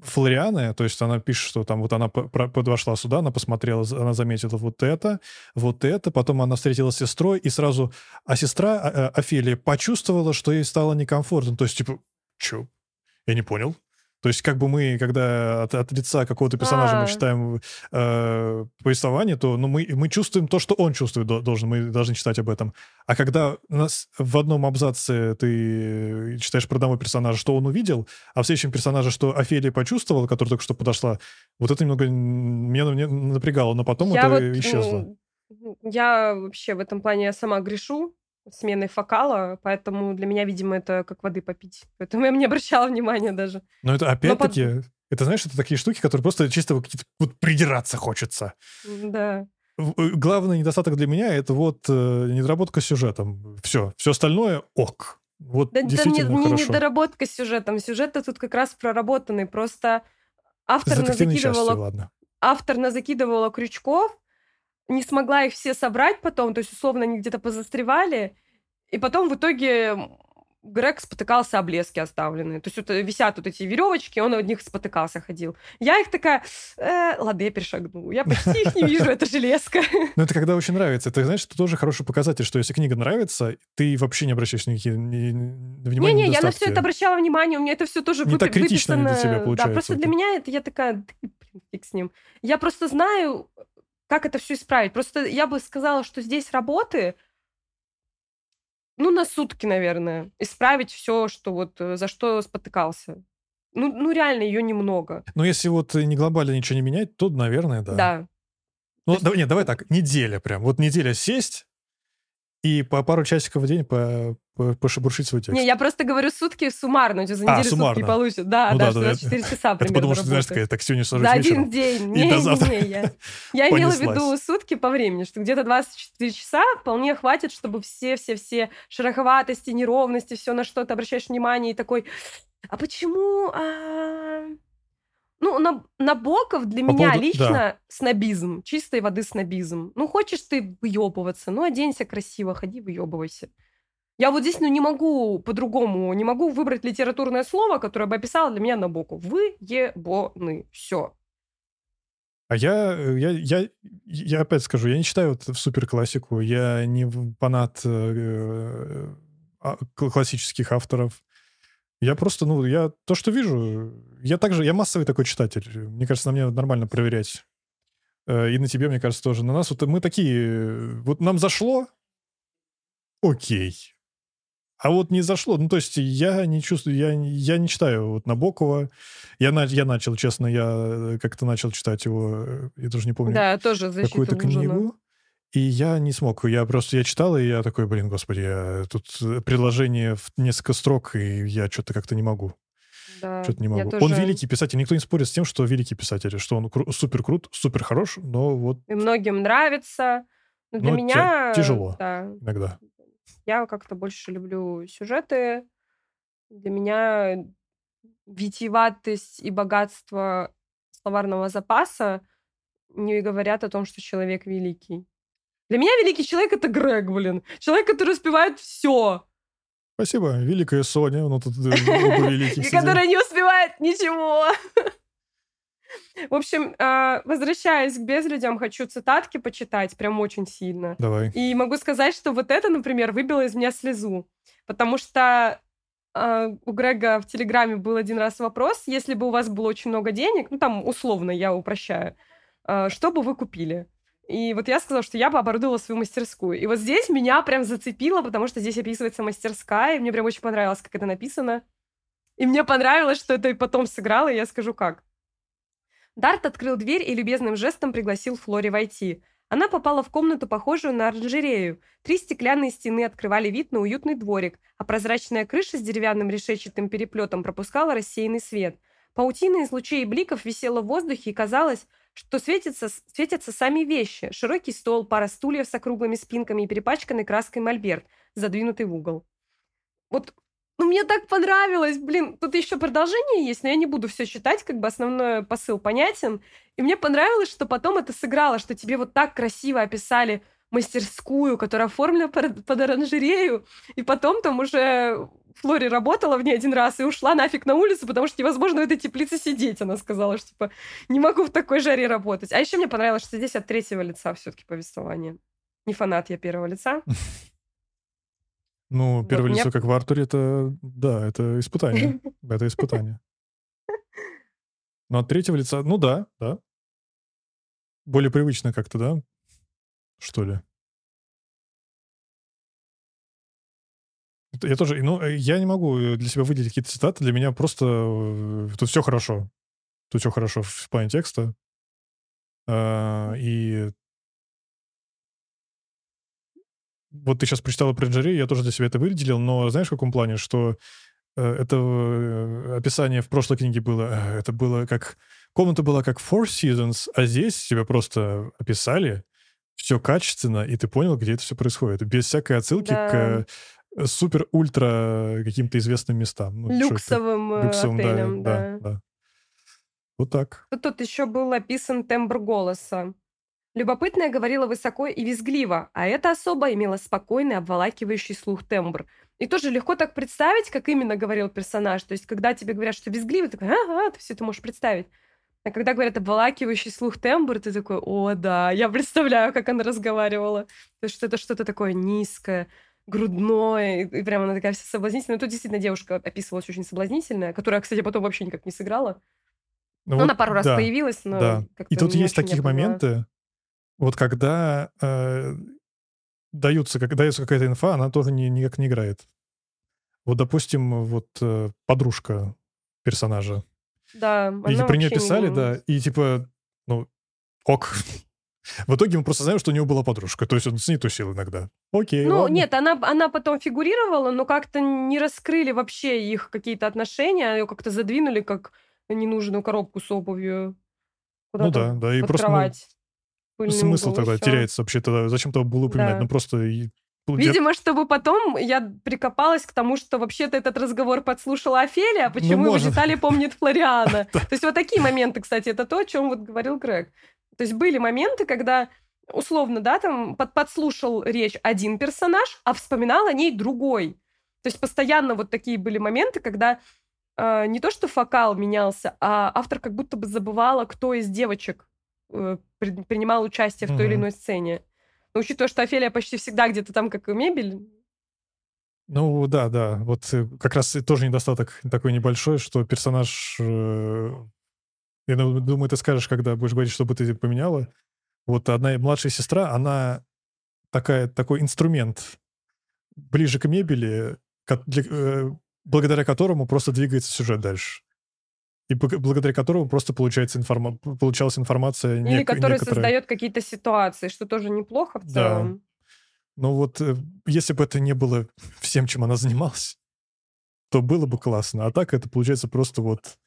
Флорианы, то есть она пишет, что там вот она подошла сюда, она посмотрела, она заметила вот это, вот это, потом она встретилась с сестрой, и сразу, а сестра а, а, Офелия почувствовала, что ей стало некомфортно. То есть, типа, чё? Я не понял. То есть, как бы мы, когда от, от лица какого-то персонажа а. мы читаем э, повествование, то ну, мы, мы чувствуем то, что он чувствует, должен, мы должны читать об этом. А когда у нас в одном абзаце ты читаешь про одного персонажа, что он увидел, а в следующем персонаже, что Офелия почувствовала, которая только что подошла, вот это немного меня, меня напрягало, но потом я это вот, исчезло. Я вообще в этом плане сама грешу, сменой фокала, поэтому для меня, видимо, это как воды попить. Поэтому я не обращала внимания даже. Но это опять-таки, под... это знаешь, это такие штуки, которые просто чисто вот, вот придираться хочется. Да. главный недостаток для меня это вот э, недоработка сюжетом. Все. Все остальное ок. Вот да, действительно не, хорошо. не недоработка сюжетом. Сюжет тут как раз проработанный. Просто автор закидывала, ладно. автор закидывала крючков, не смогла их все собрать потом, то есть условно они где-то позастревали, и потом в итоге Грег спотыкался об лески оставленные. То есть вот висят вот эти веревочки, он от них спотыкался, ходил. Я их такая, э, ладно, я перешагну. Я почти их не вижу, это железка. Ну, это когда очень нравится. Это, знаешь, это тоже хороший показатель, что если книга нравится, ты вообще не обращаешь никаких внимания Не-не, я на все это обращала внимание, у меня это все тоже не так критично для тебя получается. Да, просто для меня это я такая, блин, фиг с ним. Я просто знаю, как это все исправить. Просто я бы сказала, что здесь работы ну, на сутки, наверное. Исправить все, что вот э, за что спотыкался. Ну, ну реально, ее немного. Ну, если вот не глобально ничего не менять, то, наверное, да. Да. Ну, есть... давай, нет, давай так, неделя прям. Вот неделя сесть, и по пару часиков в день по, пошебуршить свой текст. Не, я просто говорю сутки суммарно, у тебя за неделю а, суммарно. сутки получат. Да, ну, да, да, 24 да. часа примерно Это потому что, знаешь, такая, так сегодня сажусь За вечером, один день. Не, не, завтра. не, я, я имела в виду сутки по времени, что где-то 24 часа вполне хватит, чтобы все-все-все шероховатости, неровности, все на что ты обращаешь внимание и такой, а почему... А... Ну, на, Набоков для По меня поводу... лично да. снобизм, чистой воды снобизм. Ну, хочешь ты выебываться, ну, оденься красиво, ходи, выебывайся. Я вот здесь ну, не могу по-другому, не могу выбрать литературное слово, которое бы описало для меня Набоков. Выебоны. Все. А я, я, я, я опять скажу, я не читаю вот суперклассику, я не фанат э, э, классических авторов. Я просто, ну, я то, что вижу, я также, я массовый такой читатель. Мне кажется, на мне нормально проверять. Э, и на тебе, мне кажется, тоже. На нас вот мы такие, вот нам зашло, окей. А вот не зашло. Ну, то есть я не чувствую, я, я не читаю вот Набокова. Я, на, я начал, честно, я как-то начал читать его, э, я даже не помню. Да, тоже Какую-то книгу. И я не смог. Я просто, я читал, и я такой, блин, господи, я, тут э, предложение в несколько строк, и я что-то как-то не могу. Да, что-то не могу. Тоже... Он великий писатель. Никто не спорит с тем, что великий писатель, что он кру- супер крут, супер хорош, но вот... И многим нравится. Но для но меня... Тяжело да. иногда. Я как-то больше люблю сюжеты. Для меня витиеватость и богатство словарного запаса не говорят о том, что человек великий. Для меня великий человек — это Грег, блин. Человек, который успевает все. Спасибо. Великая Соня. Ну, тут э, оба великих Которая не успевает ничего. В общем, а, возвращаясь к безлюдям, хочу цитатки почитать прям очень сильно. Давай. И могу сказать, что вот это, например, выбило из меня слезу. Потому что а, у Грега в Телеграме был один раз вопрос, если бы у вас было очень много денег, ну там условно я упрощаю, а, что бы вы купили? И вот я сказала, что я бы оборудовала свою мастерскую. И вот здесь меня прям зацепило, потому что здесь описывается мастерская, и мне прям очень понравилось, как это написано. И мне понравилось, что это и потом сыграло, и я скажу как. Дарт открыл дверь и любезным жестом пригласил Флори войти. Она попала в комнату, похожую на оранжерею. Три стеклянные стены открывали вид на уютный дворик, а прозрачная крыша с деревянным решетчатым переплетом пропускала рассеянный свет. Паутина из лучей и бликов висела в воздухе, и казалось, что светятся, светятся сами вещи. Широкий стол, пара стульев с округлыми спинками и перепачканный краской мольберт, задвинутый в угол. Вот ну, мне так понравилось, блин, тут еще продолжение есть, но я не буду все читать, как бы основной посыл понятен. И мне понравилось, что потом это сыграло, что тебе вот так красиво описали мастерскую, которая оформлена под, под оранжерею, и потом там уже Флори работала в ней один раз и ушла нафиг на улицу, потому что невозможно в этой теплице сидеть. Она сказала, что типа не могу в такой жаре работать. А еще мне понравилось, что здесь от третьего лица все-таки повествование. Не фанат я первого лица. Ну, первое лицо, как в Артуре, это, да, это испытание. Это испытание. Но от третьего лица, ну да, да. Более привычно как-то, да? Что ли? Я тоже, ну, э, я не могу э, для себя выделить какие-то цитаты. Для меня просто э, тут все хорошо. Тут все хорошо в плане текста. А, и вот ты сейчас прочитала про Джерри, я тоже для себя это выделил, но знаешь, в каком плане, что это описание в прошлой книге было, это было как... Комната была как Four Seasons, а здесь тебя просто описали все качественно, и ты понял, где это все происходит. Без всякой отсылки да. к э, супер-ультра каким-то известным местам. Ну, Люксовым, э, Люксовым отелям, да, да. да, да. Вот так. Тут еще был описан тембр голоса. Любопытная говорила высоко и визгливо, а эта особа имела спокойный, обволакивающий слух тембр. И тоже легко так представить, как именно говорил персонаж. То есть, когда тебе говорят, что визгливый, ты такой, ага, ты все это можешь представить. А когда говорят обволакивающий слух тембр, ты такой, о, да, я представляю, как она разговаривала. То есть, это что-то такое низкое, грудное, и прямо она такая вся соблазнительная. Тут действительно девушка описывалась очень соблазнительная, которая, кстати, потом вообще никак не сыграла. Ну, вот, она пару раз да, появилась, но да. И тут есть такие моменты, вот когда э, даются, как, дается какая-то инфа, она тоже не, никак не играет. Вот, допустим, вот э, подружка персонажа. Да, И при ней писали, не... да, и типа, ну, ок. В итоге мы просто знаем, что у него была подружка. То есть он с ней тусил иногда. Окей, Ну, ладно. нет, она, она потом фигурировала, но как-то не раскрыли вообще их какие-то отношения. Ее как-то задвинули как ненужную коробку с обувью. Ну да, да. И просто ну, Смысл тогда все. теряется вообще тогда. Зачем тогда было упоминать? Да. Ну просто... Видимо, чтобы потом я прикопалась к тому, что вообще-то этот разговор подслушала Офелия, а почему ну, его детали помнит Флориана. То есть вот такие моменты, кстати, это то, о чем вот говорил Грег. То есть были моменты, когда условно, да, там под, подслушал речь один персонаж, а вспоминал о ней другой. То есть постоянно вот такие были моменты, когда э, не то что фокал менялся, а автор как будто бы забывала, кто из девочек принимал участие в той или иной сцене. Но учитывая, что Офелия почти всегда где-то там как мебель. Ну да, да. Вот э, как раз тоже недостаток такой небольшой, что персонаж... Э, я думаю, ты скажешь, когда будешь говорить, чтобы ты поменяла. Вот одна младшая сестра, она такая, такой инструмент ближе к мебели, благодаря которому просто двигается сюжет дальше и благодаря которому просто получается информа... получалась информация Или который некоторая... создает какие-то ситуации, что тоже неплохо в целом. Да. Ну вот, э, если бы это не было всем, чем она занималась, то было бы классно. А так это получается просто вот...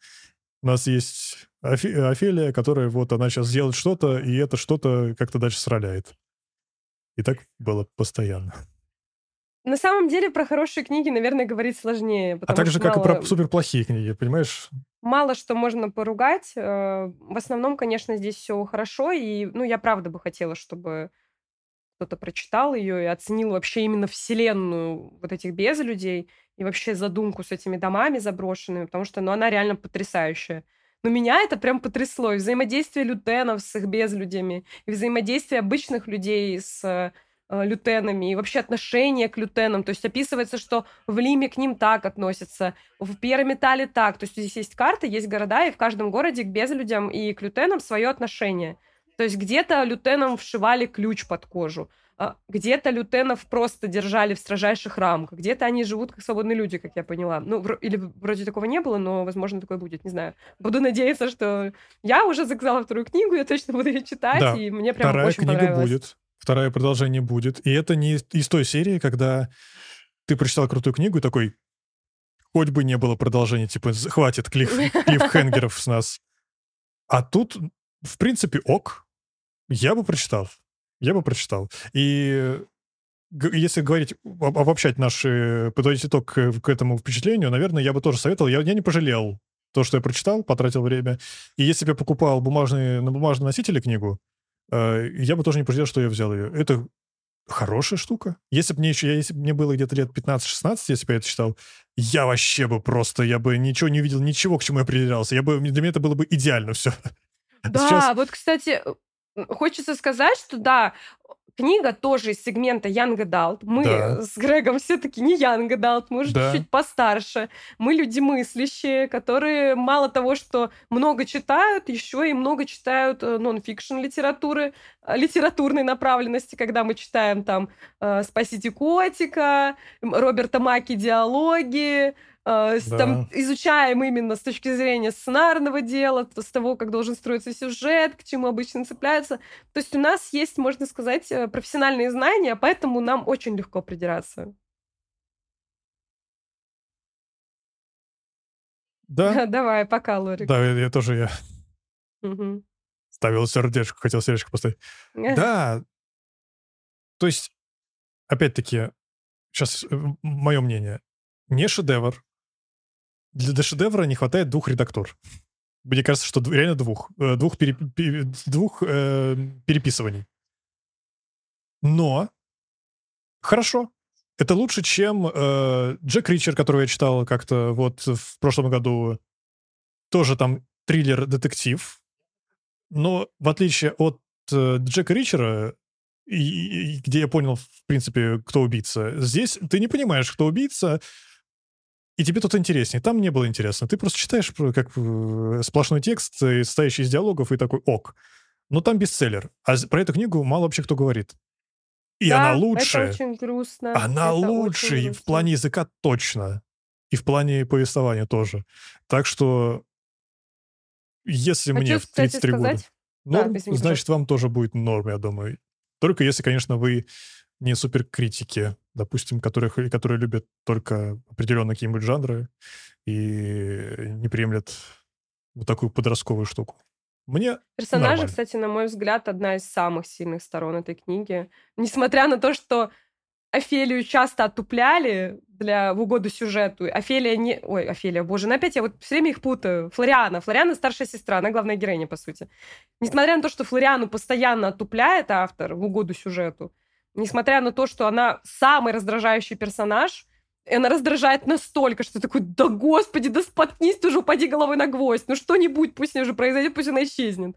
У нас есть Офи... Офелия, которая вот она сейчас делает что-то, и это что-то как-то дальше сраляет. И так было постоянно. На самом деле про хорошие книги, наверное, говорить сложнее. А так же, как мало... и про суперплохие книги, понимаешь? Мало что можно поругать. Э, в основном, конечно, здесь все хорошо. И, ну, я правда бы хотела, чтобы кто-то прочитал ее и оценил вообще именно вселенную вот этих безлюдей и вообще задумку с этими домами заброшенными, потому что, ну, она реально потрясающая. Но меня это прям потрясло. И взаимодействие лютенов с их безлюдями, и взаимодействие обычных людей с Э, лютенами и вообще отношение к лютенам. То есть описывается, что в Лиме к ним так относятся, в Пьерометале так. То есть здесь есть карты, есть города, и в каждом городе к безлюдям и к лютенам свое отношение. То есть где-то лютенам вшивали ключ под кожу, а где-то лютенов просто держали в строжайших рамках, где-то они живут как свободные люди, как я поняла. Ну, или вроде такого не было, но, возможно, такое будет, не знаю. Буду надеяться, что я уже заказала вторую книгу, я точно буду ее читать, да. и мне прям Вторая очень книга понравилось. будет. Второе продолжение будет. И это не из той серии, когда ты прочитал крутую книгу и такой, хоть бы не было продолжения, типа, хватит клифф, клиффхенгеров с нас. А тут, в принципе, ок. Я бы прочитал. Я бы прочитал. И если говорить, обобщать наши, подводить итог к, этому впечатлению, наверное, я бы тоже советовал. Я, я не пожалел то, что я прочитал, потратил время. И если бы я покупал бумажные, на бумажном носителе книгу, Э, я бы тоже не пожалел, что я взял ее. Это хорошая штука. Если бы мне еще, если бы мне было где-то лет 15-16, если бы я это читал, я вообще бы просто, я бы ничего не увидел, ничего, к чему я определялся. Я бы, для меня это было бы идеально все. Да, Сейчас... вот, кстати, хочется сказать, что да, книга тоже из сегмента Young Adult. Мы да. с Грегом все-таки не Young Adult, мы уже да. чуть постарше. Мы люди мыслящие, которые мало того, что много читают, еще и много читают э, нон-фикшн литературы, э, литературной направленности, когда мы читаем там э, «Спасите котика», Роберта Маки «Диалоги», э, да. там изучаем именно с точки зрения сценарного дела, с того, как должен строиться сюжет, к чему обычно цепляется. То есть у нас есть, можно сказать, э, профессиональные знания, поэтому нам очень легко придираться. Да? Давай, пока, Лорик. Да, я, я тоже я. Угу. Ставил сердечко, хотел сердечко поставить. Да, То есть, опять-таки, сейчас э, мое мнение, не шедевр. Для, для шедевра не хватает двух редактор. Мне кажется, что реально двух. Э, двух, пере, двух э, переписываний. Но хорошо. Это лучше, чем э, Джек Ричер, которого я читал как-то вот в прошлом году. Тоже там триллер-детектив. Но в отличие от э, Джека Ричера, и, и, где я понял, в принципе, кто убийца, здесь ты не понимаешь, кто убийца, и тебе тут интереснее. Там не было интересно. Ты просто читаешь как э, сплошной текст, состоящий из диалогов, и такой ок. Но там бестселлер. А про эту книгу мало вообще кто говорит. И да, она лучшая. Это очень грустно. Она это лучшая в плане языка точно. И в плане повествования тоже. Так что, если Хочу, мне в 33 кстати, года норм, да, значит, вам тоже будет норм, я думаю. Только если, конечно, вы не суперкритики, допустим, которые, которые любят только определенные какие-нибудь жанры и не приемлят вот такую подростковую штуку. Мне Персонажи, нормально. кстати, на мой взгляд, одна из самых сильных сторон этой книги. Несмотря на то, что Офелию часто отупляли для, в угоду сюжету. Офелия не... Ой, Офелия, боже, ну опять я вот все время их путаю. Флориана. Флориана старшая сестра, она главная героиня, по сути. Несмотря на то, что Флориану постоянно отупляет автор в угоду сюжету, несмотря на то, что она самый раздражающий персонаж, и она раздражает настолько, что ты такой, да господи, да споткнись ты уже, упади головой на гвоздь. Ну что-нибудь пусть уже произойдет, пусть она исчезнет.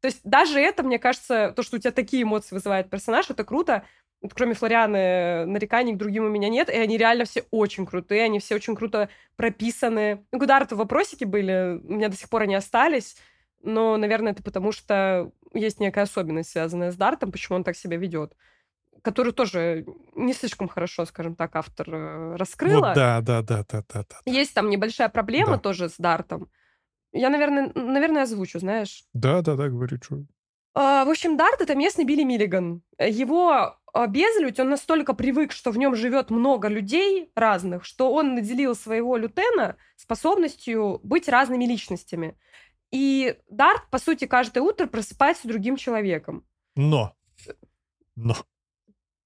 То есть даже это, мне кажется, то, что у тебя такие эмоции вызывает персонаж, это круто. Вот кроме Флорианы, нареканий к другим у меня нет, и они реально все очень крутые, они все очень круто прописаны. Ну, Гудар-то вопросики были, у меня до сих пор они остались, но, наверное, это потому, что есть некая особенность, связанная с Дартом, почему он так себя ведет которую тоже не слишком хорошо, скажем так, автор э, раскрыла. Вот, да, да, да, да, да, да. Есть там небольшая проблема да. тоже с Дартом. Я, наверное, наверное, озвучу, знаешь. Да, да, да, говори, что. А, в общем, Дарт это местный Билли Миллиган. Его безлюдь, он настолько привык, что в нем живет много людей разных, что он наделил своего лютена способностью быть разными личностями. И Дарт, по сути, каждое утро просыпается другим человеком. Но. Но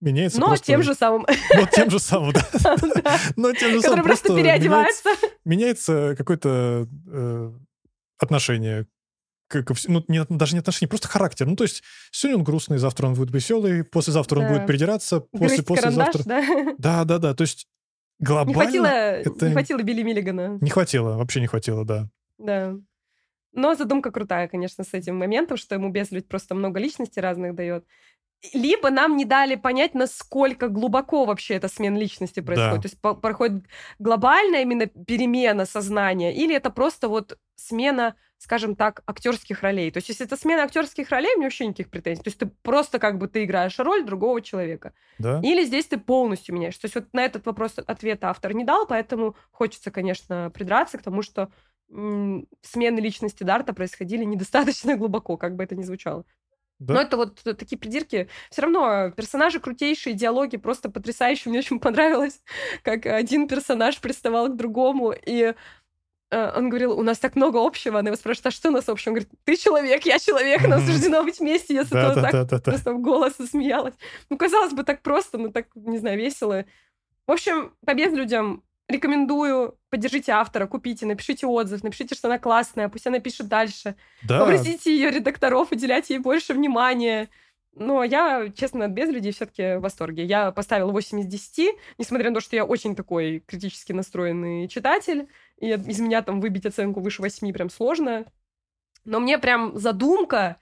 меняется Но просто... тем же самым. Но тем же самым, да. Но тем же самым. просто переодевается. Меняется какое-то э, отношение ну, не, даже не отношение, просто характер. Ну, то есть сегодня он грустный, завтра он будет веселый, послезавтра да. он будет придираться, после послезавтра... Да? да, да, да. То есть глобально... Не хватило, это... не хватило Билли Миллигана. Не хватило, вообще не хватило, да. Да. Но задумка крутая, конечно, с этим моментом, что ему безлюдь просто много личностей разных дает либо нам не дали понять, насколько глубоко вообще эта смена личности происходит. Да. То есть по- проходит глобальная именно перемена сознания, или это просто вот смена, скажем так, актерских ролей. То есть если это смена актерских ролей, у меня вообще никаких претензий. То есть ты просто как бы ты играешь роль другого человека. Да. Или здесь ты полностью меняешь. То есть вот на этот вопрос ответа автор не дал, поэтому хочется, конечно, придраться к тому, что смены личности Дарта происходили недостаточно глубоко, как бы это ни звучало. Да? Но это вот такие придирки. Все равно персонажи крутейшие, диалоги просто потрясающие. Мне очень понравилось, как один персонаж приставал к другому, и э, он говорил, у нас так много общего. Она его спрашивает, а что у нас общего? Он говорит, ты человек, я человек, нам суждено быть вместе. Я с этого так просто в голос смеялась. Ну, казалось бы, так просто, но так, не знаю, весело. В общем, побед людям Рекомендую, поддержите автора, купите, напишите отзыв, напишите, что она классная, пусть она пишет дальше. Да. Попросите ее редакторов уделять ей больше внимания. Но я, честно, без людей все-таки в восторге. Я поставила 8 из 10, несмотря на то, что я очень такой критически настроенный читатель, и из меня там выбить оценку выше 8 прям сложно. Но мне прям задумка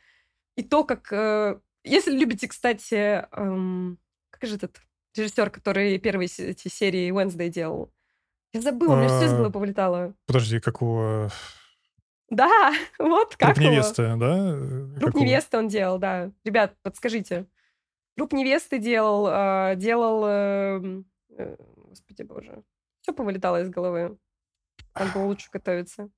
и то, как... Э, если любите, кстати, эм, как же этот режиссер, который первые эти серии Wednesday делал? Я забыла, у меня все из головы повылетало. Подожди, какого... Да, вот как Труп невесты, да? Труп какого? невесты он делал, да. Ребят, подскажите. Труп невесты делал, э, делал... Э, э, господи боже. Все повылетало из головы. Надо было лучше готовиться.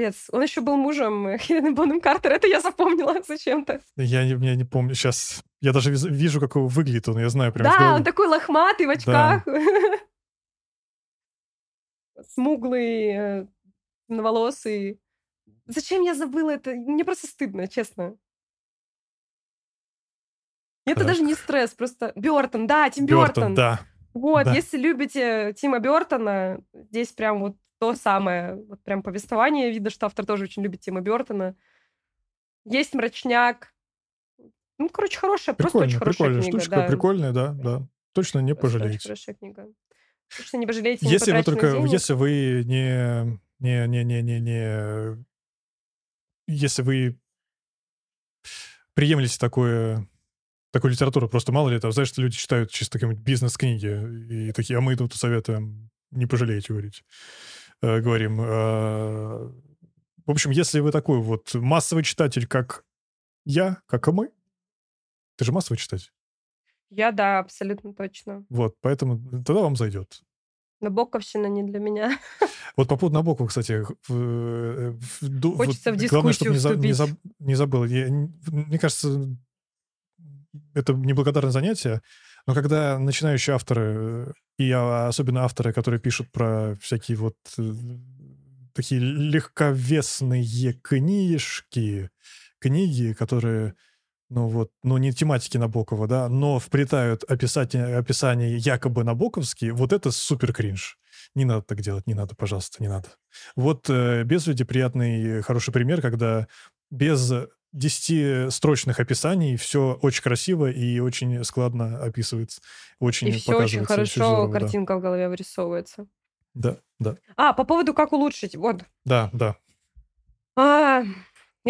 Капец. Он еще был мужем Хелены Бонем Картер. Это я запомнила зачем-то. Я не, я не помню. Сейчас я даже вижу, как его выглядит он. Я знаю прям. Да, он такой лохматый в очках. Да. Смуглый, э, темноволосый. Зачем я забыла это? Мне просто стыдно, честно. Это даже не стресс, просто Бертон, да, Тим Бертон. да. Вот, да. если любите Тима Бертона, здесь прям вот то самое, вот прям повествование. Видно, что автор тоже очень любит Тима Бертона. Есть мрачняк. Ну, короче, хорошая, просто очень хорошая прикольная книга. штучка, да. прикольная, да, да. Точно не просто пожалеете. Очень хорошая книга. Точно не пожалеете, если вы только, денег. если вы не, не, не, не, не, не, если вы приемлете такое такую литературу. Просто мало ли, там, знаешь, люди читают чисто какие-нибудь бизнес-книги и такие, а мы тут советуем, не пожалеете, говорить. Э, говорим. Э, в общем, если вы такой вот массовый читатель, как я, как и мы, ты же массовый читатель. Я, да, абсолютно точно. Вот, поэтому тогда вам зайдет. Набоковщина не для меня. Вот по поводу Набокова, кстати, в, э, в, Хочется вот, в главное, чтобы не, за, не, заб, не забыл. Я, мне кажется, это неблагодарное занятие, но когда начинающие авторы, и особенно авторы, которые пишут про всякие вот э, такие легковесные книжки, книги, которые, ну вот, ну не тематики Набокова, да, но вплетают описание, описание якобы набоковские, вот это супер кринж. Не надо так делать, не надо, пожалуйста, не надо. Вот э, без люди приятный, хороший пример, когда без десятистрочных описаний, все очень красиво и очень складно описывается. Очень и все очень хорошо, все здорово, картинка да. в голове вырисовывается. Да, да. А, по поводу как улучшить, вот. Да, да. А,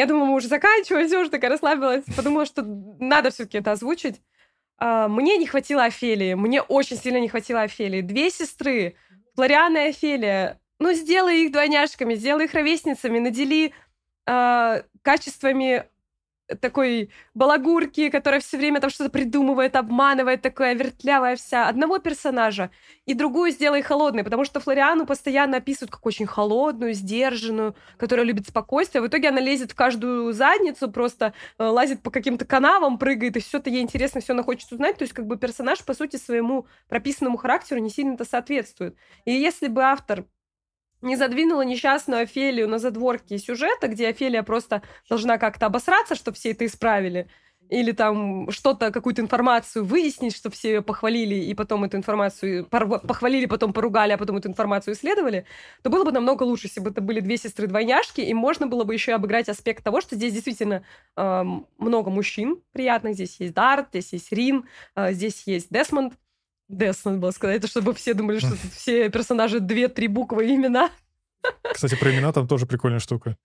я думала, мы уже заканчиваем, все уже такая расслабилась. Подумала, что надо все-таки это озвучить. А, мне не хватило Офелии, мне очень сильно не хватило Офелии. Две сестры, Флориана и Офелия. Ну, сделай их двойняшками, сделай их ровесницами, надели э, качествами такой балагурки, которая все время там что-то придумывает, обманывает, такая вертлявая вся. Одного персонажа и другую сделай холодной, потому что Флориану постоянно описывают как очень холодную, сдержанную, которая любит спокойствие. В итоге она лезет в каждую задницу, просто э, лазит по каким-то канавам, прыгает, и все это ей интересно, все она хочет узнать. То есть как бы персонаж, по сути, своему прописанному характеру не сильно-то соответствует. И если бы автор не задвинула несчастную Офелию на задворки сюжета, где Офелия просто должна как-то обосраться, чтобы все это исправили, или там что-то, какую-то информацию выяснить, чтобы все ее похвалили, и потом эту информацию похвалили, потом поругали, а потом эту информацию исследовали, то было бы намного лучше, если бы это были две сестры-двойняшки, и можно было бы еще обыграть аспект того, что здесь действительно э, много мужчин приятных. Здесь есть Дарт, здесь есть Рин, э, здесь есть Десмонд, Дес, надо было сказать, это чтобы все думали, что тут все персонажи две-три буквы имена. Кстати, про имена там тоже прикольная штука.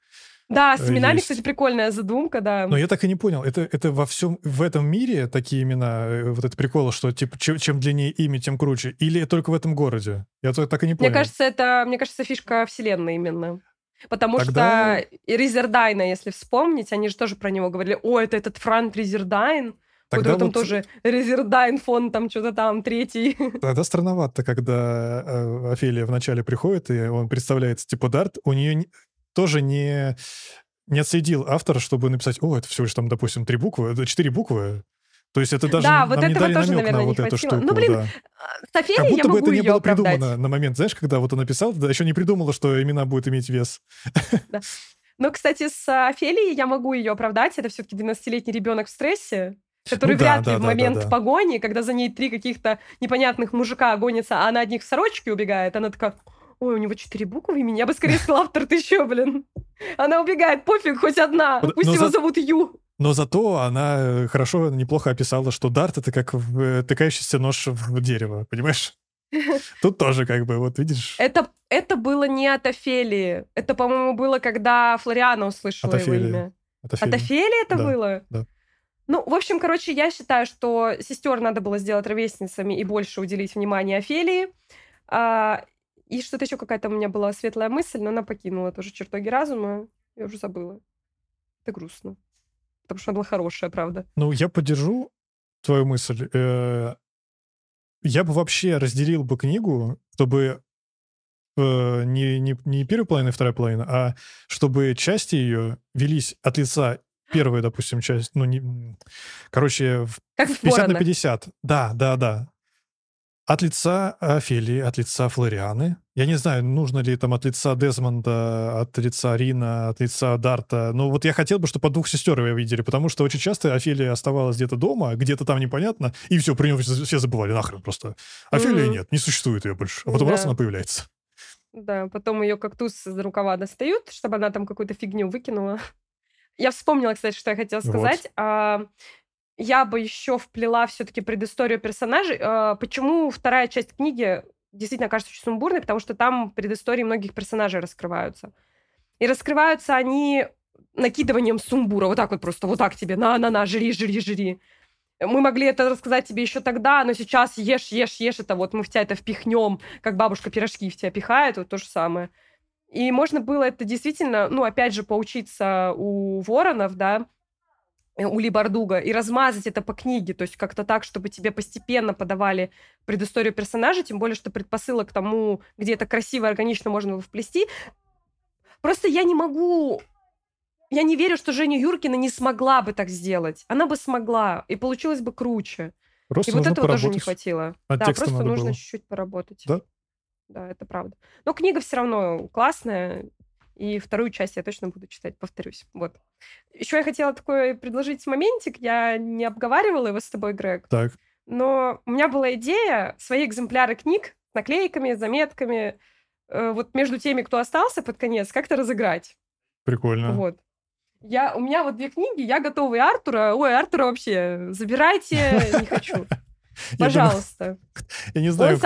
Да, с именами, есть. кстати, прикольная задумка, да. Но я так и не понял, это, это во всем, в этом мире такие имена, э, вот это прикол, что типа чем, чем длиннее имя, тем круче, или только в этом городе? Я так и не понял. Мне кажется, это, мне кажется, фишка вселенной именно. Потому Тогда... что Ризердайна, если вспомнить, они же тоже про него говорили, о, это этот Франк Ризердайн, Тогда вот там тоже Резердайн фон, там что-то там, третий. Тогда странновато, когда э, Офелия вначале приходит, и он представляется типа Дарт, у нее тоже не, не отследил автор, чтобы написать, о, это всего лишь там, допустим, три буквы, четыре буквы, то есть это даже да, вот этого тоже, наверное, на вот не эту штуку. Ну, блин, да. София, как будто бы это не было оправдать. придумано на момент, знаешь, когда вот он написал, да, еще не придумала, что имена будут иметь вес. Да. Ну, кстати, с Офелией я могу ее оправдать. Это все-таки 12-летний ребенок в стрессе который ну, вряд да, ли да, в момент да, погони, когда за ней три каких-то непонятных мужика гонятся, а она от них в сорочке убегает, она такая, ой, у него четыре буквы имени, я бы скорее сказала, автор, ты еще, блин. Она убегает, пофиг, хоть одна, пусть Но его за... зовут Ю. Но зато она э, хорошо, неплохо описала, что дарт — это как э, тыкающийся нож в дерево, понимаешь? Тут тоже как бы, вот видишь... Это, это было не от Офелии. Это, по-моему, было, когда Флориана услышала его имя. От Офелии это да, было? Да. Ну, в общем, короче, я считаю, что сестер надо было сделать ровесницами и больше уделить внимание Офелии. А, и что-то еще какая-то у меня была светлая мысль, но она покинула тоже чертоги разума. Я уже забыла. Это грустно. Потому что она была хорошая, правда. Ну, я поддержу твою мысль. Э, я бы вообще разделил бы книгу, чтобы э, не, не, не первая половина и вторая половина, а чтобы части ее велись от лица первая, допустим, часть, ну, не... Короче, как 50 на 50. Да, да, да. От лица Офелии, от лица Флорианы. Я не знаю, нужно ли там от лица Дезмонда, от лица Рина, от лица Дарта. Но вот я хотел бы, чтобы по двух сестер вы видели, потому что очень часто Офелия оставалась где-то дома, где-то там непонятно, и все, про нее все забывали нахрен просто. Офелия mm-hmm. нет, не существует ее больше. А потом да. раз она появляется. Да, потом ее кактус из рукава достают, чтобы она там какую-то фигню выкинула. Я вспомнила, кстати, что я хотела сказать. Вот. А, я бы еще вплела все-таки предысторию персонажей. А, почему вторая часть книги действительно кажется очень сумбурной? Потому что там предыстории многих персонажей раскрываются. И раскрываются они накидыванием сумбура. Вот так вот просто, вот так тебе, на-на-на, жри, жри, жри. Мы могли это рассказать тебе еще тогда, но сейчас ешь, ешь, ешь это вот мы в тебя это впихнем, как бабушка пирожки в тебя пихает, вот то же самое. И можно было это действительно, ну, опять же, поучиться у воронов, да, Э, Ули Бардуга и размазать это по книге, то есть как-то так, чтобы тебе постепенно подавали предысторию персонажа, тем более, что предпосылок к тому, где это красиво, органично можно его вплести. Просто я не могу... Я не верю, что Женя Юркина не смогла бы так сделать. Она бы смогла, и получилось бы круче. Просто и вот этого тоже не хватило. Над да, просто нужно чуть-чуть поработать. Да? Да, это правда. Но книга все равно классная, и вторую часть я точно буду читать, повторюсь. Вот. Еще я хотела такой предложить моментик. Я не обговаривала его с тобой, Грег. Так. Но у меня была идея свои экземпляры книг с наклейками, заметками, э, вот между теми, кто остался под конец, как-то разыграть. Прикольно. Вот. Я, у меня вот две книги, я готова и Артура. Ой, Артура вообще забирайте, не хочу. Пожалуйста. Я не знаю,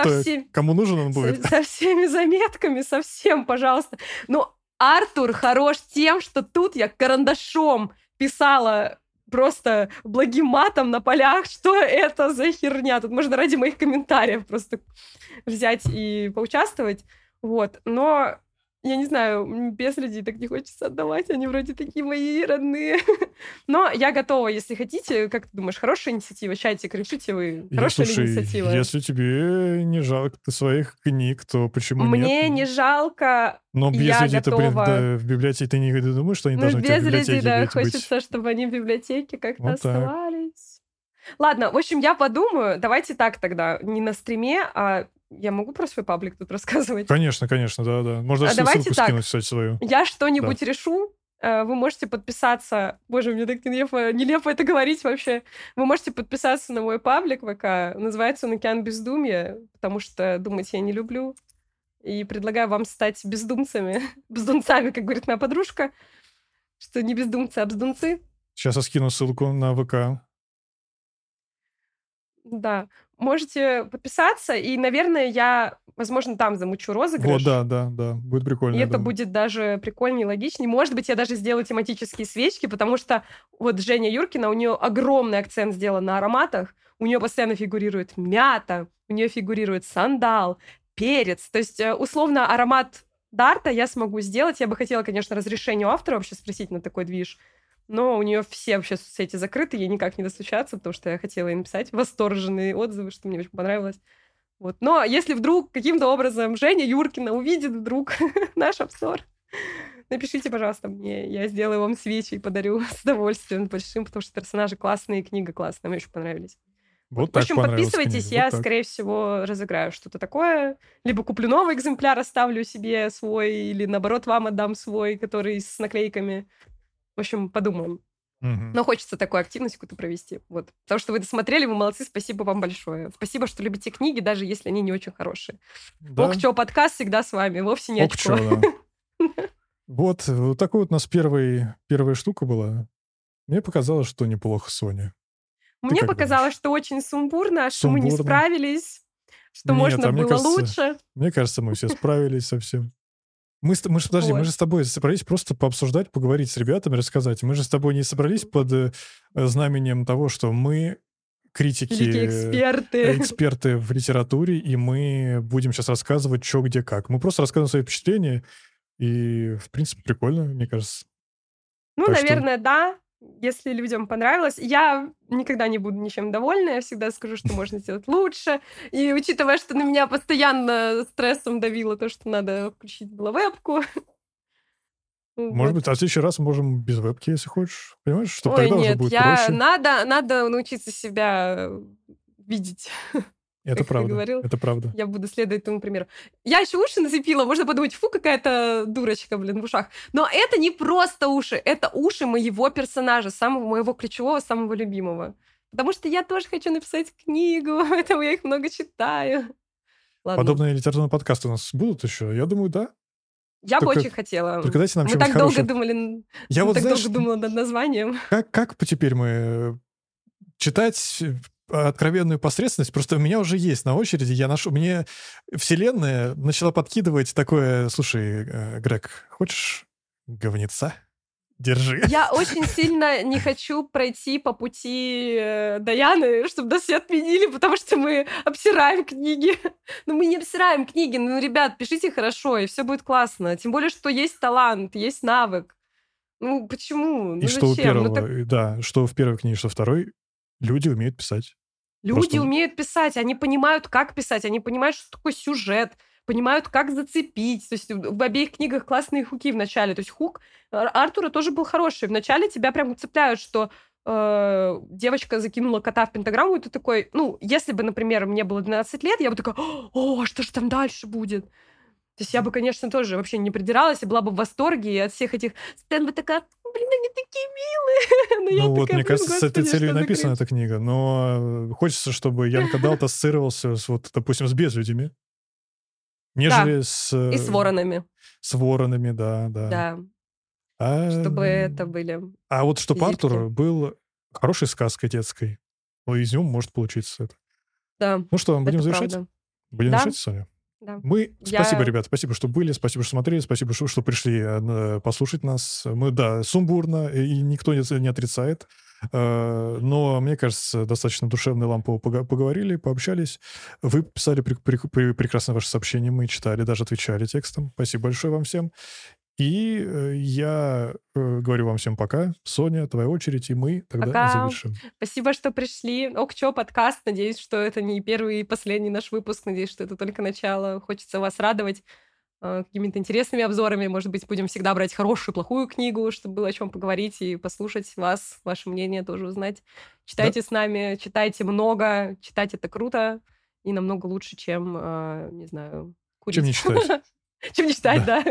кому нужен он будет. Со всеми заметками, совсем, пожалуйста. Но Артур хорош тем, что тут я карандашом писала просто благим матом на полях, что это за херня. Тут можно ради моих комментариев просто взять и поучаствовать. Вот. Но я не знаю, без людей так не хочется отдавать, они вроде такие мои родные. Но я готова, если хотите. Как ты думаешь, хорошая инициатива? Чатик, решите вы, хорошая я, слушай, инициатива? Если тебе не жалко своих книг, то почему Мне нет? Мне не жалко, Но без я людей, готова... блин, да, в библиотеке ты не думаешь, что они ну, должны без в людей, да, хочется, быть? чтобы они в библиотеке как-то вот оставались. Ладно, в общем, я подумаю. Давайте так тогда, не на стриме, а я могу про свой паблик тут рассказывать? Конечно, конечно, да-да. Можно а ссылку так. скинуть, кстати, свою. Я что-нибудь да. решу, э, вы можете подписаться... Боже, мне так нелепо, нелепо это говорить вообще. Вы можете подписаться на мой паблик ВК. Называется он «Океан бездумья», потому что думать я не люблю. И предлагаю вам стать бездумцами. Бездумцами, как говорит моя подружка. Что не бездумцы, а бздунцы. Сейчас я скину ссылку на ВК. Да можете подписаться, и, наверное, я, возможно, там замучу розыгрыш. Вот, да, да, да, будет прикольно. И это думаю. будет даже прикольнее, логичнее. Может быть, я даже сделаю тематические свечки, потому что вот Женя Юркина, у нее огромный акцент сделан на ароматах, у нее постоянно фигурирует мята, у нее фигурирует сандал, перец. То есть, э, условно, аромат Дарта я смогу сделать. Я бы хотела, конечно, разрешение у автора вообще спросить на такой движ но у нее все вообще соцсети закрыты, ей никак не достучаться, потому что я хотела ей написать восторженные отзывы, что мне очень понравилось. Вот. Но если вдруг каким-то образом Женя Юркина увидит вдруг наш обзор, напишите, пожалуйста, мне. Я сделаю вам свечи и подарю с удовольствием большим, потому что персонажи классные, книга классная, мне очень понравились. Вот в общем, подписывайтесь, книга. я, вот скорее всего, разыграю что-то такое. Либо куплю новый экземпляр, оставлю себе свой, или наоборот, вам отдам свой, который с наклейками. В общем, подумаем. Угу. Но хочется такую активность какую-то провести. Вот. Потому что вы досмотрели, вы молодцы, спасибо вам большое. Спасибо, что любите книги, даже если они не очень хорошие. Да. Окчо подкаст всегда с вами, вовсе не Окчо, да. Вот, вот такой вот у нас первый, первая штука была. Мне показалось, что неплохо, Соня. Мне показалось, что очень сумбурно, что мы не справились, что можно а было лучше. Мне кажется, мы все справились совсем. Мы, мы же, подожди, вот. мы же с тобой собрались просто пообсуждать, поговорить с ребятами, рассказать. Мы же с тобой не собрались под э, знаменем того, что мы критики, эксперты. эксперты в литературе, и мы будем сейчас рассказывать, что, где, как. Мы просто рассказываем свои впечатления, и, в принципе, прикольно, мне кажется. Ну, так наверное, что... да если людям понравилось. Я никогда не буду ничем довольна, я всегда скажу, что можно сделать лучше. И учитывая, что на меня постоянно стрессом давило то, что надо включить было вебку. Может вот. быть, а в следующий раз можем без вебки, если хочешь. Понимаешь, Ой, тогда нет, уже будет я... проще. Надо, надо научиться себя видеть. Это правда. говорил. Это правда. Я буду следовать этому примеру. Я еще уши нацепила, можно подумать, фу, какая-то дурочка, блин, в ушах. Но это не просто уши, это уши моего персонажа, самого моего ключевого, самого любимого. Потому что я тоже хочу написать книгу, поэтому я их много читаю. Ладно. Подобные литературные подкасты у нас будут еще? Я думаю, да. Я только, бы очень хотела. Только дайте нам мы так долго думали, я вот, так знаешь, долго думала над названием. Как, как теперь мы читать откровенную посредственность, просто у меня уже есть на очереди, я ношу, мне вселенная начала подкидывать такое, слушай, э, Грег, хочешь говнеца? Держи. Я очень сильно не хочу пройти по пути э, Даяны, чтобы нас все отменили, потому что мы обсираем книги. Но мы не обсираем книги. Ну, ребят, пишите хорошо, и все будет классно. Тем более, что есть талант, есть навык. Ну, почему? И ну, что зачем? у первого, ну, так... да, что в первой книге, что второй, люди умеют писать. Люди Просто... умеют писать, они понимают, как писать, они понимают, что такое сюжет, понимают, как зацепить. То есть в обеих книгах классные хуки в начале. То есть хук Артура тоже был хороший. В начале тебя прям цепляют, что э, девочка закинула кота в пентаграмму, и ты такой, ну, если бы, например, мне было 12 лет, я бы такая, о, что же там дальше будет? То есть я бы, конечно, тоже вообще не придиралась и была бы в восторге и от всех этих сцен бы такая, блин, они такие милые. ну вот, такая, мне кажется, с этой целью написана эта книга. Но хочется, чтобы Янка Далт ассоциировался с, вот, допустим, с безлюдями нежели да. с... И с воронами. С воронами, да, да. Да. А... Чтобы это были А вот чтобы зипки. Артур был хорошей сказкой детской. Ну, из него может получиться это. Да. Ну что, будем завершать? Правда. Будем да. завершать, Соня? Да. Мы... Я... Спасибо, ребят, спасибо, что были, спасибо, что смотрели, спасибо, что, что пришли э, послушать нас. Мы, да, сумбурно, и никто не, не отрицает. Э, но, мне кажется, достаточно душевно лампово поговорили, пообщались. Вы писали при, при, при, прекрасно ваши сообщения, мы читали, даже отвечали текстом. Спасибо большое вам всем. И э, я э, говорю вам всем пока. Соня, твоя очередь, и мы тогда пока. завершим. Спасибо, что пришли. Ок, чё, подкаст. Надеюсь, что это не первый и последний наш выпуск. Надеюсь, что это только начало. Хочется вас радовать. Э, какими-то интересными обзорами. Может быть, будем всегда брать хорошую, плохую книгу, чтобы было о чем поговорить и послушать вас, ваше мнение тоже узнать. Читайте да. с нами, читайте много, читать это круто и намного лучше, чем, э, не знаю, курить. Чем не читать. Чем не читать, да.